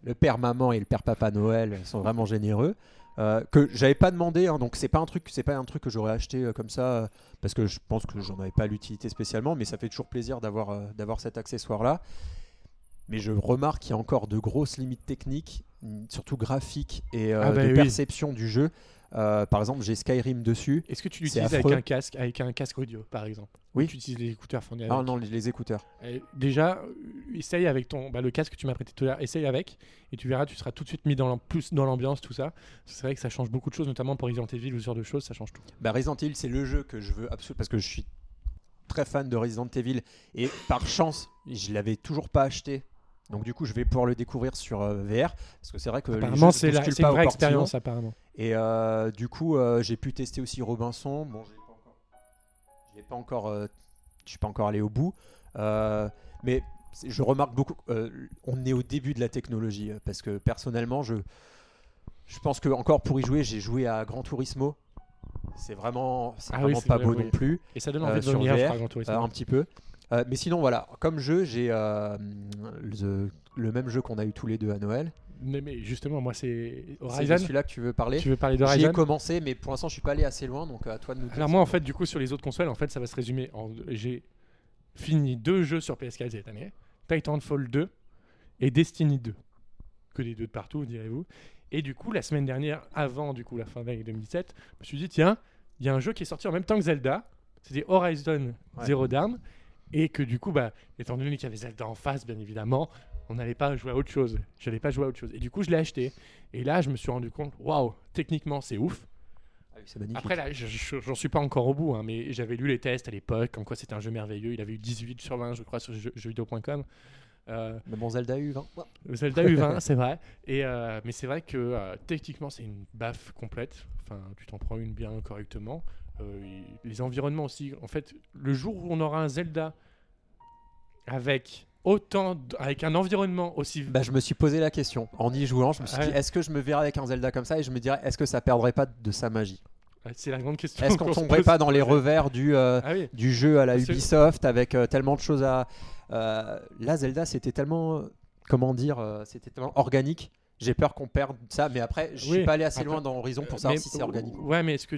Le père maman et le père papa Noël sont vraiment généreux. euh, que j'avais pas demandé, hein, donc c'est pas un truc, c'est pas un truc que j'aurais acheté euh, comme ça euh, parce que je pense que j'en avais pas l'utilité spécialement, mais ça fait toujours plaisir d'avoir d'avoir cet accessoire là. Mais je remarque qu'il y a encore de grosses limites techniques, surtout graphiques et Ah bah de oui. perception du jeu. Euh, par exemple, j'ai Skyrim dessus. Est-ce que tu l'utilises avec un casque, avec un casque audio, par exemple Oui. Ou Tu utilises les écouteurs fournis avec Ah non, les, les écouteurs. Et déjà, euh, essaye avec ton bah, le casque que tu m'as prêté tout à l'heure, essaye avec, et tu verras, tu seras tout de suite mis dans plus dans l'ambiance, tout ça. C'est vrai que ça change beaucoup de choses, notamment pour Resident Evil ou ce genre de choses, ça change tout. Bah, Resident Evil, c'est le jeu que je veux absolument parce que je suis très fan de Resident Evil et par chance, je l'avais toujours pas acheté. Donc du coup, je vais pouvoir le découvrir sur euh, VR parce que c'est vrai que apparemment, c'est la- une vraie expérience, apparemment. Et euh, du coup, euh, j'ai pu tester aussi Robinson. Bon, je pas encore, j'ai pas encore, euh, je suis pas encore allé au bout. Mais je remarque beaucoup. on est au début de la technologie parce que personnellement, je, je pense que encore pour y jouer, j'ai joué à Gran Turismo. C'est vraiment, c'est Ah vraiment pas vrai, beau oui. non plus. Et ça donne envie de venir, VR, crois, Gran Turismo. Un petit peu. Mais sinon, voilà, comme jeu, j'ai le, le même jeu qu'on a eu tous les deux à Noël. Mais, mais justement, moi, c'est C'est Horizon. celui-là que tu veux parler. Tu veux parler J'y ai d'Horizon commencé, mais pour l'instant, je suis pas allé assez loin, donc à toi de nous dire. Alors moi en fait du coup sur les autres consoles en fait ça va se résumer en j'ai fini deux jeux sur PS4 cette année, Titanfall 2 et Destiny 2. Que des deux de partout direz-vous. Et du coup la semaine dernière avant du coup la fin de l'année 2017, je me suis dit tiens, il y a un jeu qui est sorti en même temps que Zelda, c'était Horizon Ouais. Zero Dawn et que du coup bah étant donné qu'il y avait Zelda en face bien évidemment, on n'allait pas jouer à autre chose. J'allais pas jouer à autre chose. Et du coup je l'ai acheté et là je me suis rendu compte waouh, techniquement c'est ouf. Ah oui. Après, là, je- je- j'en suis pas encore au bout, hein, mais j'avais lu les tests à l'époque, comme quoi c'était un jeu merveilleux. Il avait eu 18 sur 20, je crois, sur jeux- jeuxvideo.com. Euh, Mais bon, Zelda a eu 20. Zelda a eu 20, c'est vrai. Et, euh, mais c'est vrai que euh, techniquement, c'est une baffe complète. Enfin, tu t'en prends une bien correctement. Euh, les environnements aussi. En fait, le jour où on aura un Zelda avec autant, d- avec un environnement aussi. Bah, je me suis posé la question. En y jouant, je me suis Ouais. dit, est-ce que je me verrais avec un Zelda comme ça? Et je me dirais, est-ce que ça perdrait pas de sa magie? C'est la grande question. Est-ce qu'on se tomberait pose. pas dans les revers du, euh, Ah oui. du jeu à la Parce que- Ubisoft avec euh, tellement de choses à. euh, là, Zelda, c'était tellement. euh, Comment dire euh, C'était tellement organique. J'ai peur qu'on perde ça, mais après, je suis Oui. pas allé assez loin dans Horizon pour Euh, savoir mais- si c'est organique. Ouais, mais est-ce que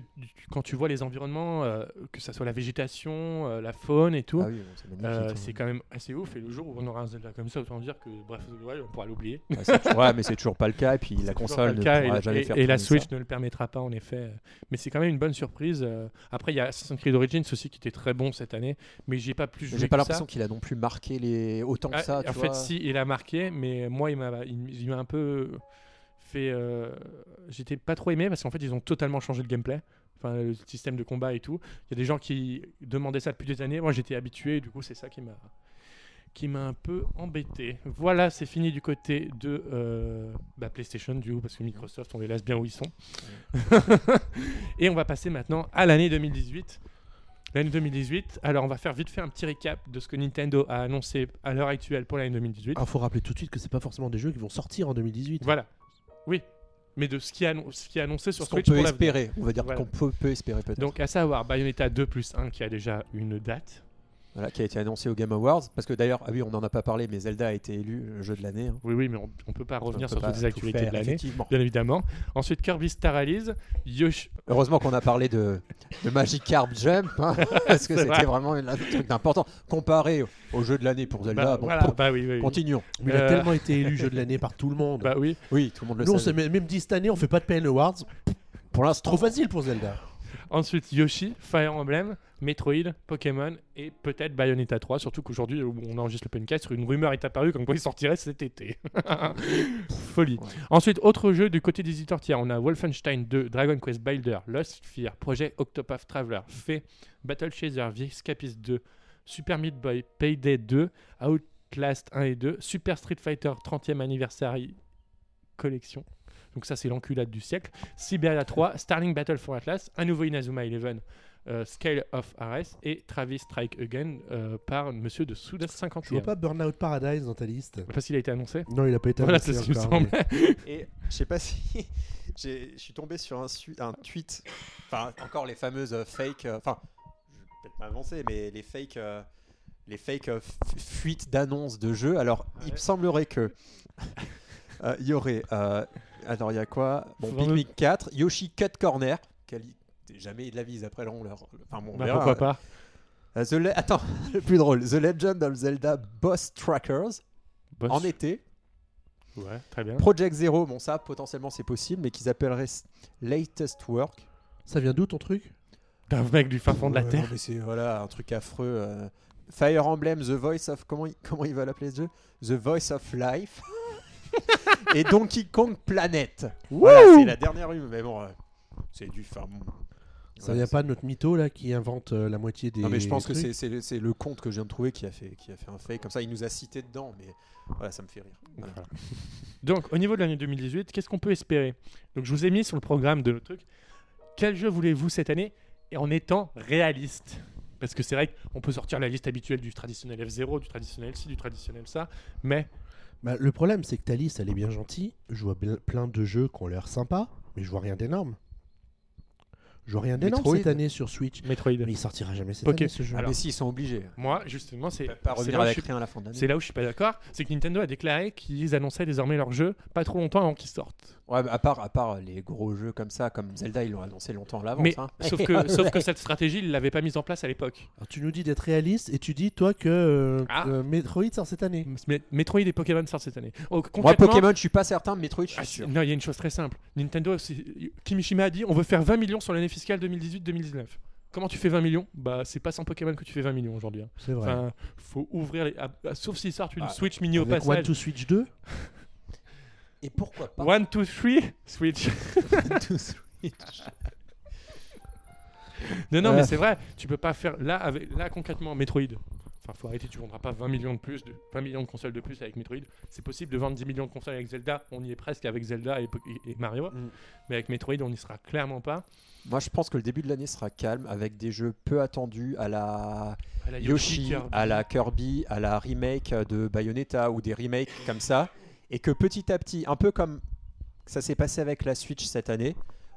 quand tu vois les environnements, euh, que ça soit la végétation, euh, la faune et tout, Ah oui, bon, c'est magnifique. euh, hein. c'est quand même assez ouf. Et le jour où on aura un Zelda comme ça, autant dire que, bref, ouais, on pourra l'oublier. Toujours- ouais, mais c'est toujours pas le cas. Et puis la console ne pourra et, jamais et- faire et la Switch ça. ne le permettra pas en effet. Mais c'est quand même une bonne surprise. Après, il y a Assassin's Creed Origins aussi qui était très bon cette année, mais j'ai pas plus. J'ai pas l'impression qu'il a non plus marqué les autant que Ah, ça. en fait, si, il a marqué, mais moi, il m'a, il, il m'a un peu fait. euh, J'étais pas trop aimé parce qu'en fait, ils ont totalement changé le gameplay. Enfin, le système de combat et tout. Il y a des gens qui demandaient ça depuis des années. Moi, j'étais habitué. Du coup, c'est ça qui m'a qui m'a un peu embêté. Voilà, c'est fini du côté de euh, bah, PlayStation, du coup, parce que Microsoft, on les laisse bien où ils sont. et on va passer maintenant à l'année 2018. L'année 2018, alors on va faire vite fait un petit récap de ce que Nintendo a annoncé à l'heure actuelle pour l'année 2018. Il faut rappeler tout de suite que c'est pas forcément des jeux qui vont sortir en 2018. Voilà. Oui. Mais de ce qui, ce qui est annoncé sur Ce qu'on Switch peut pour l'avenir. espérer. On va dire Voilà. qu'on peut, peut espérer peut-être. Donc à savoir Bayonetta 2 plus 1 qui a déjà une date. Voilà, qui a été annoncé au Game Awards. Parce que d'ailleurs, ah oui, on n'en a pas parlé, mais Zelda a été élu le jeu de l'année. hein. Oui, oui, mais on, on peut pas revenir peut sur pas toutes les tout actualités faire, de l'année, effectivement. bien évidemment. Ensuite Kirby Star Allies, Yoshi... Heureusement qu'on a parlé de, de Magikarp Jump, hein, parce que c'était vrai. vraiment un truc d'important. Comparé au, jeu de l'année pour Zelda, bah, bon, voilà, pour- bah oui, oui, oui. continuons. Mais il a Euh, tellement été élu jeu de l'année par tout le monde. Bah oui. Oui, tout le monde le Nous, on sait. s'est même même dit cette année, on fait pas de PN Awards. Pour l'instant, Trop facile pour Zelda. Ensuite Yoshi, Fire Emblem, Metroid, Pokémon et peut-être Bayonetta 3. Surtout qu'aujourd'hui, où on enregistre le podcast, une rumeur est apparue comme quoi il sortirait cet été. Folie. Ouais. Ensuite, autre jeu du côté des éditeurs tiers, on a Wolfenstein 2, Dragon Quest Builder, Lost Sphere, Projet Octopath Traveler, Fate, Battle Chaser, The Escapist 2, Super Meat Boy, Payday 2, Outlast 1 et 2, Super Street Fighter 30e Anniversary Collection. Donc ça c'est l'enculade du siècle. Siberia 3, Starling Battle for Atlas, un nouveau Inazuma Eleven, euh, Scale of RS et Travis Strike Again euh, par Monsieur de Souda Je 51. vois pas Burnout Paradise dans ta liste? Parce qu'il a été annoncé. Non, il a pas été Voilà, annoncé c'est ce qui me semble. Et je sais pas si. j'ai- Je suis tombé sur un, su- un tweet. Enfin, encore les fameuses euh, fake. euh, Enfin, je vais peut-être m'avancer, mais les fake. euh, les fake euh, fuites d'annonces de jeux. Alors, il me semblerait que. euh, Il y aurait. Alors, il y a quoi? Bon, Big vraiment- Mick 4, Yoshi Cut Corner. quali- Jamais de la vise après long leur. Enfin, bon, on Bah, verra. pourquoi pas Euh, The Le- Attends, le plus drôle. The Legend of Zelda Boss Trackers Boss. en été. Ouais, très bien. Project Zero, bon ça potentiellement c'est possible, mais qu'ils appelleraient s- Latest Work. Ça vient d'où ton truc? D'un mec du fin fond de la Ouais, terre. non, mais c'est voilà un truc affreux. euh. Fire Emblem, The Voice of comment il, comment il va l'appeler ce jeu? The Voice of Life. Et Donkey Kong Planet. Voilà, c'est la dernière rue, mais bon, euh, c'est du. Bon, Ça n'y a pas notre mytho là qui invente euh, la moitié des. Non mais je pense que trucs c'est- c'est le- c'est le compte que je viens de trouver qui a fait qui a fait un fake comme ça. Il nous a cité dedans, mais voilà, ça me fait rire. Voilà. Voilà. Donc, au niveau de l'année 2018, qu'est-ce qu'on peut espérer? Donc, je vous ai mis sur le programme de notre truc quel jeu voulez-vous cette année? Et en étant réaliste. Parce que c'est vrai qu'on peut sortir la liste habituelle du traditionnel F0, du traditionnel ci, du traditionnel ça, mais Bah, le problème, c'est que liste, elle est bien gentille. Je vois plein de jeux qui ont l'air sympas, mais je vois rien d'énorme. Je vois rien d'énorme Metroid. cette année sur Switch. Metroid. Mais il sortira jamais cette année ce jeu. Alors, mais si ils sont obligés. Moi, justement, c'est pas là, où je avec suis- rien à la fin de l'année. c'est là où je suis pas d'accord. C'est que Nintendo a déclaré qu'ils annonçaient désormais leurs jeux pas trop longtemps avant qu'ils sortent. Ouais, à part à part les gros jeux comme ça, comme Zelda, ils l'ont annoncé longtemps à l'avance. Mais hein. sauf, que, sauf que cette stratégie, ils l'avaient pas mise en place à l'époque. Alors, tu nous dis d'être réaliste et tu dis, toi, que euh, Ah. euh, Metroid sort cette année. Mais Metroid et Pokémon sortent cette année. Oh, Moi, concrètement- Pokémon, je suis pas certain. Metroid, je suis Ah, sûr. Non, il y a une chose très simple. Nintendo, Kimishima a dit on veut faire 20 millions sur l'année fiscale 2018-2019. Comment tu fais 20 millions? Bah, c'est pas sans Pokémon que tu fais 20 millions aujourd'hui. hein. C'est vrai. Enfin, faut ouvrir les. ah, sauf s'ils sortent une Ah, Switch mini au Avec One passage. to Switch 2 Et pourquoi pas One, two, three, Switch. non, non, Ouais. mais c'est vrai. Tu peux pas faire là, avec, là concrètement, Metroid. Enfin, faut arrêter. Tu vendras pas 20 millions de plus, de 20 millions de consoles de plus avec Metroid. C'est possible de vendre 10 millions de consoles avec Zelda. On y est presque avec Zelda et, Po- et- et Mario. Mm. Mais avec Metroid, on n'y sera clairement pas. Moi, je pense que le début de l'année sera calme avec des jeux peu attendus à la À la Yoshi, Kirby. à la Kirby, à la remake de Bayonetta ou des remakes comme ça, et que petit à petit, un peu comme ça s'est passé avec la Switch cette année,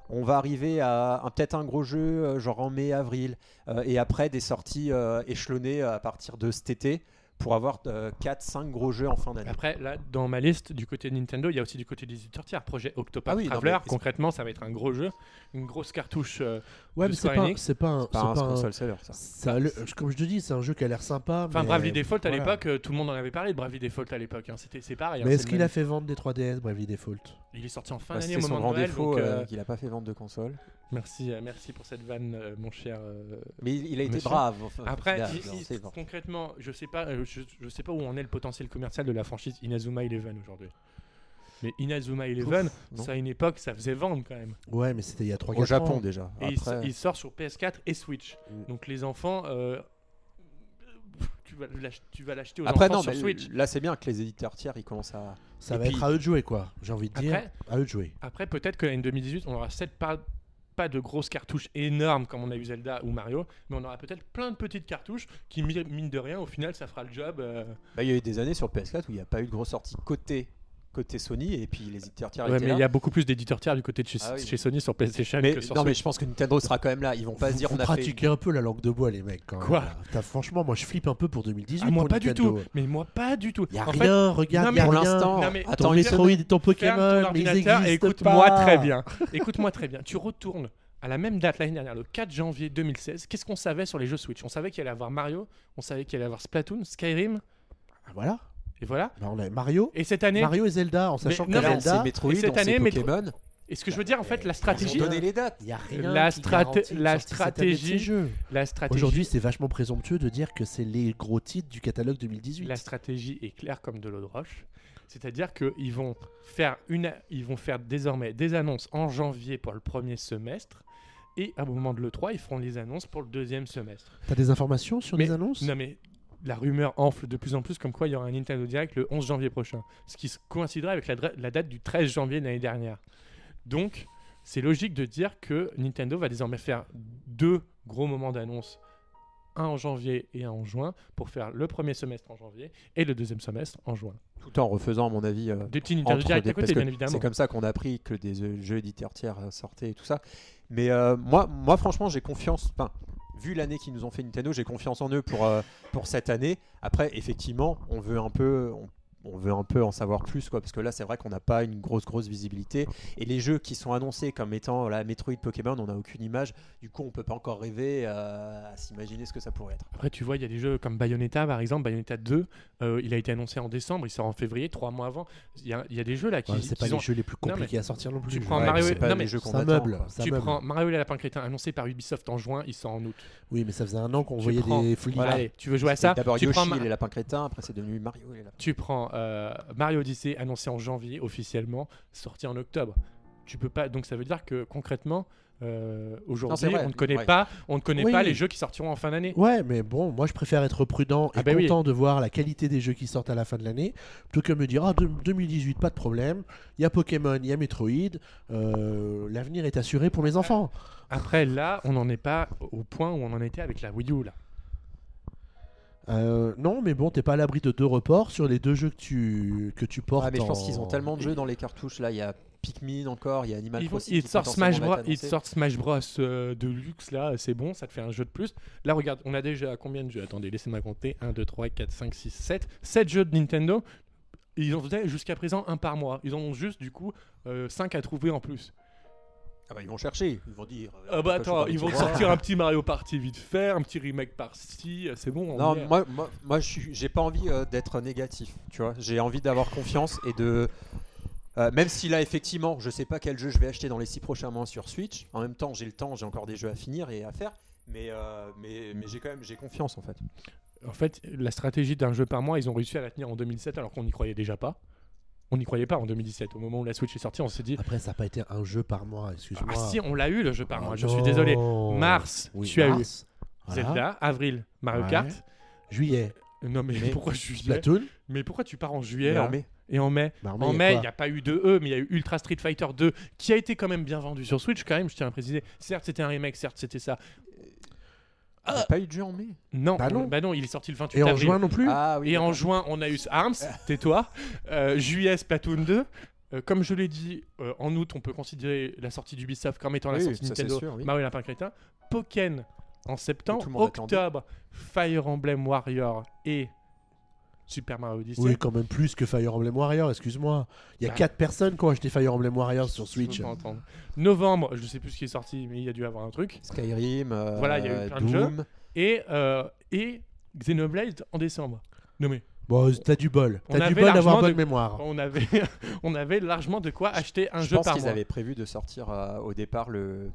on va arriver à peut-être un gros jeu euh, genre en mai, avril, euh, et après des sorties euh, échelonnées à partir de cet été pour avoir 4-5 gros jeux en fin d'année. Après, là, dans ma liste, du côté de Nintendo, il y a aussi du côté des éditeurs tiers. Projet Octopath Ah oui, non, Traveler, mais- concrètement, ça va être un gros jeu. Une grosse cartouche. euh, Ouais, de mais c'est pas, c'est pas un. Pas c'est un pas un- console seller, ça. ça- le- comme je te dis, c'est un jeu qui a l'air sympa. Enfin, mais- Bravely Default, à voilà. l'époque, euh, tout le monde en avait parlé de Bravely Default à l'époque. hein. C'était, c'est pareil. hein, Mais est-ce qu'il même- a fait vendre des 3DS, Bravely Default? Il est sorti en fin Bah, d'année C'était au son moment grand de Noël. défaut donc, euh, euh, qu'il n'a pas fait vendre de console. merci, euh, merci pour cette vanne, euh, mon cher. euh, Mais il, il a été Monsieur. brave. enfin, Après, il a- il- il- concrètement, je sais pas, euh, je, je sais pas où en est le potentiel commercial de la franchise Inazuma Eleven aujourd'hui. Mais Inazuma Eleven, non. ça à une époque, ça faisait vendre quand même. Ouais, mais c'était il y a 3 Au Japon déjà. Et il, Après, il sort sur PS4 et Switch. Mm. Donc les enfants, euh, tu vas l'acheter aux Après, enfants non, sur Switch. là c'est bien que les éditeurs tiers ils commencent à. Ça Et va puis- être à eux de jouer, quoi. J'ai envie de dire. Après, À eux de jouer. après peut-être que l'année 2018, on aura cette pas, de grosses cartouches énormes comme on a eu Zelda ou Mario, mais on aura peut-être plein de petites cartouches qui, mi- mine de rien, au final, ça fera le job. euh. Bah, il y a eu des années sur PS4 où il n'y a pas eu de grosse sortie côté côté Sony et puis les éditeurs tiers Ouais, mais il y a beaucoup plus d'éditeurs tiers du côté de chez, Ah oui. chez Sony sur PlayStation Mais, que sur non mais je pense que Nintendo sera quand même là. Ils vont pas Vous- se dire vous on a pratiquez un peu la langue de bois, les mecs. Quand même, Quoi. T'as- Franchement, moi, je flippe un peu pour 2018. Ah, moi pour pas du tout. Mais moi pas du tout. Y a en fait, rien, regarde, non, y a mais- pour rien. l'instant. Attends Metroid ton Pokémon, ton mais écoute-moi très bien. Écoute-moi très bien. Tu retournes à la même date l'année dernière, le 4 janvier 2016. Qu'est-ce qu'on savait sur les jeux Switch? On savait qu'il allait avoir Mario, on savait qu'il allait avoir Splatoon, Skyrim, Ah, Voilà. Et voilà. Bah, on a Mario, Et cette année, Mario et Zelda, en sachant Mais que non, Zelda, sait Metroid, et cette année, Metro- Pokémon. et ce que je veux dire en fait, la Ils ont stratégie, donné les dates. il y a rien La une la sortie cette année de ces stratégie- jeux. la stratégie, Aujourd'hui, c'est vachement présomptueux de dire que c'est les gros titres du catalogue 2018. la stratégie est claire comme de l'eau de roche. C'est-à-dire qu'ils vont faire une, ils vont faire désormais des annonces en janvier pour le premier semestre. Et à un moment de l'E3, ils feront les annonces pour le deuxième semestre. T'as des informations sur Mais- les annonces? Non mais la rumeur enfle de plus en plus comme quoi il y aura un Nintendo Direct le 11 janvier prochain. Ce qui se coïnciderait avec la, date du 13 janvier de l'année dernière. Donc c'est logique de dire que Nintendo va désormais faire deux gros moments d'annonce. Un en janvier et un en juin pour faire le premier semestre en janvier et le deuxième semestre en juin. Tout en refaisant à mon avis. euh, Des petits Nintendo Direct à côté bien évidemment. C'est comme ça qu'on a appris que des euh, jeux éditeurs tiers euh, sortaient et tout ça. Mais euh, moi, moi, franchement, j'ai confiance. Enfin, vu l'année qu'ils nous ont fait Nintendo, j'ai confiance en eux pour, euh, cette année. Après, effectivement, on veut un peu. On veut un peu en savoir plus, quoi, parce que là, c'est vrai qu'on n'a pas une grosse, grosse visibilité. Et les jeux qui sont annoncés comme étant la Metroid Pokémon, on n'a aucune image. Du coup, on peut pas encore rêver euh, à s'imaginer ce que ça pourrait être. Après, tu vois, il y a des jeux comme Bayonetta, par exemple. Bayonetta 2, euh, il a été annoncé en décembre, il sort en février, trois mois avant. Il y a, il y a des jeux là qui. Ouais, c'est pas les jeux les plus Non, mais compliqués à sortir non plus. tu prends. Mario- c'est pas non, les mais jeux qu'on ça attend. meuble. quoi. Ça tu meuble. prends Mario et la lapin crétin annoncé par Ubisoft en juin, il sort en août. Oui, mais ça faisait un an qu'on voyait prends- des flics. Voilà, tu veux jouer à ça D'abord tu Yoshi prends, et les lapins crétins, après c'est devenu Mario et les lapins. tu prends euh, Mario Odyssey annoncé en janvier officiellement, sorti en octobre. Tu peux pas. Donc ça veut dire que concrètement, euh, aujourd'hui, on ne connaît ouais. pas, on ne connaît Oui. pas les jeux qui sortiront en fin d'année. Ouais, mais bon, moi je préfère être prudent et Ah bah oui. content de voir la qualité des jeux qui sortent à la fin de l'année, plutôt que me dire ah, de- 2018, pas de problème, il y a Pokémon, il y a Metroid, euh, l'avenir est assuré pour mes enfants. Après, là, on n'en est pas au point où on en était avec la Wii U. Là. Euh, non, mais bon, t'es pas à l'abri de deux reports sur les deux jeux que tu, que tu portes. Ah, mais je pense en- qu'ils ont tellement de jeux dans les cartouches. Là, il y a Pikmin encore, il y a Animal Crossing. ils sortent Smash Bros, annoncé. sortent Smash Bros euh, de luxe là, c'est bon, ça te fait un jeu de plus. Là, regarde, on a déjà combien de jeux? Attendez, laissez-moi compter 1, 2, 3, 4, 5, 6, 7. 7 jeux de Nintendo. Ils en faisaient jusqu'à présent un par mois. Ils en ont juste du coup 5 à trouver en plus. Ah bah, ils vont chercher, ils vont dire. euh, Ah bah attends, ils vont sortir un petit Mario Party vite fait, un petit remake par-ci, c'est bon. on Non, est. moi, moi, moi, je suis- j'ai pas envie euh, d'être négatif, tu vois. J'ai envie d'avoir confiance et de. euh, même si là, effectivement, je sais pas quel jeu je vais acheter dans les 6 prochains mois sur Switch. En même temps, j'ai le temps, j'ai encore des jeux à finir et à faire. Mais, euh, mais, mais j'ai quand même j'ai confiance en fait. En fait, la stratégie d'un jeu par mois, ils ont réussi à la tenir en 2007 alors qu'on n'y croyait déjà pas. On n'y croyait pas en 2017. Au moment où la Switch est sortie, on s'est dit Après, ça n'a pas été un jeu par mois, excuse-moi. Ah si, on l'a eu le jeu par Ah mois. Je suis désolé. Mars, Oui, tu as eu. Voilà. Zelda. Avril, Mario Ouais. Kart. Juillet, Non mais, Mais- pourquoi juillet. Mais pourquoi tu pars en juillet en mai. et en mai Bah, En a mai, il n'y a pas eu de E, mais il y a eu Ultra Street Fighter 2 qui a été quand même bien vendu sur Switch quand même, je tiens à préciser. Certes, c'était un remake, certes, c'était ça. Il y a pas eu de jeu en mai. Non, Bah non. bah non, il est sorti le 28 Et en avril. juin non plus Ah oui. Et en juin, on a eu Arms, tais-toi. Euh, juillet, Splatoon 2. Euh, comme je l'ai dit, euh, en août, on peut considérer la sortie d'Ubisoft comme étant la Oui, sortie Nintendo. sûr, oui. Mario Lapin Crétin. Pokken en septembre. Octobre, Fire Emblem Warrior et Super Mario Odyssey. Oui, quand même plus que Fire Emblem Warrior, excuse-moi. Il y a Bah. 4 personnes qui ont acheté Fire Emblem Warrior sur Je Switch. peux entendre. Novembre, je sais plus ce qui est sorti, mais il y a dû avoir un truc. Skyrim, euh, Voilà, il y a eu plein de Doom. Et, euh, et Xenoblade en décembre. Non mais, Bon, t'as du bol. T'as du bol d'avoir bonne de- mémoire. on avait, on avait largement de quoi acheter un Je jeu pense par qu'ils mois. avaient prévu de sortir euh, au départ le,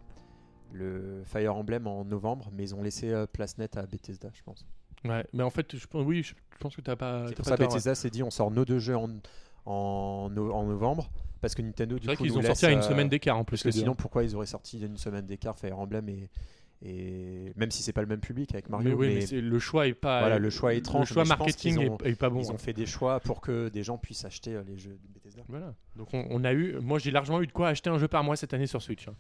le Fire Emblem en novembre, mais ils ont laissé euh, place nette à Bethesda, je pense. Ouais, mais en fait, je pense, oui, je, je pense que t'as pas. C'est pour ça Bethesda s'est dit on sort nos deux jeux en, en, no- en novembre, parce que Nintendo du coup qu'ils ont sorti à une euh, semaine d'écart en plus. Parce que sinon, pourquoi ils auraient sorti une semaine d'écart Fire Emblem et, et même si c'est pas le même public avec mais Mario, oui, mais mais c'est- le choix est pas. Voilà, le choix est étrange, Le choix mais marketing ont- est, est pas bon. ils ont fait des choix pour que des gens puissent acheter euh, les jeux de Bethesda. Voilà. Donc on, on a eu, moi j'ai largement eu de quoi acheter un jeu par mois cette année sur Switch. hein.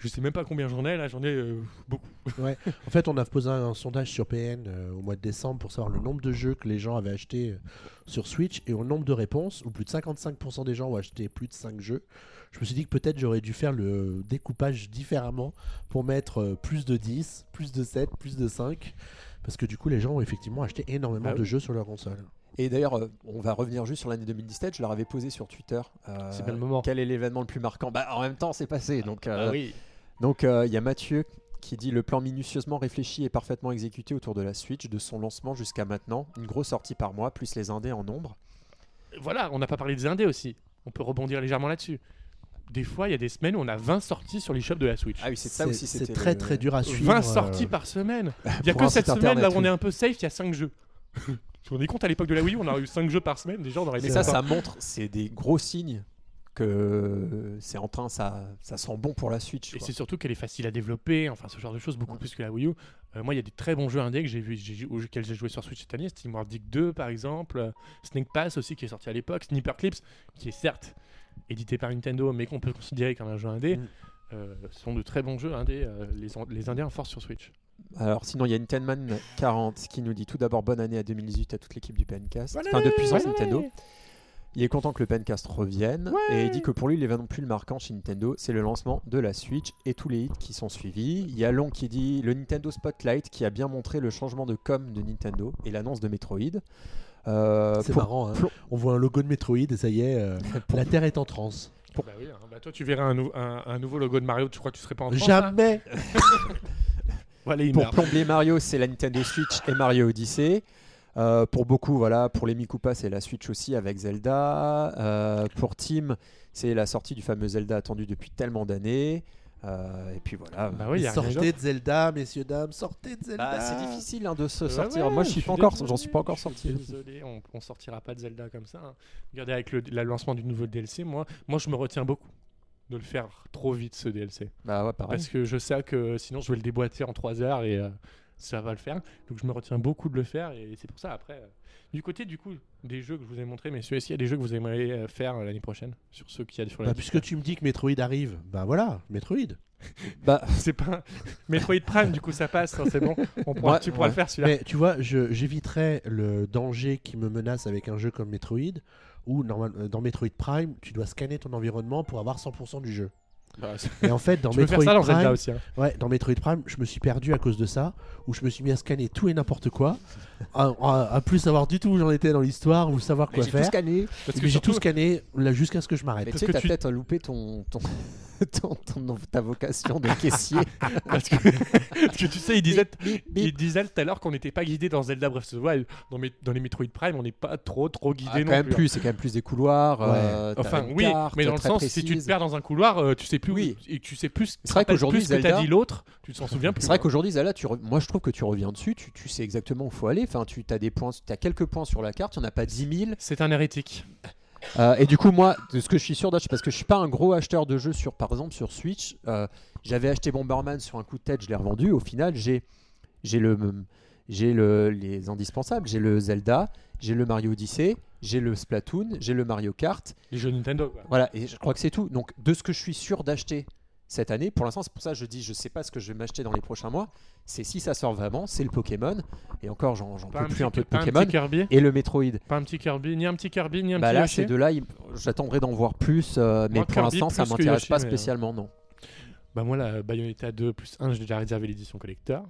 Je sais même pas combien j'en ai là, j'en ai euh, beaucoup. En fait, on a posé un, sondage sur PN euh, au mois de décembre pour savoir le nombre de jeux que les gens avaient achetés euh, sur Switch et au nombre de réponses, où plus de 55% des gens ont acheté plus de 5 jeux. Je me suis dit que peut-être j'aurais dû faire le découpage différemment pour mettre plus de 10, plus de 7, plus de 5. Parce que du coup, les gens ont effectivement acheté énormément Ah de jeux sur leur console. Et d'ailleurs, euh, on va revenir juste sur l'année 2017. Je leur avais posé sur Twitter. euh, C'est bien le moment. Quel est l'événement le plus marquant? Bah, en même temps, c'est passé. Donc, euh, Ah oui. Donc, euh, il y a Mathieu qui dit le plan minutieusement réfléchi et parfaitement exécuté autour de la Switch de son lancement jusqu'à maintenant. Une grosse sortie par mois, plus les indés en nombre. Voilà, on n'a pas parlé des indés aussi. On peut rebondir légèrement là-dessus. Des fois, il y a des semaines où on a 20 sorties sur l'eShop de la Switch. Ah oui, c'est ça aussi. C'est très le- très dur à suivre. 20 euh, sorties par semaine. Il y a que cette semaine là où on est un peu safe, il y a 5 jeux. Tu te rends compte à l'époque de la Wii, on aurait eu 5 jeux par semaine, des gens on aurait Mais ça, ça montre, c'est des gros signes que c'est en train, ça, ça sent bon pour la Switch. Et c'est surtout qu'elle est facile à développer, enfin ce genre de choses, beaucoup plus que la Wii U. Euh, moi, il y a des très bons jeux indés que j'ai vu, j'ai- auxquels j'ai joué sur Switch cette année. Steam Dick 2, par exemple. euh, Snake Pass aussi, qui est sorti à l'époque. Sniper Clips, qui est certes édité par Nintendo, mais qu'on peut considérer comme un jeu indé. Mm. Euh, ce sont de très bons jeux indés, euh, les, les indés en force sur Switch. Alors sinon il y a Nintendoman 40 qui nous dit tout d'abord bonne année à 2018 à toute l'équipe du PNcast. Enfin de puissance Nintendo. Il est content que le PNcast revienne et il dit que pour lui l'événement plus le marquant chez Nintendo c'est le lancement de la Switch et tous les hits qui sont suivis. Il y a Long qui dit le Nintendo Spotlight qui a bien montré le changement de com de Nintendo et l'annonce de Metroid. Euh, C'est pour- marrant. hein. pour- On voit un logo de Metroid et ça y est, euh, la Terre est en transe. Bah oui, hein. Bah toi, tu verrais un, nou- un- un nouveau logo de Mario, tu crois que tu serais pas en France là? Jamais Pour plomber Mario, c'est la Nintendo Switch et Mario Odyssey. Euh, pour beaucoup, voilà, pour les Mikupa, c'est la Switch aussi avec Zelda. Euh, pour Team, c'est la sortie du fameux Zelda attendu depuis tellement d'années. Euh, et puis voilà. Bah oui, sortez de Zelda, messieurs, dames, sortez de Zelda. Bah, c'est difficile hein, de se sortir. ouais, Moi, je suis pas encore, j'en suis pas encore je sorti. Désolé, on, on sortira pas de Zelda comme ça. hein. Regardez avec le, le lancement du nouveau DLC, moi, moi je me retiens beaucoup. de le faire trop vite ce DLC. Bah ouais, pareil. Parce que je sais que sinon je vais le déboîter en 3 heures et euh, ça va le faire. Donc je me retiens beaucoup de le faire et c'est pour ça après. euh, du côté du coup des jeux que je vous ai montrés, messieurs, est-ce qu'il y a des jeux que vous aimeriez euh, faire euh, l'année prochaine sur ceux qu'il y a sur la Bah, liste puisque tu me dis que Metroid arrive, bah voilà, Metroid. Bah, C'est pas Metroid Prime, du coup ça passe, hein, c'est bon. On pourra, Ouais, tu pourras ouais. le faire celui-là. Mais tu vois, je- j'éviterais le danger qui me menace avec un jeu comme Metroid, où normal, dans Metroid Prime, tu dois scanner ton environnement pour avoir 100% du jeu. Bah, Et en fait, dans Metroid faire ça Prime, aussi. hein. Ouais, dans Metroid Prime, je me suis perdu à cause de ça, où je me suis mis à scanner tout et n'importe quoi, à, à- à plus savoir du tout où j'en étais dans l'histoire, ou savoir mais quoi j'ai tout faire. scanné. J'ai surtout, tout scanné là jusqu'à ce que je Mais m'arrête. tu sais, que t'as tu- peut-être loupé ton, ton, ton, ton- ta vocation de caissier. parce que, parce que tu sais, il disait, Bip, bip, il disait tout à l'heure qu'on n'était pas guidé dans Zelda Breath of the Wild. Dans, mes- dans les Metroid Prime, on n'est pas trop trop guidé Ah, non quand même plus. hein. plus, c'est quand même plus des couloirs. Ouais. euh, Enfin, oui, carte mais dans le sens, si tu te précise. perds dans un couloir, euh, tu sais plus Oui. où, et tu sais plus, C'est vrai qu'aujourd'hui, que Zelda- dit l'autre, tu t'en souviens plus. C'est vrai qu'aujourd'hui, tu re- moi je trouve que tu reviens dessus, tu, tu sais exactement où il faut aller. Enfin, tu as des points, tu as quelques points sur la carte, il n'y en a pas 10 000. c'est un hérétique. Euh, et du coup, moi, de ce que je suis sûr d'acheter, parce que je suis pas un gros acheteur de jeux sur, par exemple, sur Switch. euh, J'avais acheté Bomberman sur un coup de tête, je l'ai revendu. Au final, j'ai j'ai le j'ai le les indispensables, j'ai le Zelda, j'ai le Mario Odyssey, j'ai le Splatoon, j'ai le Mario Kart. Les jeux Nintendo. Quoi. Voilà, et je crois que c'est tout. Donc, de ce que je suis sûr d'acheter cette année, pour l'instant, c'est pour ça que je dis, je sais pas ce que je vais m'acheter dans les prochains mois. C'est si ça sort vraiment, c'est le Pokémon. Et encore, j'en peux un, plus petit, un peu de Pokémon. petit Kirby, Et le Metroid. pas un petit Kirby, ni un petit Kirby, ni un Bah petit là, Yoshi. ces deux-là, j'attendrai d'en voir plus, euh, mais Moi, pour l'instant, ça m'intéresse pas mais, euh, spécialement, non. Bah moi la Bayonetta 2 plus 1 j'ai déjà réservé l'édition collector.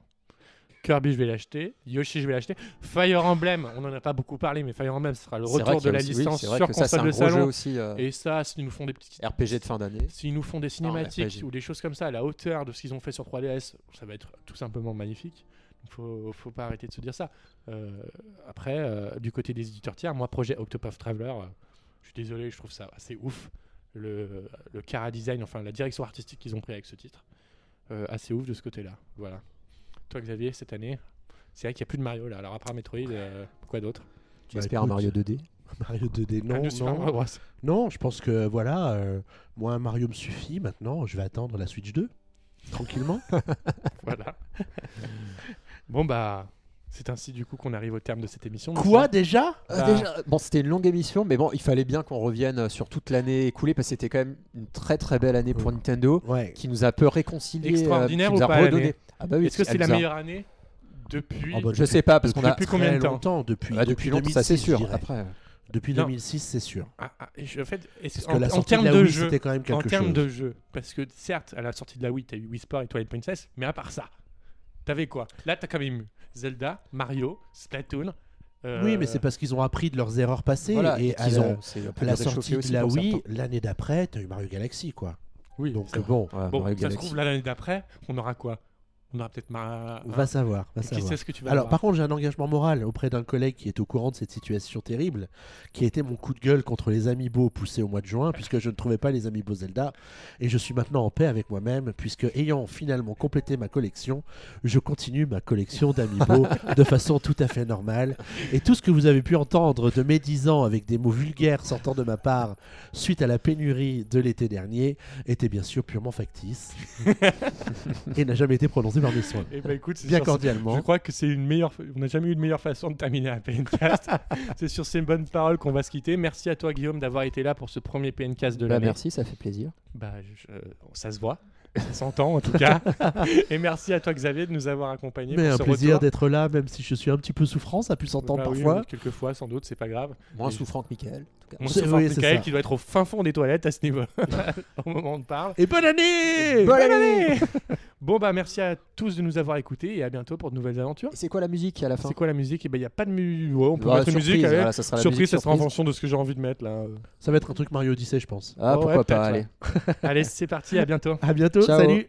Kirby je vais l'acheter, Yoshi je vais l'acheter, Fire Emblem, on en a pas beaucoup parlé mais Fire Emblem ce sera le retour de la licence sur console de salon. aussi. euh, Et ça s'ils nous font des petites RPG de fin d'année. s'ils nous font des cinématiques ou des choses comme ça à la hauteur de ce qu'ils ont fait sur 3DS, ça va être tout simplement magnifique. Il faut, faut pas arrêter de se dire ça. Euh, après, euh, du côté des éditeurs tiers, moi, projet Octopath Traveler, euh, je suis désolé, je trouve ça assez ouf. Le, le cara design, enfin la direction artistique qu'ils ont pris avec ce titre, assez ouf de ce côté-là. Voilà. Toi, Xavier, cette année, c'est vrai qu'il n'y a plus de Mario là. Alors, après Metroid, euh, quoi d'autre Tu Bah, espères un écoute, Mario 2D Mario 2D, non, Un de Super Mario non, Bros. non, je pense que voilà, euh, moi Mario me suffit maintenant, je vais attendre la Switch 2, tranquillement. Voilà. bon, bah, c'est ainsi du coup qu'on arrive au terme de cette émission. Quoi déjà? Euh, Bah. déjà, Bon, c'était une longue émission, mais bon, il fallait bien qu'on revienne sur toute l'année écoulée parce que c'était quand même une très très belle année pour Ouais. Nintendo Ouais. qui nous a un peu réconcilié, Extraordinaire qui nous ou a redonné. Ah bah oui, Est-ce que c'est la meilleure année depuis Oh, bah, Je sais pas parce qu'on a Depuis combien de temps? longtemps, depuis, Ah, depuis longtemps, 2006, ça c'est sûr. Après, Depuis Non. 2006, c'est sûr. Ah, ah, en fait, est-ce- Parce que en, la en sortie termes de la de Wii, jeu, c'était quand même en quelque termes chose. de jeu, parce que certes, à la sortie de la Wii, t'as eu Wii Sport et Twilight Princess, mais à part ça, t'avais quoi? Là, t'as quand même eu Zelda, Mario, Splatoon. euh, Oui, mais c'est parce qu'ils ont appris de leurs erreurs passées. voilà, et et à qu'ils la, ont à la sortie de la Wii, l'année d'après, t'as eu Mario Galaxy, quoi. Oui, Donc bon, Ouais, Bon, ça se trouve, l'année d'après, on aura quoi? On aura peut-être ma... va savoir, va Qui savoir. sait ce que tu vas Alors, avoir par contre, j'ai un engagement moral auprès d'un collègue qui est au courant de cette situation terrible, qui a été mon coup de gueule contre les amiibo poussés au mois de juin, puisque je ne trouvais pas les amiibo Zelda, et je suis maintenant en paix avec moi-même, puisque ayant finalement complété ma collection, je continue ma collection d'amiibo de façon tout à fait normale. Et tout ce que vous avez pu entendre de médisant avec des mots vulgaires sortant de ma part suite à la pénurie de l'été dernier était bien sûr purement factice et n'a jamais été prononcé par mes soins. Eh ben, écoute, c'est Bien cordialement. Je crois que c'est une meilleure. On n'a jamais eu de meilleure façon de terminer un PNcast. c'est sur ces bonnes paroles qu'on va se quitter. Merci à toi, Guillaume, d'avoir été là pour ce premier PNcast de Bah, l'année. merci, ça fait plaisir. Bah, je- ça se voit. Ça s'entend en tout cas. Et merci à toi, Xavier, de nous avoir accompagnés. Mais pour un ce plaisir d'être là, même si je suis un petit peu souffrant, ça a pu s'entendre Bah oui, parfois. oui, quelquefois, sans doute, c'est pas grave. Moins Et- souffrant que Michael. En tout cas. On C'est- se oui, c'est Michael ça. qui doit être au fin fond des toilettes à ce niveau. au moment où on parle. Et bonne année Bonne année Bon, bah, merci à tous de nous avoir écoutés et à bientôt pour de nouvelles aventures. C'est quoi la musique à la fin C'est quoi la musique? Il n'y a pas de musique. on peut Bah, mettre une surprise, musique. voilà, ça sera la surprise, musique ça sera en surprise. fonction de ce que j'ai envie de mettre là. Ça va être un truc Mario Odyssey, je pense. Ah, Ouais, pourquoi pas, ouais. allez. Allez, c'est parti, à bientôt. À bientôt, Ciao. salut